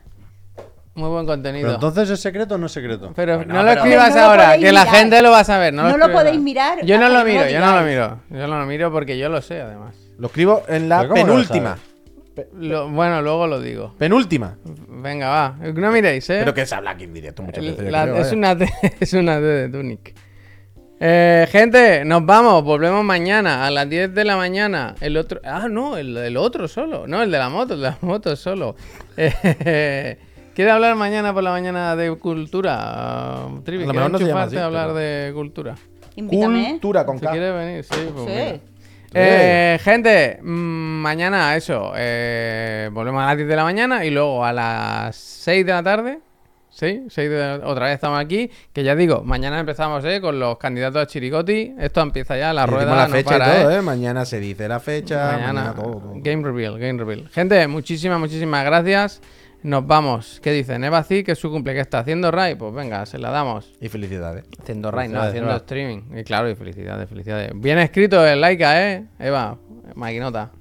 C: Muy buen contenido.
A: Pero entonces es secreto o no es secreto.
C: Pero
A: Bueno,
C: no lo
A: pero-
C: escribas
B: No
C: ahora, que la gente lo va a saber. No,
B: No lo podéis mirar
C: Yo no lo
B: no
C: miro, yo no lo miro. Yo no lo miro porque yo lo sé, además.
D: Lo escribo en la
A: ¿Pero cómo lo
D: penúltima.
C: Lo- bueno, luego lo digo.
D: Penúltima.
C: Venga, va. No miréis, ¿eh?
D: Pero que se habla aquí en directo muchas veces.
C: la-
D: creo,
C: es,
D: vaya.
C: una T, es una T de Tunic. Eh, gente, nos vamos. Volvemos mañana a las 10 de la mañana. El otro. Ah, no, el, el otro solo. No, el de la moto, el de la moto solo. Eh, ¿Quiere hablar mañana por la mañana de cultura? Uh, Trivi,
D: A lo
C: ¿quieres
D: mejor no se llama así,
C: hablar
D: pero-
C: de cultura?
B: Invítame.
D: Cultura con
C: Si
D: K.
C: quiere venir, sí. pues
B: Sí.
C: Eh, gente, mm, mañana eso. eh, volvemos a las 10 de la mañana y luego a las 6 de la tarde. Sí, 6 de la- otra vez estamos aquí. Que ya digo, mañana empezamos eh, con los candidatos a Chiricoti. Esto empieza ya, la rueda.
D: la
C: no
D: fecha
C: para,
D: y todo,
C: eh.
D: ¿eh? Mañana se dice la fecha. Mañana,
C: Mañana,
D: todo, todo.
C: Game Reveal, Game Reveal. Gente, muchísimas, muchísimas gracias. Nos vamos. ¿Qué dice? Eva C, que es su cumple, que está haciendo Ray. Pues venga, se la damos.
D: Y felicidades.
C: Haciendo Ray, no, haciendo streaming. Y claro, y felicidades, felicidades. Bien escrito el Laika, ¿eh? Eva, maquinota.